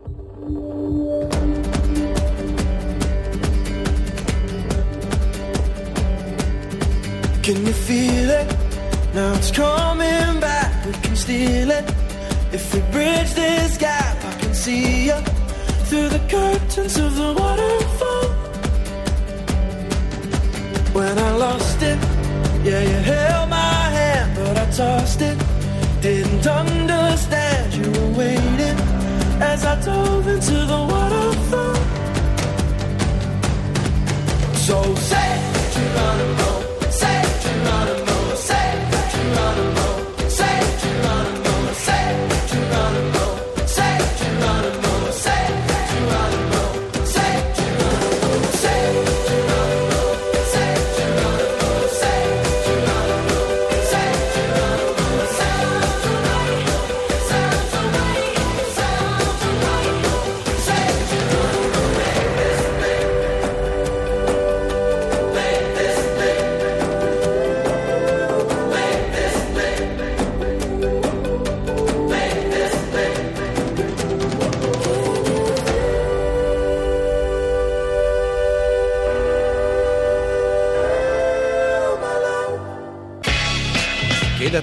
Can you feel it? Now it's coming back. We can steal it. If we bridge this gap, I can see you through the curtains of the waterfall. When I lost it, yeah, you held my hand, but I tossed it. Didn't understand you were waiting as I dove into the waterfall. So say,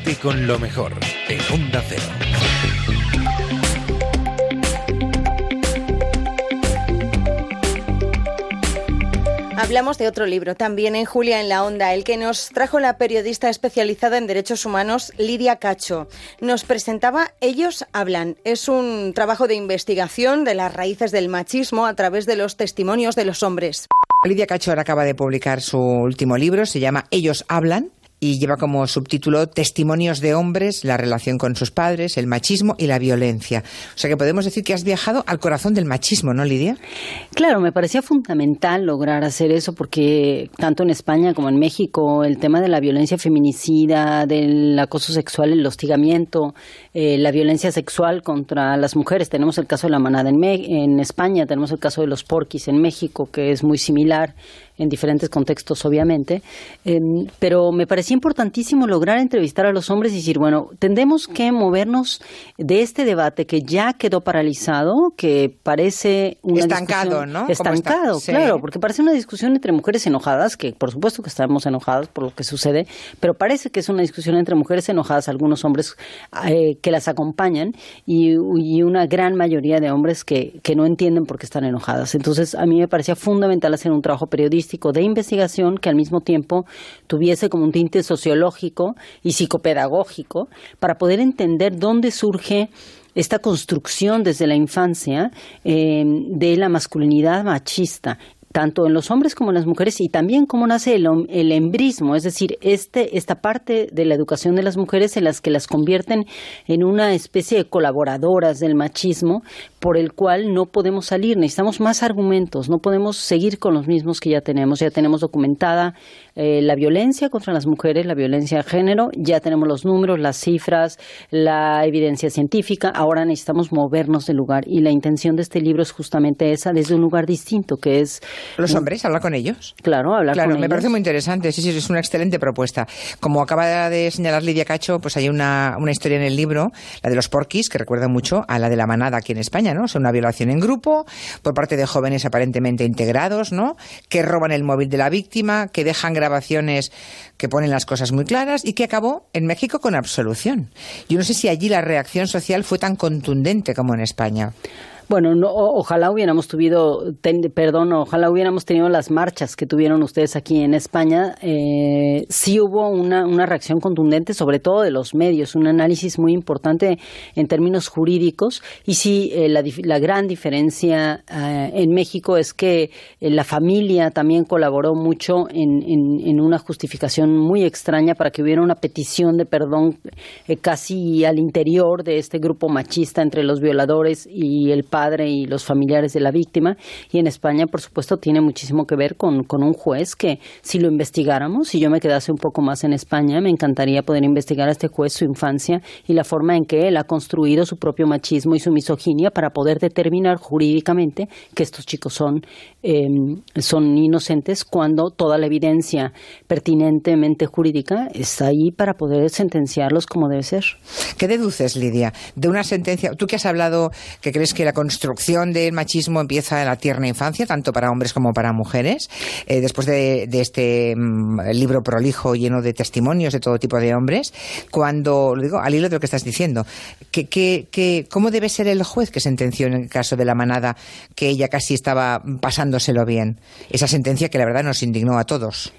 Quédate con lo mejor en Onda Cero. Hablamos de otro libro, también en Julia en la Onda, el que nos trajo la periodista especializada en derechos humanos Lidia Cacho. Nos presentaba Ellos hablan. Es un trabajo de investigación de las raíces del machismo a través de los testimonios de los hombres. Lidia Cacho ahora acaba de publicar su último libro, se llama Ellos hablan y lleva como subtítulo Testimonios de hombres, la relación con sus padres, el machismo y la violencia. O sea que podemos decir que has viajado al corazón del machismo, ¿no, Lidia? Claro, me parecía fundamental lograr hacer eso porque tanto en España como en México el tema de la violencia feminicida, del acoso sexual, el hostigamiento, eh, la violencia sexual contra las mujeres. Tenemos el caso de la manada en, Me- en España, tenemos el caso de los porquis en México, que es muy similar en diferentes contextos, obviamente. Eh, pero me parecía importantísimo lograr entrevistar a los hombres y decir, bueno, tendremos que movernos de este debate que ya quedó paralizado, que parece una Estancado, ¿no? Estancado, está- sí. claro, porque parece una discusión entre mujeres enojadas, que por supuesto que estamos enojadas por lo que sucede, pero parece que es una discusión entre mujeres enojadas, algunos hombres eh, que las acompañan y, y una gran mayoría de hombres que, que no entienden por qué están enojadas. Entonces, a mí me parecía fundamental hacer un trabajo periodístico de investigación que al mismo tiempo tuviese como un tinte sociológico y psicopedagógico para poder entender dónde surge esta construcción desde la infancia eh, de la masculinidad machista tanto en los hombres como en las mujeres y también cómo nace el, el embrismo, es decir, este, esta parte de la educación de las mujeres en las que las convierten en una especie de colaboradoras del machismo por el cual no podemos salir, necesitamos más argumentos, no podemos seguir con los mismos que ya tenemos, ya tenemos documentada eh, la violencia contra las mujeres, la violencia de género, ya tenemos los números, las cifras, la evidencia científica, ahora necesitamos movernos del lugar y la intención de este libro es justamente esa, desde un lugar distinto, que es... Los hombres, hablar con ellos. Claro, hablar Claro, con me ellos. parece muy interesante, sí, sí, es una excelente propuesta. Como acaba de señalar Lidia Cacho, pues hay una, una historia en el libro, la de los porquis, que recuerda mucho a la de la manada aquí en España, ¿no? O sea, una violación en grupo por parte de jóvenes aparentemente integrados, ¿no? Que roban el móvil de la víctima, que dejan grabaciones que ponen las cosas muy claras y que acabó en México con absolución. Yo no sé si allí la reacción social fue tan contundente como en España. Bueno, no, ojalá hubiéramos tuvido, ten- perdón, ojalá hubiéramos tenido las marchas que tuvieron ustedes aquí en España. Eh, sí hubo una, una reacción contundente, sobre todo de los medios, un análisis muy importante en términos jurídicos. Y sí, eh, la, la gran diferencia eh, en México es que eh, la familia también colaboró mucho en, en- en una justificación muy extraña para que hubiera una petición de perdón eh, casi al interior de este grupo machista entre los violadores y el padre y los familiares de la víctima. Y en España, por supuesto, tiene muchísimo que ver con, con un juez que si lo investigáramos, si yo me quedase un poco más en España, me encantaría poder investigar a este juez su infancia y la forma en que él ha construido su propio machismo y su misoginia para poder determinar jurídicamente que estos chicos son, eh, son inocentes cuando toda la evidencia pertinentemente jurídica está ahí para poder sentenciarlos como debe ser. ¿Qué deduces, Lidia, de una sentencia? Tú que has hablado que crees que la construcción del machismo empieza en la tierna infancia, tanto para hombres como para mujeres, eh, después de, este mm, libro prolijo lleno de testimonios de todo tipo de hombres, cuando, digo, al hilo de lo que estás diciendo, que, que, que- ¿cómo debe ser el juez que sentenció en el caso de la manada que ella casi estaba pasándoselo bien? Esa sentencia que la verdad nos indignó a todos.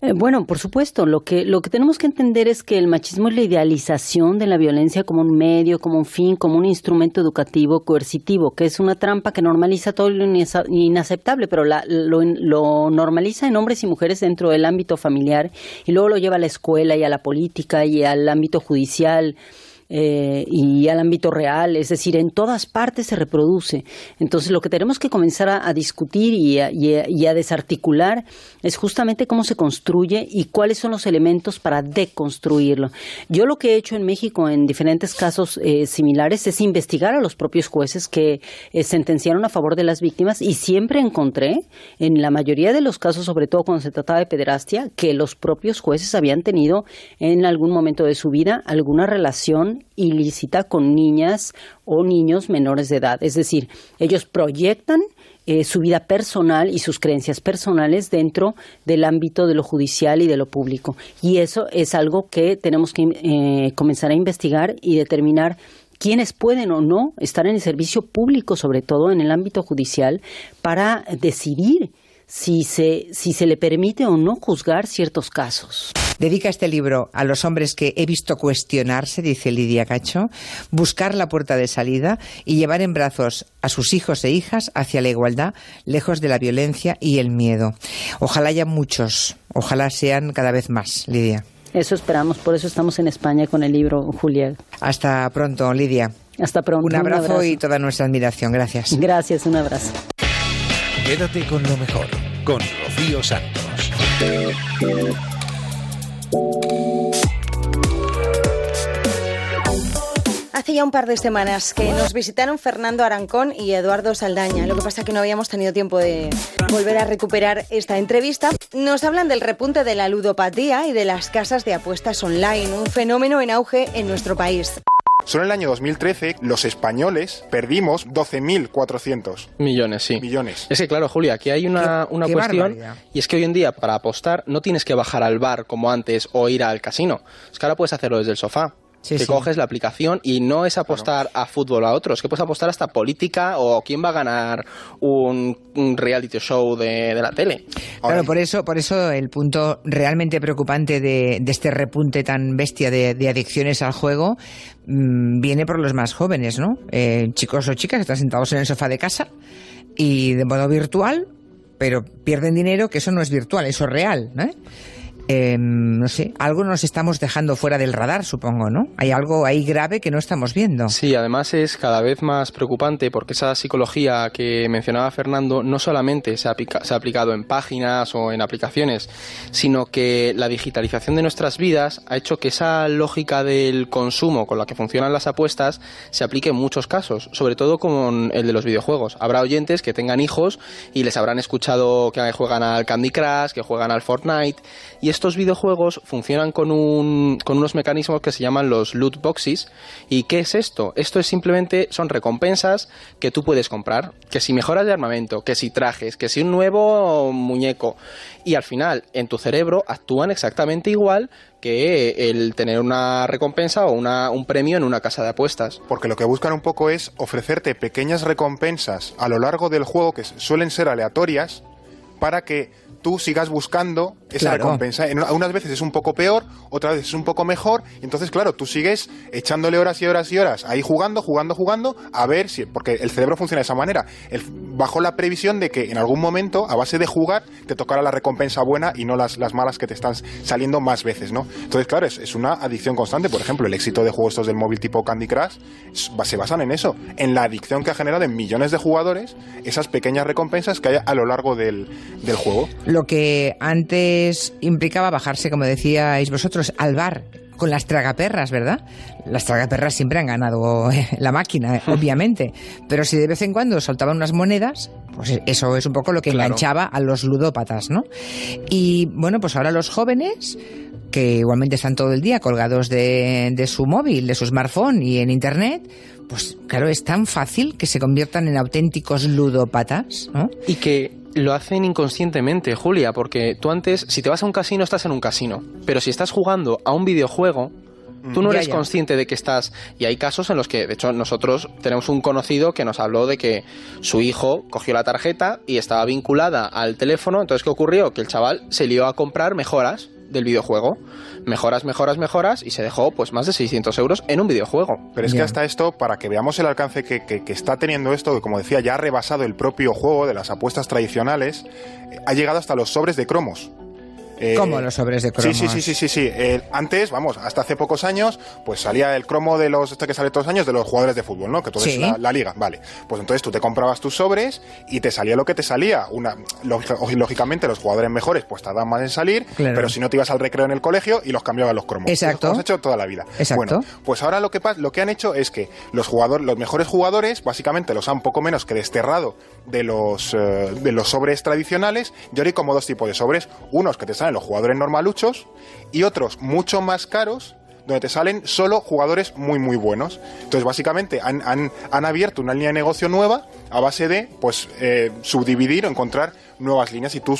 Eh, bueno, por supuesto, lo que, lo que tenemos que entender es que el machismo es la idealización de la violencia como un medio, como un fin, como un instrumento educativo coercitivo, que es una trampa que normaliza todo lo inaceptable, pero la- lo, lo normaliza en hombres y mujeres dentro del ámbito familiar y luego lo lleva a la escuela y a la política y al ámbito judicial. Eh, y al ámbito real, es decir, en todas partes se reproduce. Entonces, lo que tenemos que comenzar a, discutir y a, y a- y a desarticular es justamente cómo se construye y cuáles son los elementos para deconstruirlo. Yo lo que he hecho en México en diferentes casos eh, similares es investigar a los propios jueces que eh, sentenciaron a favor de las víctimas y siempre encontré, en la mayoría de los casos, sobre todo cuando se trataba de pederastia, que los propios jueces habían tenido en algún momento de su vida alguna relación ilícita con niñas o niños menores de edad. Es decir, ellos proyectan eh, su vida personal y sus creencias personales dentro del ámbito de lo judicial y de lo público. Y eso es algo que tenemos que eh, comenzar a investigar y determinar quiénes pueden o no estar en el servicio público, sobre todo en el ámbito judicial, para decidir si se, si se le permite o no juzgar ciertos casos. Dedica este libro a los hombres que he visto cuestionarse, dice Lidia Cacho, buscar la puerta de salida y llevar en brazos a sus hijos e hijas hacia la igualdad, lejos de la violencia y el miedo. Ojalá haya muchos, ojalá sean cada vez más, Lidia. Eso esperamos, por eso estamos en España con el libro, Julia. Hasta pronto, Lidia. Hasta pronto. Un abrazo, y toda nuestra admiración. Gracias. Gracias, un abrazo. Quédate con lo mejor, con Rocío Santos. Hace ya un par de semanas que nos visitaron Fernando Arancón y Eduardo Saldaña. Lo que pasa es que no habíamos tenido tiempo de volver a recuperar esta entrevista. Nos hablan del repunte de la ludopatía y de las casas de apuestas online, un fenómeno en auge en nuestro país. Solo en el año 2013 los españoles perdimos 12.400 Millones, sí. millones. Es que claro, Julia, aquí hay una, una qué cuestión barbaridad. y es que hoy en día para apostar no tienes que bajar al bar como antes o ir al casino. Es que ahora puedes hacerlo desde el sofá. Sí, que sí. coges la aplicación y no es apostar a fútbol a otros, que puedes apostar hasta política o quién va a ganar un, un reality show de, de la tele. Claro, por eso, por eso el punto realmente preocupante de, de este repunte tan bestia de, de adicciones al juego mm, viene por los más jóvenes, ¿no? Eh, chicos o chicas que están sentados en el sofá de casa y de modo virtual, pero pierden dinero, que eso no es virtual, eso es real, ¿no? Eh, no sé, algo nos estamos dejando fuera del radar, supongo, ¿no? Hay algo ahí grave que no estamos viendo. Sí, además es cada vez más preocupante porque esa psicología que mencionaba Fernando no solamente se ha, aplica- se ha aplicado en páginas o en aplicaciones, sino que la digitalización de nuestras vidas ha hecho que esa lógica del consumo con la que funcionan las apuestas se aplique en muchos casos, sobre todo con el de los videojuegos. Habrá oyentes que tengan hijos y les habrán escuchado que juegan al Candy Crush, que juegan al Fortnite, y estos videojuegos funcionan con, un, con unos mecanismos que se llaman los loot boxes. ¿Y qué es esto? Esto es simplemente, son recompensas que tú puedes comprar. Que si mejoras de armamento, que si trajes, que si un nuevo muñeco. Y al final, en tu cerebro, actúan exactamente igual que el tener una recompensa o una, un premio en una casa de apuestas. Porque lo que buscan un poco es ofrecerte pequeñas recompensas a lo largo del juego que suelen ser aleatorias para que tú sigas buscando esa Claro. recompensa. En, unas veces es un poco peor, otras veces es un poco mejor. y Entonces, claro, tú sigues echándole horas y horas y horas ahí jugando, jugando, jugando, a ver si. Porque el cerebro funciona de esa manera. El- bajo la previsión de que en algún momento, a base de jugar, te tocará la recompensa buena y no las, las malas que te están saliendo más veces, ¿no? Entonces, claro, es, es una adicción constante. Por ejemplo, el éxito de juegos estos del móvil tipo Candy Crush se basan en eso, en la adicción que ha generado en millones de jugadores esas pequeñas recompensas que hay a lo largo del, del juego. Lo que antes implicaba bajarse, como decíais vosotros, al bar con las tragaperras, ¿verdad? Las tragaperras siempre han ganado eh, la máquina, eh, obviamente. Pero si de vez en cuando soltaban unas monedas, pues eso es un poco lo que Claro. enganchaba a los ludópatas, ¿no? Y bueno, pues ahora los jóvenes, que igualmente están todo el día colgados de, de su móvil, de su smartphone y en internet, pues claro, es tan fácil que se conviertan en auténticos ludópatas, ¿no? Y que lo hacen inconscientemente, Julia, porque tú antes, si te vas a un casino, estás en un casino. Pero si estás jugando a un videojuego, tú no Ya, eres ya. consciente de que estás. Y hay casos en los que, de hecho, nosotros tenemos un conocido que nos habló de que su hijo cogió la tarjeta y estaba vinculada al teléfono. Entonces, ¿qué ocurrió? Que el chaval se lió a comprar mejoras del videojuego. Mejoras, mejoras, mejoras y se dejó pues más de 600 euros en un videojuego. Pero es que hasta esto, para que veamos el alcance que, que- que está teniendo esto, que como decía, ya ha rebasado el propio juego de las apuestas tradicionales, eh, ha llegado hasta los sobres de cromos. Eh, ¿Cómo los sobres de cromos? Sí, sí, sí, sí, sí. sí. Eh, antes, vamos, hasta hace pocos años, pues salía el cromo de los, este que sale todos los años, de los jugadores de fútbol, ¿no? Que tú ves Sí. la, la liga, vale. Pues entonces tú te comprabas tus sobres y te salía lo que te salía. Una, lógica- lógicamente, los jugadores mejores, pues tardan más en salir, Claro. pero si no te ibas al recreo en el colegio y los cambiaban los cromos. Exacto. Lo hemos hecho toda la vida. Exacto. Bueno, pues ahora lo que lo que han hecho es que los jugadores, los mejores jugadores, básicamente los han poco menos que desterrado de los eh, de los sobres tradicionales. Y ahora hay como dos tipos de sobres, unos que te salen los jugadores normaluchos y otros mucho más caros donde te salen solo jugadores muy muy buenos. Entonces básicamente han, han, abierto una línea de negocio nueva a base de pues eh, subdividir o encontrar nuevas líneas y tú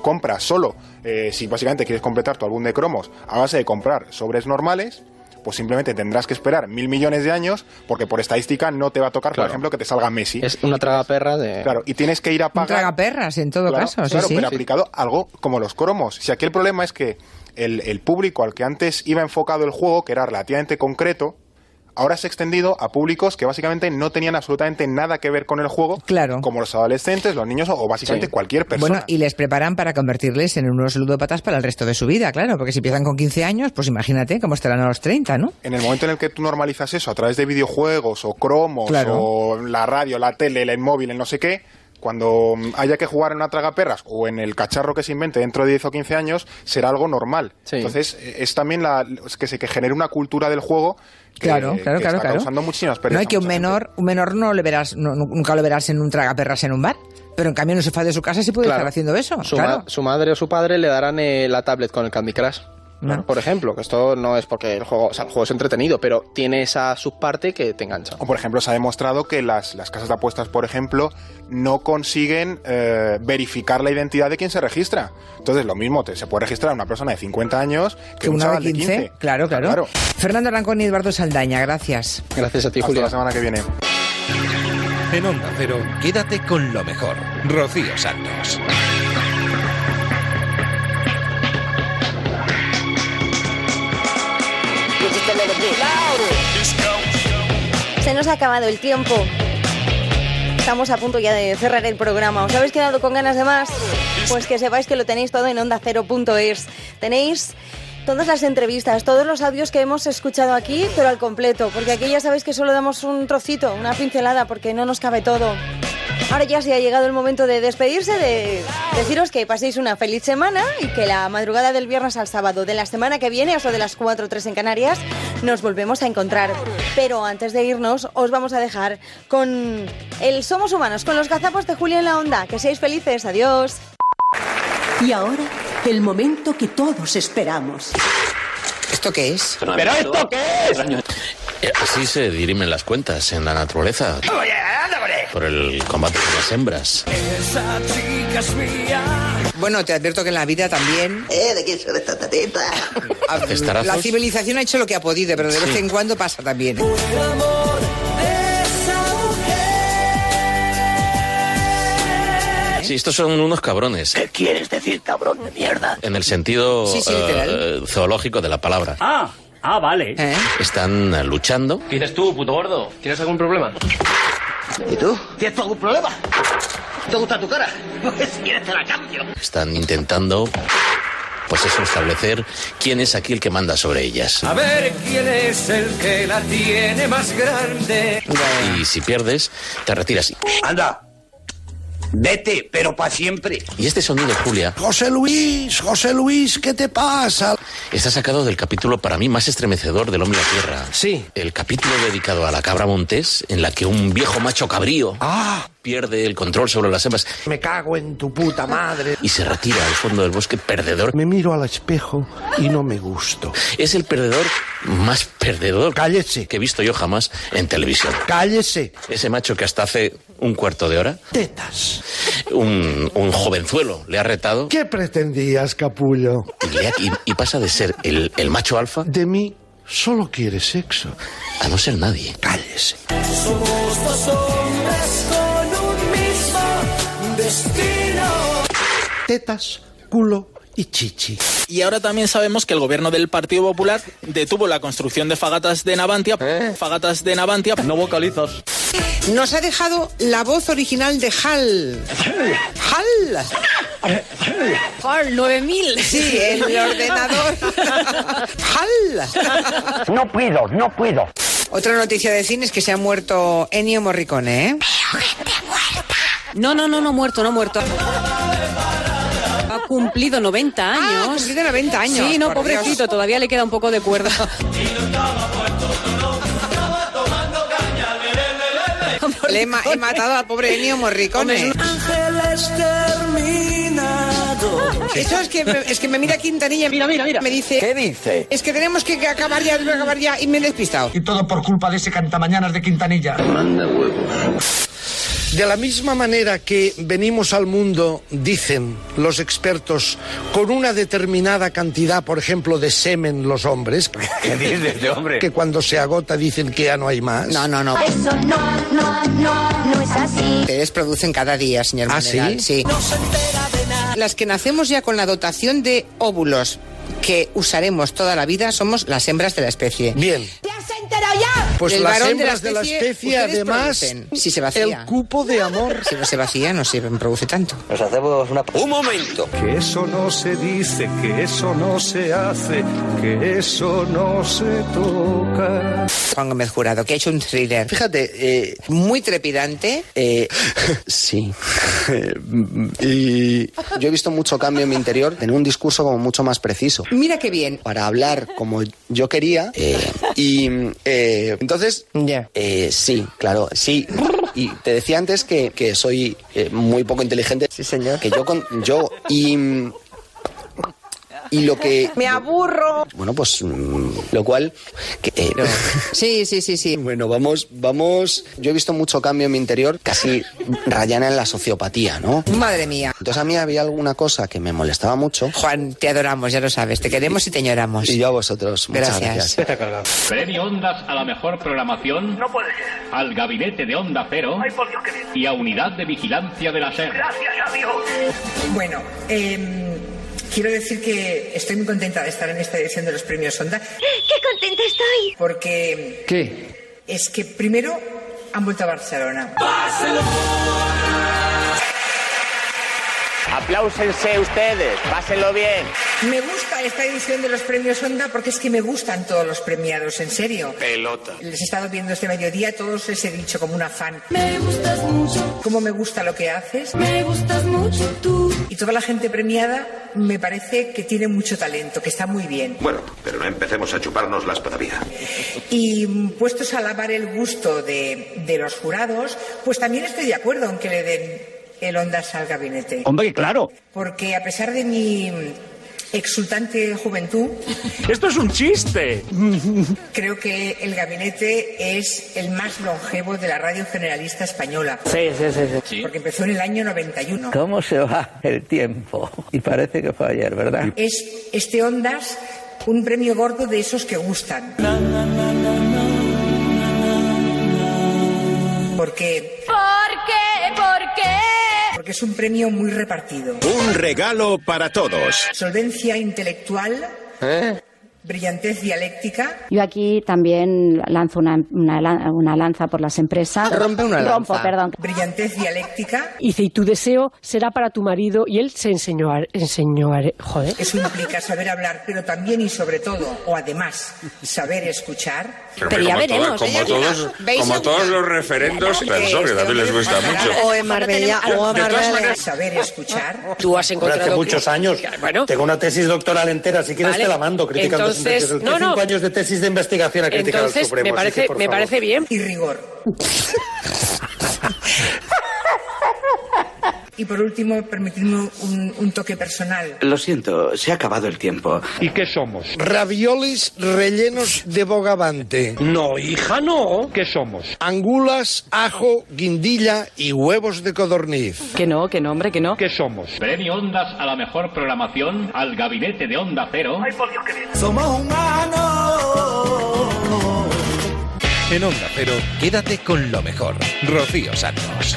compras solo, eh, si básicamente quieres completar tu álbum de cromos a base de comprar sobres normales, pues simplemente tendrás que esperar mil millones de años porque por estadística no te va a tocar, Claro. por ejemplo, que te salga Messi. Es una tragaperra de. Claro, y tienes que ir a pagar. tragaperras, en todo Claro, caso, sí, claro, sí. pero aplicado algo como los cromos. Si aquí el problema es que el, el público al que antes iba enfocado el juego, que era relativamente concreto, ahora se ha extendido a públicos que básicamente no tenían absolutamente nada que ver con el juego, Claro. como los adolescentes, los niños o, básicamente Sí. cualquier persona. Bueno, y les preparan para convertirles en unos ludópatas para el resto de su vida, claro, porque si empiezan con 15 años, pues imagínate cómo estarán a los 30, ¿no? En el momento en el que tú normalizas eso a través de videojuegos o cromos Claro. o la radio, la tele, el móvil, el no sé qué, cuando haya que jugar en una tragaperras o en el cacharro que se invente dentro de 10 o 15 años, será algo normal. Entonces, es también la, es que se que genere una cultura del juego que, Claro, claro, que claro, está claro. causando muchísimas pérdidas. No hay que un menor, un menor no le verás, no- nunca lo verás en un tragaperras en un bar, pero en cambio en el sofá de su casa sí puede Claro. estar haciendo eso. Su, claro. ma- su madre o su padre le darán eh, la tablet con el Candy Crush. Por ejemplo, que esto no es porque el juego, o sea, el juego es entretenido, pero tiene esa subparte que te engancha. O por ejemplo, se ha demostrado que las, las casas de apuestas, por ejemplo, no consiguen eh, verificar la identidad de quien se registra. Entonces, lo mismo, te- se puede registrar una persona de 50 años que, Que un una de chaval 15, claro, claro, Fernando Rancón y Eduardo Saldaña, gracias. Gracias a ti, Hasta la semana que viene. En Onda Cero, quédate con lo mejor. Rocío Santos. Se nos ha acabado el tiempo. Estamos a punto ya de cerrar el programa. ¿Os habéis quedado con ganas de más? Pues que sepáis que lo tenéis todo en ondacero.es. Tenéis todas las entrevistas, todos los audios que hemos escuchado aquí, pero al completo, porque aquí ya sabéis que solo damos un trocito, una pincelada, porque no nos cabe todo. Ahora ya sí ha llegado el momento de despedirse, de deciros que paséis una feliz semana y que la madrugada del viernes al sábado de la semana que viene, eso de las 4 o 3 en Canarias, nos volvemos a encontrar. Pero antes de irnos, os vamos a dejar con el Somos Humanos, con los gazapos de Julia en la Onda. Que seáis felices, adiós. Y ahora, El momento que todos esperamos. ¿Esto qué es? ¿Pero esto qué es? Así se dirimen las cuentas en la naturaleza. Oye, por el combate con las hembras. Esa chica es mía. Bueno, te advierto que en la vida también. ¿Eh? ¿De quién son estas? Cestarazos. La civilización ha hecho lo que ha podido, pero de vez en cuando pasa también. Sí, estos son unos cabrones. ¿Qué quieres decir, cabrón de mierda? En el sentido Sí, sí, literal. eh, zoológico de la palabra. Ah, ah, vale. Están eh, luchando. ¿Qué dices tú, puto gordo? ¿Tienes algún problema? ¿Y tú? ¿Tienes algún problema? ¿Te gusta tu cara? Pues si quieres te la cambio. Están intentando, pues eso, establecer quién es aquí el que manda sobre ellas. A ver quién es el que la tiene más grande. Y si pierdes, te retiras. Anda. Vete, pero para siempre. Y este sonido, Julia, José Luis, José Luis, ¿qué te pasa? está sacado del capítulo para mí más estremecedor del Hombre la Tierra. Sí. El capítulo dedicado a la cabra montés, en la que un viejo macho cabrío pierde el control sobre las hembras Me cago en tu puta madre. y se retira al fondo del bosque perdedor. Me miro al espejo y no me gusto. Es el perdedor más perdedor que he visto yo jamás en televisión. Cállese. Ese macho que hasta hace un cuarto de hora, Tetas. un, un jovenzuelo le ha retado ¿Qué pretendías, capullo? y, le ha- y- y pasa de ser el, el macho alfa De mí solo quieres sexo. a no ser nadie. Cállese. Somos dos hombres con destino. Tetas, culo y chichi. Y ahora también sabemos que el gobierno del Partido Popular detuvo la construcción de fagatas de Navantia. Fagatas de Navantia. No vocalizas. Nos ha dejado la voz original de Hal. Hal. Hal 9000. Sí, el ordenador. Hal. No puedo, no puedo. Otra noticia de cine es que se ha muerto Ennio Morricone, ¿eh? No, no, no, no muerto, no muerto. Ha cumplido 90 años. Ah, ha cumplido 90 años, Sí, no, por pobrecito, Dios. todavía le queda un poco de cuerda. Le he, ma- he matado al pobre Ennio Morricone. Ángeles terminado. Eso es que, me, es que me mira Quintanilla. Mira, mira, mira. Me dice. ¿Qué dice? Es que tenemos que acabar ya, que acabar ya. Y me he despistado. Y todo por culpa de ese cantamañanas de Quintanilla. Manda De la misma manera que venimos al mundo, dicen los expertos, con una determinada cantidad, por ejemplo, de semen los hombres. ¿Qué dices, de hombre? Que cuando se agota dicen que ya no hay más. No, no, no. Eso no, no, no, no es así. Ustedes producen cada día, señor ¿Ah, Monegal, sí? No se entera de nada. Las que nacemos ya con la dotación de óvulos que usaremos toda la vida somos las hembras de la especie. Bien. ¿Te has enterado ya? Pues Del las varón hembras de la especie, además. Si se vacía. el cupo de amor. Si no se vacía, no se produce tanto. Nos hacemos una... ¡Un momento! Que eso no se dice, que eso no se hace, que eso no se toca. Juan Gómez Jurado, que ha hecho un thriller Fíjate, eh, muy trepidante. eh, sí. y yo he visto mucho cambio en mi interior, tener un discurso como mucho más preciso. Mira qué bien. Para hablar como yo quería. eh, y entonces, eh, sí, claro, sí. Y te decía antes que, que soy eh, muy poco inteligente. Sí, señor. Que yo, con, yo y, y lo que... Me aburro. Bueno, pues mm, lo cual... que, eh, Sí, sí, sí, sí. Bueno, vamos, vamos. Yo he visto mucho cambio en mi interior, casi rayana en la sociopatía, ¿no? Madre mía. Entonces a mí había alguna cosa que me molestaba mucho. Juan, te adoramos, ya lo sabes. Te queremos y te añoramos. Y yo a vosotros. Muchas Gracias. gracias. Premio Ondas a la mejor programación. No puede ser. Al gabinete de Onda Cero. Ay, por Dios. Y a Unidad de Vigilancia de la SER. Gracias a Dios. Bueno, em, quiero decir que estoy muy contenta de estar en esta edición de los premios Onda. ¡Qué contenta estoy! Porque ¿Qué? es que primero han vuelto a Barcelona. Apláusense ustedes, pásenlo bien. Me gusta esta edición de los premios Onda porque es que me gustan todos los premiados, en serio. Pelota. Les he estado viendo este mediodía, todos les he dicho como una fan. Me gustas mucho, Cómo me gusta lo que haces. me gustas mucho tú. Y toda la gente premiada me parece que tiene mucho talento, que está muy bien. Bueno, pero no empecemos a chupárnoslas todavía. Y mm, puestos a alabar el gusto de, de los jurados, pues también estoy de acuerdo en que le den el Ondas al gabinete. Hombre, claro. Porque a pesar de mi exultante juventud, Esto es un chiste. creo que el gabinete es el más longevo de la radio generalista española. Sí, sí, sí, sí. Porque empezó en el año 91. ¿Cómo se va el tiempo? Y parece que fue ayer, ¿verdad? Es este Ondas un premio gordo de esos que gustan. Porque, ¿Por qué? ¿Por qué? Porque es un premio muy repartido. Un regalo para todos. Solvencia intelectual, brillantez dialéctica, Yo aquí también lanzo una, una, una lanza por las empresas. Rompe una Rompo, lanza. perdón. brillantez dialéctica. Dice, y tu deseo será para tu marido y él se enseñó, a- enseñó a- joder. Eso implica saber hablar, pero también y sobre todo, o además, saber escuchar. Pero como todos- como todos, como todos los referendos, pensó que también les gusta mucho. O en Marbella, o en Marbella. Saber escuchar. Tú has Hace encontrado... muchos años. Tengo una tesis doctoral entera. Si quieres Vale. te la mando. Criticando Entonces, sentencias. no, no. Cinco años de tesis de investigación a criticar al Entonces, Supremo. me parece, que, me favor. parece bien. Y rigor. Y por último, permitidme un, un toque personal. Lo siento, se ha acabado el tiempo. ¿Y qué somos? Raviolis rellenos de bogavante. No, hija, no. ¿Qué somos? Angulas, ajo, guindilla y huevos de codorniz. Que no, que no, hombre, que no. ¿Qué somos? Premio Ondas a la mejor programación al gabinete de Onda Cero. Somos humanos. En Onda Cero, quédate con lo mejor. Rocío Santos.